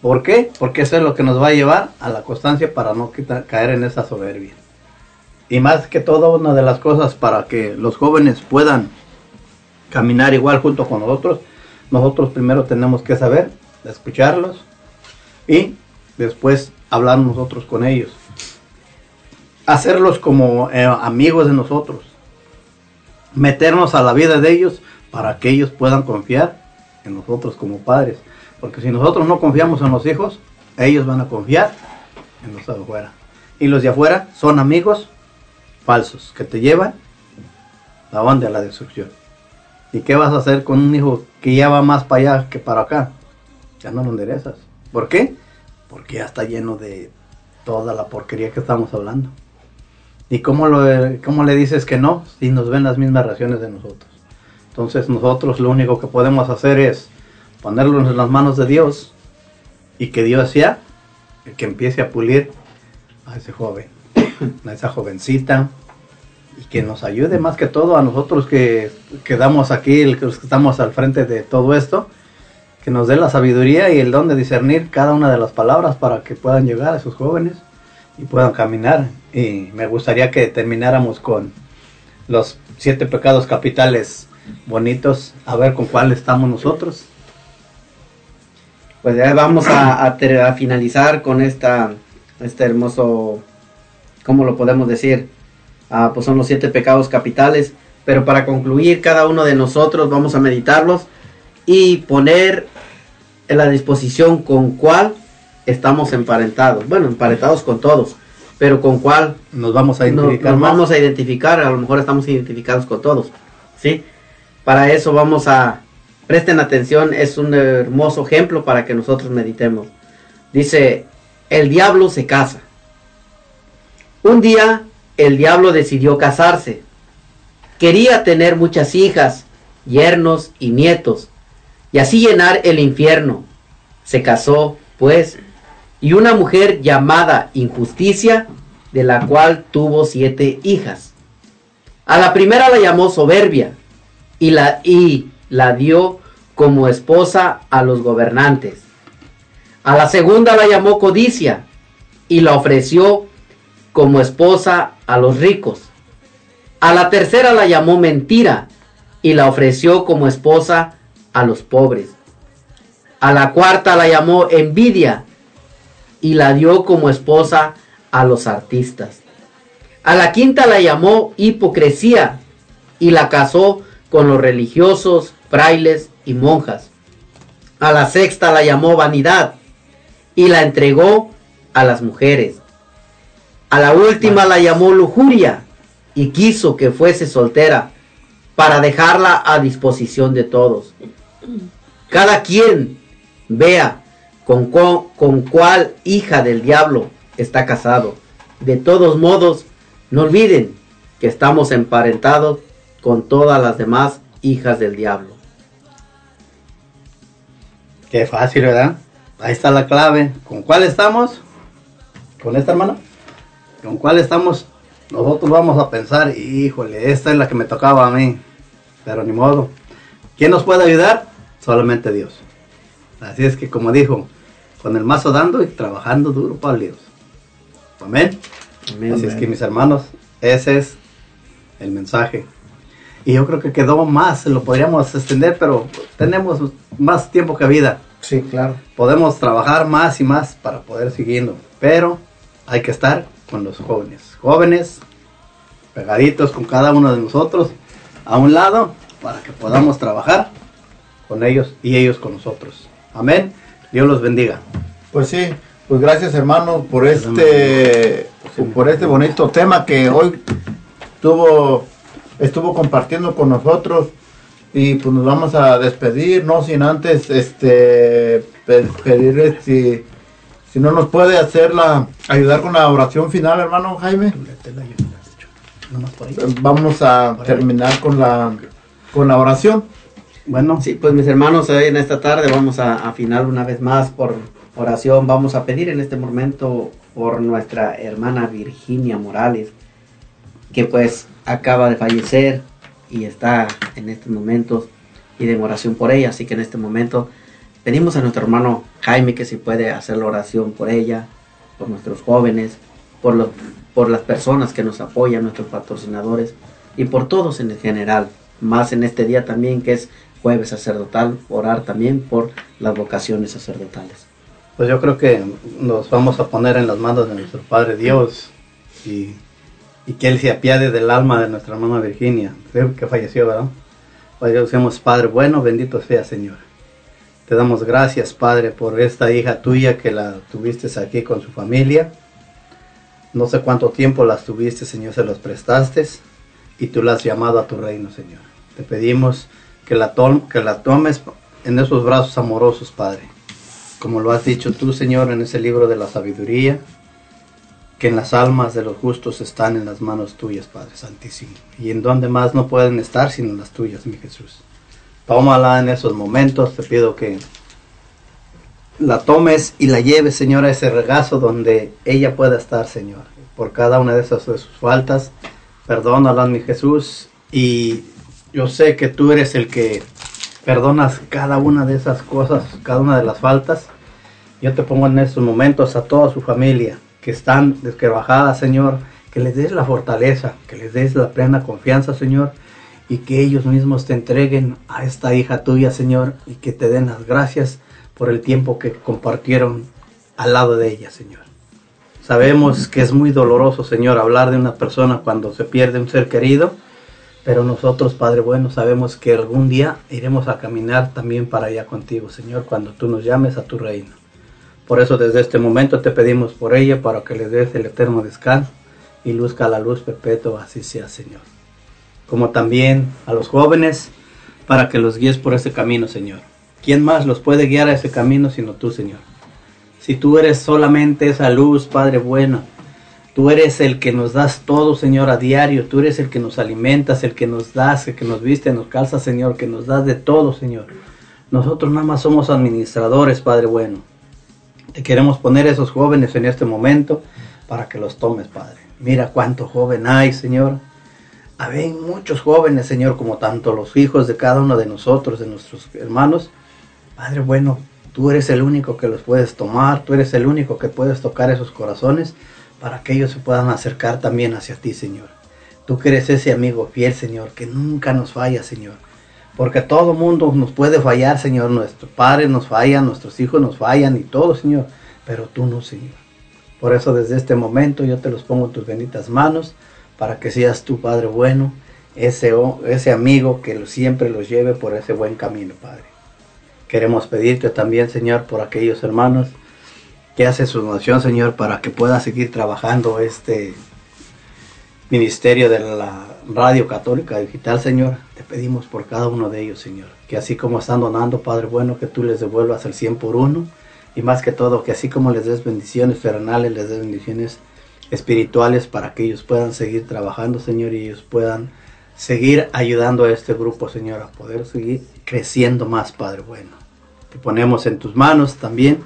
¿Por qué? Porque eso es lo que nos va a llevar a la constancia para no caer en esa soberbia. Y más que todo, una de las cosas para que los jóvenes puedan caminar igual junto con nosotros, nosotros primero tenemos que saber escucharlos y después hablar nosotros con ellos. Hacerlos como eh, amigos de nosotros. Meternos a la vida de ellos para que ellos puedan confiar en nosotros como padres. Porque si nosotros no confiamos en los hijos, ellos van a confiar en los de afuera. Y los de afuera son amigos falsos que te llevan a dónde? A la destrucción. ¿Y qué vas a hacer con un hijo que ya va más para allá que para acá? Ya no lo enderezas. ¿Por qué? Porque ya está lleno de toda la porquería que estamos hablando. ¿Y cómo, lo, cómo le dices que no si nos ven las mismas reacciones de nosotros? Entonces nosotros lo único que podemos hacer es ponerlo en las manos de Dios y que Dios sea el que empiece a pulir a ese joven, a esa jovencita y que nos ayude más que todo a nosotros que quedamos aquí, los que estamos al frente de todo esto, que nos dé la sabiduría y el don de discernir cada una de las palabras para que puedan llegar a esos jóvenes y puedan caminar. Y me gustaría que termináramos con los siete pecados capitales bonitos, a ver con cuál estamos nosotros. Pues ya vamos a finalizar con esta, este hermoso, ¿cómo lo podemos decir? Ah, pues son los siete pecados capitales. Pero para concluir, cada uno de nosotros vamos a meditarlos y poner en la disposición con cuál estamos emparentados. Bueno, emparentados con todos, pero con cuál Nos vamos a identificar nos más. vamos a identificar, a lo mejor estamos identificados con todos, ¿sí? Para eso vamos a, presten atención, es un hermoso ejemplo para que nosotros meditemos. Dice, el diablo se casa. Un día el diablo decidió casarse. Quería tener muchas hijas yernos y nietos, y así llenar el infierno. Se casó, pues, y una mujer llamada Injusticia, de la cual tuvo siete hijas. A la primera la llamó Soberbia, y la, y la dio como esposa a los gobernantes. A la segunda la llamó Codicia, y la ofreció como esposa a los ricos. A la tercera la llamó Mentira, y la ofreció como esposa a los pobres. A la cuarta la llamó Envidia, y la dio como esposa a los artistas. A la quinta la llamó hipocresía y la casó con los religiosos, frailes y monjas. A la sexta la llamó vanidad y la entregó a las mujeres. A la última la llamó lujuria y quiso que fuese soltera para dejarla a disposición de todos. Cada quien vea con, con cuál hija del diablo está casado. De todos modos, no olviden que estamos emparentados con todas las demás hijas del diablo. Qué fácil, ¿verdad? Ahí está la clave. ¿Con cuál estamos? ¿Con esta hermana? ¿Con cuál estamos? Nosotros vamos a pensar, híjole, esta es la que me tocaba a mí. Pero ni modo. ¿Quién nos puede ayudar? Solamente Dios. Así es que como dijo, con el mazo dando y trabajando duro para Dios. Amén. Amén. Así es que mis hermanos, ese es el mensaje. Y yo creo que quedó más, lo podríamos extender, pero tenemos más tiempo que vida. Sí, claro. Podemos trabajar más y más para poder siguiendo, pero hay que estar con los jóvenes. Jóvenes, pegaditos con cada uno de nosotros, a un lado, para que podamos trabajar con ellos y ellos con nosotros. Amén. Dios los bendiga. Pues sí, pues gracias hermano por este por este bonito tema que hoy tuvo estuvo compartiendo con nosotros. Y pues nos vamos a despedir no sin antes este pe- pedirle si si no nos puede hacer la ayudar con la oración final hermano Jaime. Vamos a terminar con la con la oración Bueno, Sí, pues mis hermanos, hoy en esta tarde vamos a afinar una vez más por oración. Vamos a pedir en este momento por nuestra hermana Virginia Morales, que pues acaba de fallecer y está en estos momentos y de oración por ella. Así que en este momento pedimos a nuestro hermano Jaime que si puede hacer la oración por ella, por nuestros jóvenes, por, los, por las personas que nos apoyan, nuestros patrocinadores y por todos en general. Más en este día también que es jueves sacerdotal, orar también por las vocaciones sacerdotales. pues yo creo que nos vamos a poner en las manos de nuestro Padre Dios y, y que Él se apiade del alma de nuestra hermana Virginia, que falleció, ¿verdad? Padre, decimos, Padre bueno, bendito sea Señor. Te damos gracias, Padre, por esta hija tuya que la tuviste aquí con su familia. No sé cuánto tiempo las tuviste, Señor, se los prestaste y tú la has llamado a tu reino, Señor. Te pedimos que la, que la tomes en esos brazos amorosos, Padre. Como lo has dicho tú, Señor, en ese libro de la sabiduría, que en las almas de los justos están en las manos tuyas, Padre Santísimo. Y en donde más no pueden estar sino en las tuyas, mi Jesús. Tómala en esos momentos, te pido que la tomes y la lleves, Señor, a ese regazo donde ella pueda estar, Señor. Por cada una de esas de sus faltas, perdónalas, mi Jesús. Y yo sé que tú eres el que perdonas cada una de esas cosas, cada una de las faltas. Yo te pongo en estos momentos a toda su familia que están desquebrajadas, Señor, que les des la fortaleza, que les des la plena confianza, Señor, y que ellos mismos te entreguen a esta hija tuya, Señor, y que te den las gracias por el tiempo que compartieron al lado de ella, Señor. Sabemos que es muy doloroso, Señor, hablar de una persona cuando se pierde un ser querido, pero nosotros, Padre bueno, sabemos que algún día iremos a caminar también para allá contigo, Señor, cuando tú nos llames a tu reino. Por eso desde este momento te pedimos por ella para que le des el eterno descanso y luzca la luz perpetua, así sea, Señor. Como también a los jóvenes, para que los guíes por ese camino, Señor. ¿Quién más los puede guiar a ese camino sino tú, Señor? Si tú eres solamente esa luz, Padre bueno, Tú eres el que nos das todo, Señor, a diario. Tú eres el que nos alimentas, el que nos das, el que nos viste, nos calza, Señor, que nos das de todo, Señor. Nosotros nada más somos administradores, Padre bueno. Te queremos poner esos jóvenes en este momento para que los tomes, Padre. Mira cuánto joven hay, Señor. Hay muchos jóvenes, Señor, como tanto los hijos de cada uno de nosotros, de nuestros hermanos. Padre bueno, tú eres el único que los puedes tomar, tú eres el único que puedes tocar esos corazones para que ellos se puedan acercar también hacia ti, Señor. Tú que eres ese amigo fiel, Señor, que nunca nos falla, Señor. Porque todo mundo nos puede fallar, Señor. Nuestros padres nos fallan, nuestros hijos nos fallan y todo, Señor. Pero tú no, Señor. Por eso desde este momento yo te los pongo en tus benditas manos para que seas tu Padre bueno, ese, ese amigo que siempre los lleve por ese buen camino, Padre. Queremos pedirte también, Señor, por aquellos hermanos que hacen su donación, Señor, para que pueda seguir trabajando este ministerio de la Radio Católica Digital, Señor. Te pedimos por cada uno de ellos, Señor. Que así como están donando, Padre bueno, que tú les devuelvas el 100 por uno. Y más que todo, que así como les des bendiciones terrenales, les des bendiciones espirituales para que ellos puedan seguir trabajando, Señor, y ellos puedan seguir ayudando a este grupo, Señor, a poder seguir creciendo más, Padre bueno. Te ponemos en tus manos también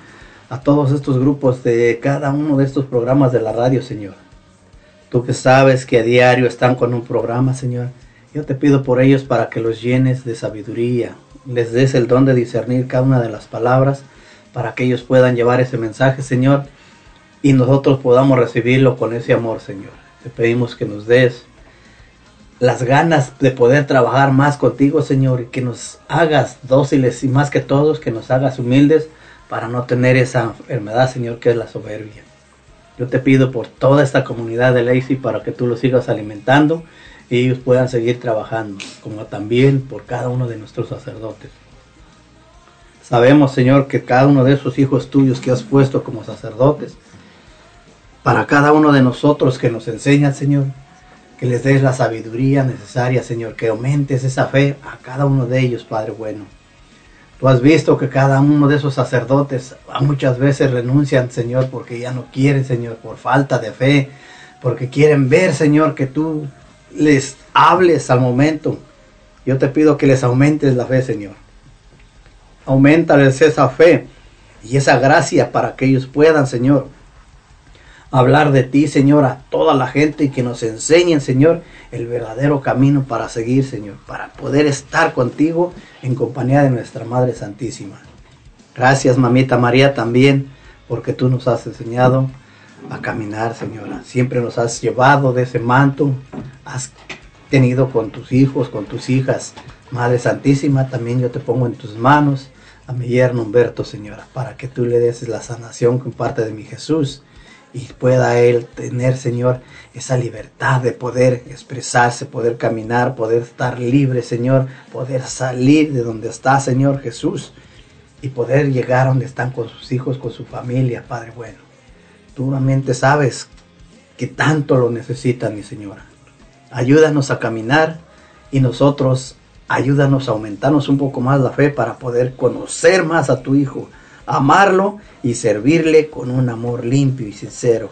a todos estos grupos de cada uno de estos programas de la radio, Señor. Tú que sabes que a diario están con un programa, Señor. Yo te pido por ellos para que los llenes de sabiduría, les des el don de discernir cada una de las palabras, para que ellos puedan llevar ese mensaje, Señor, y nosotros podamos recibirlo con ese amor, Señor. Te pedimos que nos des las ganas de poder trabajar más contigo, Señor, y que nos hagas dóciles y más que todos, que nos hagas humildes para no tener esa enfermedad, Señor, que es la soberbia. Yo te pido por toda esta comunidad de Lacey para que tú los sigas alimentando y ellos puedan seguir trabajando, como también por cada uno de nuestros sacerdotes. Sabemos, Señor, que cada uno de esos hijos tuyos que has puesto como sacerdotes, para cada uno de nosotros que nos enseñan, Señor, que les des la sabiduría necesaria, Señor, que aumentes esa fe a cada uno de ellos, Padre bueno. Tú has visto que cada uno de esos sacerdotes muchas veces renuncian, Señor, porque ya no quieren, Señor, por falta de fe, porque quieren ver, Señor, que tú les hables al momento. Yo te pido que les aumentes la fe, Señor. Aumentales esa fe y esa gracia para que ellos puedan, Señor, hablar de ti, Señor, toda la gente y que nos enseñen, Señor, el verdadero camino para seguir, Señor, para poder estar contigo en compañía de nuestra Madre Santísima. Gracias, mamita María, también, porque tú nos has enseñado a caminar, Señora. Siempre nos has llevado de ese manto, has tenido con tus hijos, con tus hijas. Madre Santísima, también yo te pongo en tus manos a mi yerno Humberto, Señora, para que tú le des la sanación con parte de mi Jesús y pueda él tener, Señor, esa libertad de poder expresarse, poder caminar, poder estar libre, Señor, poder salir de donde está, Señor Jesús, y poder llegar a donde están con sus hijos, con su familia, Padre bueno. Tú realmente sabes que tanto lo necesita mi Señora. Ayúdanos a caminar y nosotros ayúdanos a aumentarnos un poco más la fe para poder conocer más a tu Hijo, amarlo y servirle con un amor limpio y sincero.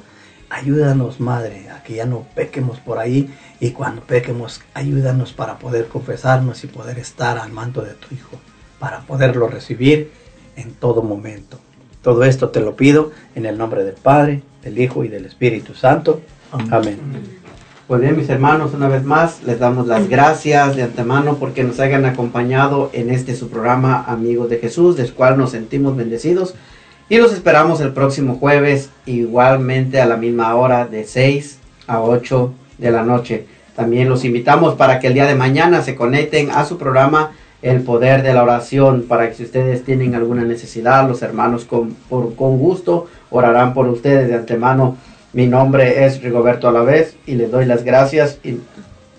Ayúdanos, Madre, a que ya no pequemos por ahí y cuando pequemos, ayúdanos para poder confesarnos y poder estar al manto de tu Hijo, para poderlo recibir en todo momento. Todo esto te lo pido en el nombre del Padre, del Hijo y del Espíritu Santo. Amén. Pues bien, mis hermanos, una vez más les damos las gracias de antemano porque nos hayan acompañado en este su programa Amigos de Jesús, del cual nos sentimos bendecidos. Y los esperamos el próximo jueves, igualmente a la misma hora, de 6 a 8 de la noche. También los invitamos para que el día de mañana se conecten a su programa El Poder de la Oración, para que si ustedes tienen alguna necesidad, los hermanos con, por- con gusto orarán por ustedes de antemano. Mi nombre es Rigoberto Alavés y les doy las gracias y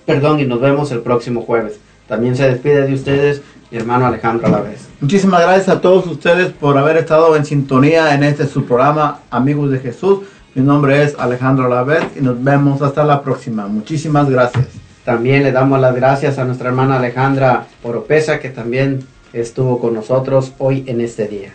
perdón y nos vemos el próximo jueves. También se despide de ustedes mi hermano Alejandro Alavés. Muchísimas gracias a todos ustedes por haber estado en sintonía en este su programa Amigos de Jesús. Mi nombre es Alejandro Lavet y nos vemos hasta la próxima. Muchísimas gracias. También le damos las gracias a nuestra hermana Alejandra Oropesa que también estuvo con nosotros hoy en este día.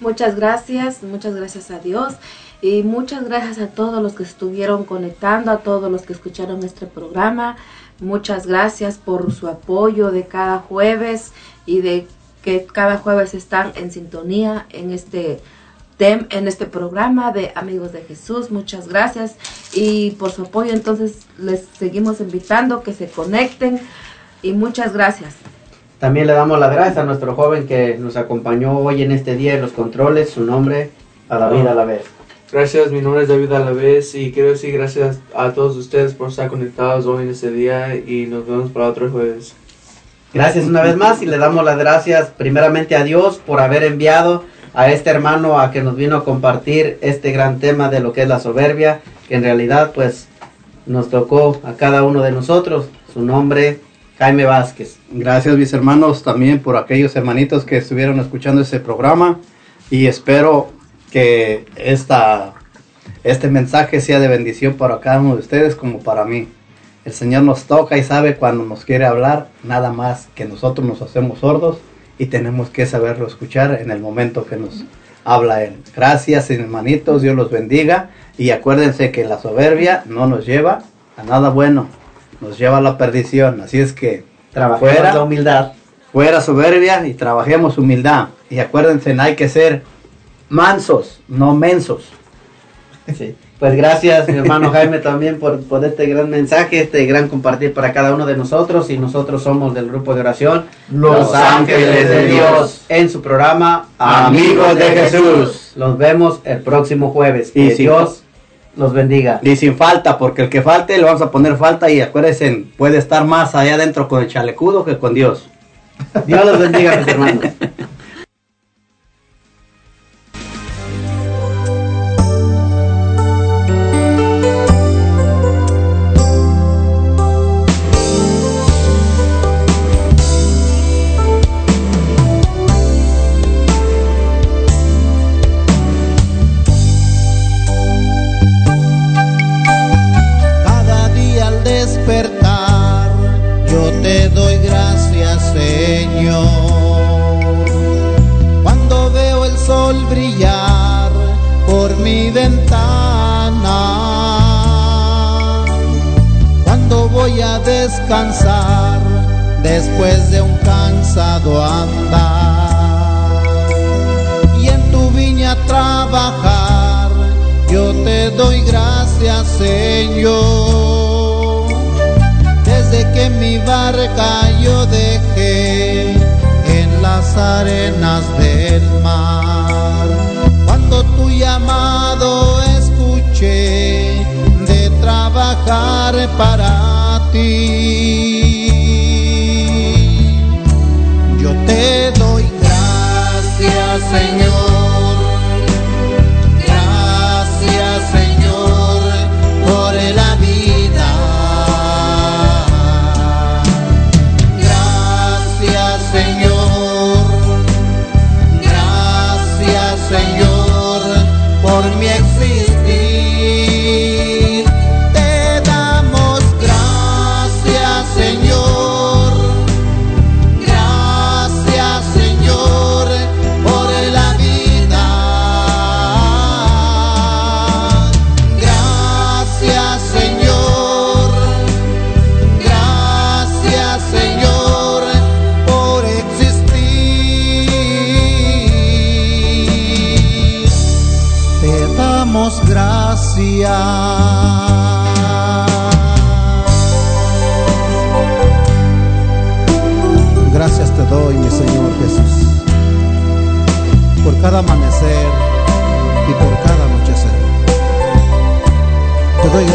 Muchas gracias, muchas gracias a Dios. Y muchas gracias a todos los que estuvieron conectando, a todos los que escucharon este programa. Muchas gracias por su apoyo de cada jueves y de que cada jueves están en sintonía en este tem- en este programa de Amigos de Jesús. Muchas gracias y por su apoyo. Entonces les seguimos invitando que se conecten y muchas gracias. También le damos las gracias a nuestro joven que nos acompañó hoy en este día en los controles. Su nombre, a la vez. Gracias, mi nombre es David Alavés y quiero decir gracias a todos ustedes por estar conectados hoy en este día y nos vemos para otro jueves. Gracias una vez más y le damos las gracias primeramente a Dios por haber enviado a este hermano a que nos vino a compartir este gran tema de lo que es la soberbia, que en realidad pues nos tocó a cada uno de nosotros. Su nombre, Jaime Vázquez. Gracias mis hermanos también por aquellos hermanitos que estuvieron escuchando este programa y espero que esta, este mensaje sea de bendición para cada uno de ustedes como para mí. El Señor nos toca y sabe cuando nos quiere hablar, nada más que nosotros nos hacemos sordos y tenemos que saberlo escuchar en el momento que nos habla Él. Gracias hermanitos, Dios los bendiga y acuérdense que la soberbia no nos lleva a nada bueno, nos lleva a la perdición. Así es que Trabajemos fuera, la humildad. fuera soberbia y trabajemos humildad. Y acuérdense, hay que ser mansos, no mensos. Sí. Pues gracias, mi hermano Jaime, también por, por este gran mensaje, este gran compartir para cada uno de nosotros. Y nosotros somos del grupo de oración Los Ángeles de Dios. en su programa Amigos de Jesús. Los vemos el próximo jueves. Y Que Dios los bendiga. Y sin falta, porque el que falte le vamos a poner falta y acuérdense, puede estar más allá adentro con el chalecudo que con Dios. Dios los bendiga, mis hermanos. descansar después de un cansado andar, y en tu viña trabajar, yo te doy gracias, Señor. Desde que mi barca yo dejé en las arenas del mar. Cuando tu llamado escuché de trabajar para ti.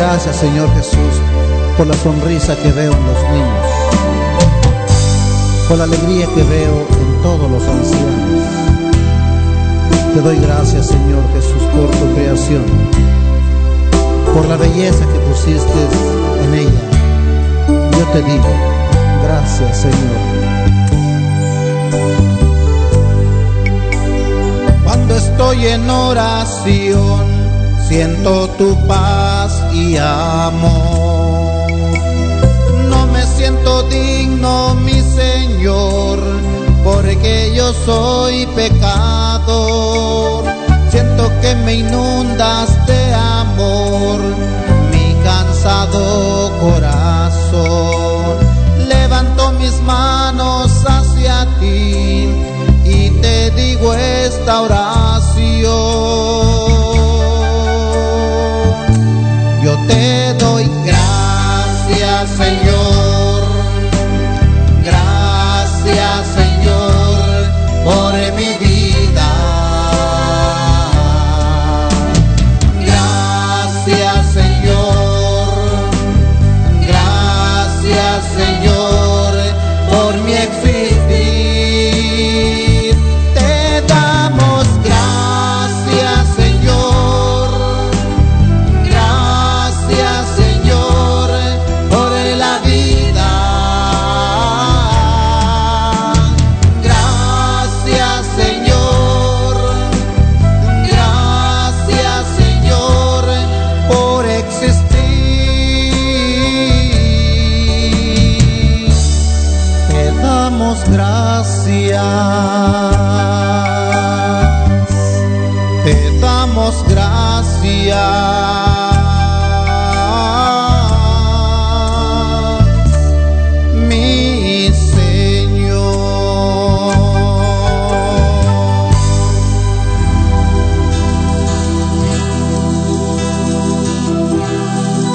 Gracias, Señor Jesús, por la sonrisa que veo en los niños, por la alegría que veo en todos los ancianos. Te doy gracias, Señor Jesús, por tu creación, por la belleza que pusiste en ella. Yo te digo, gracias, Señor. Cuando estoy en oración, siento tu paz y amor. No me siento digno, mi Señor, porque yo soy pecador. Siento que me inunda vueltas de amor mi cansado corazón. Levanto mis manos hacia ti y te digo esta oración. Señor.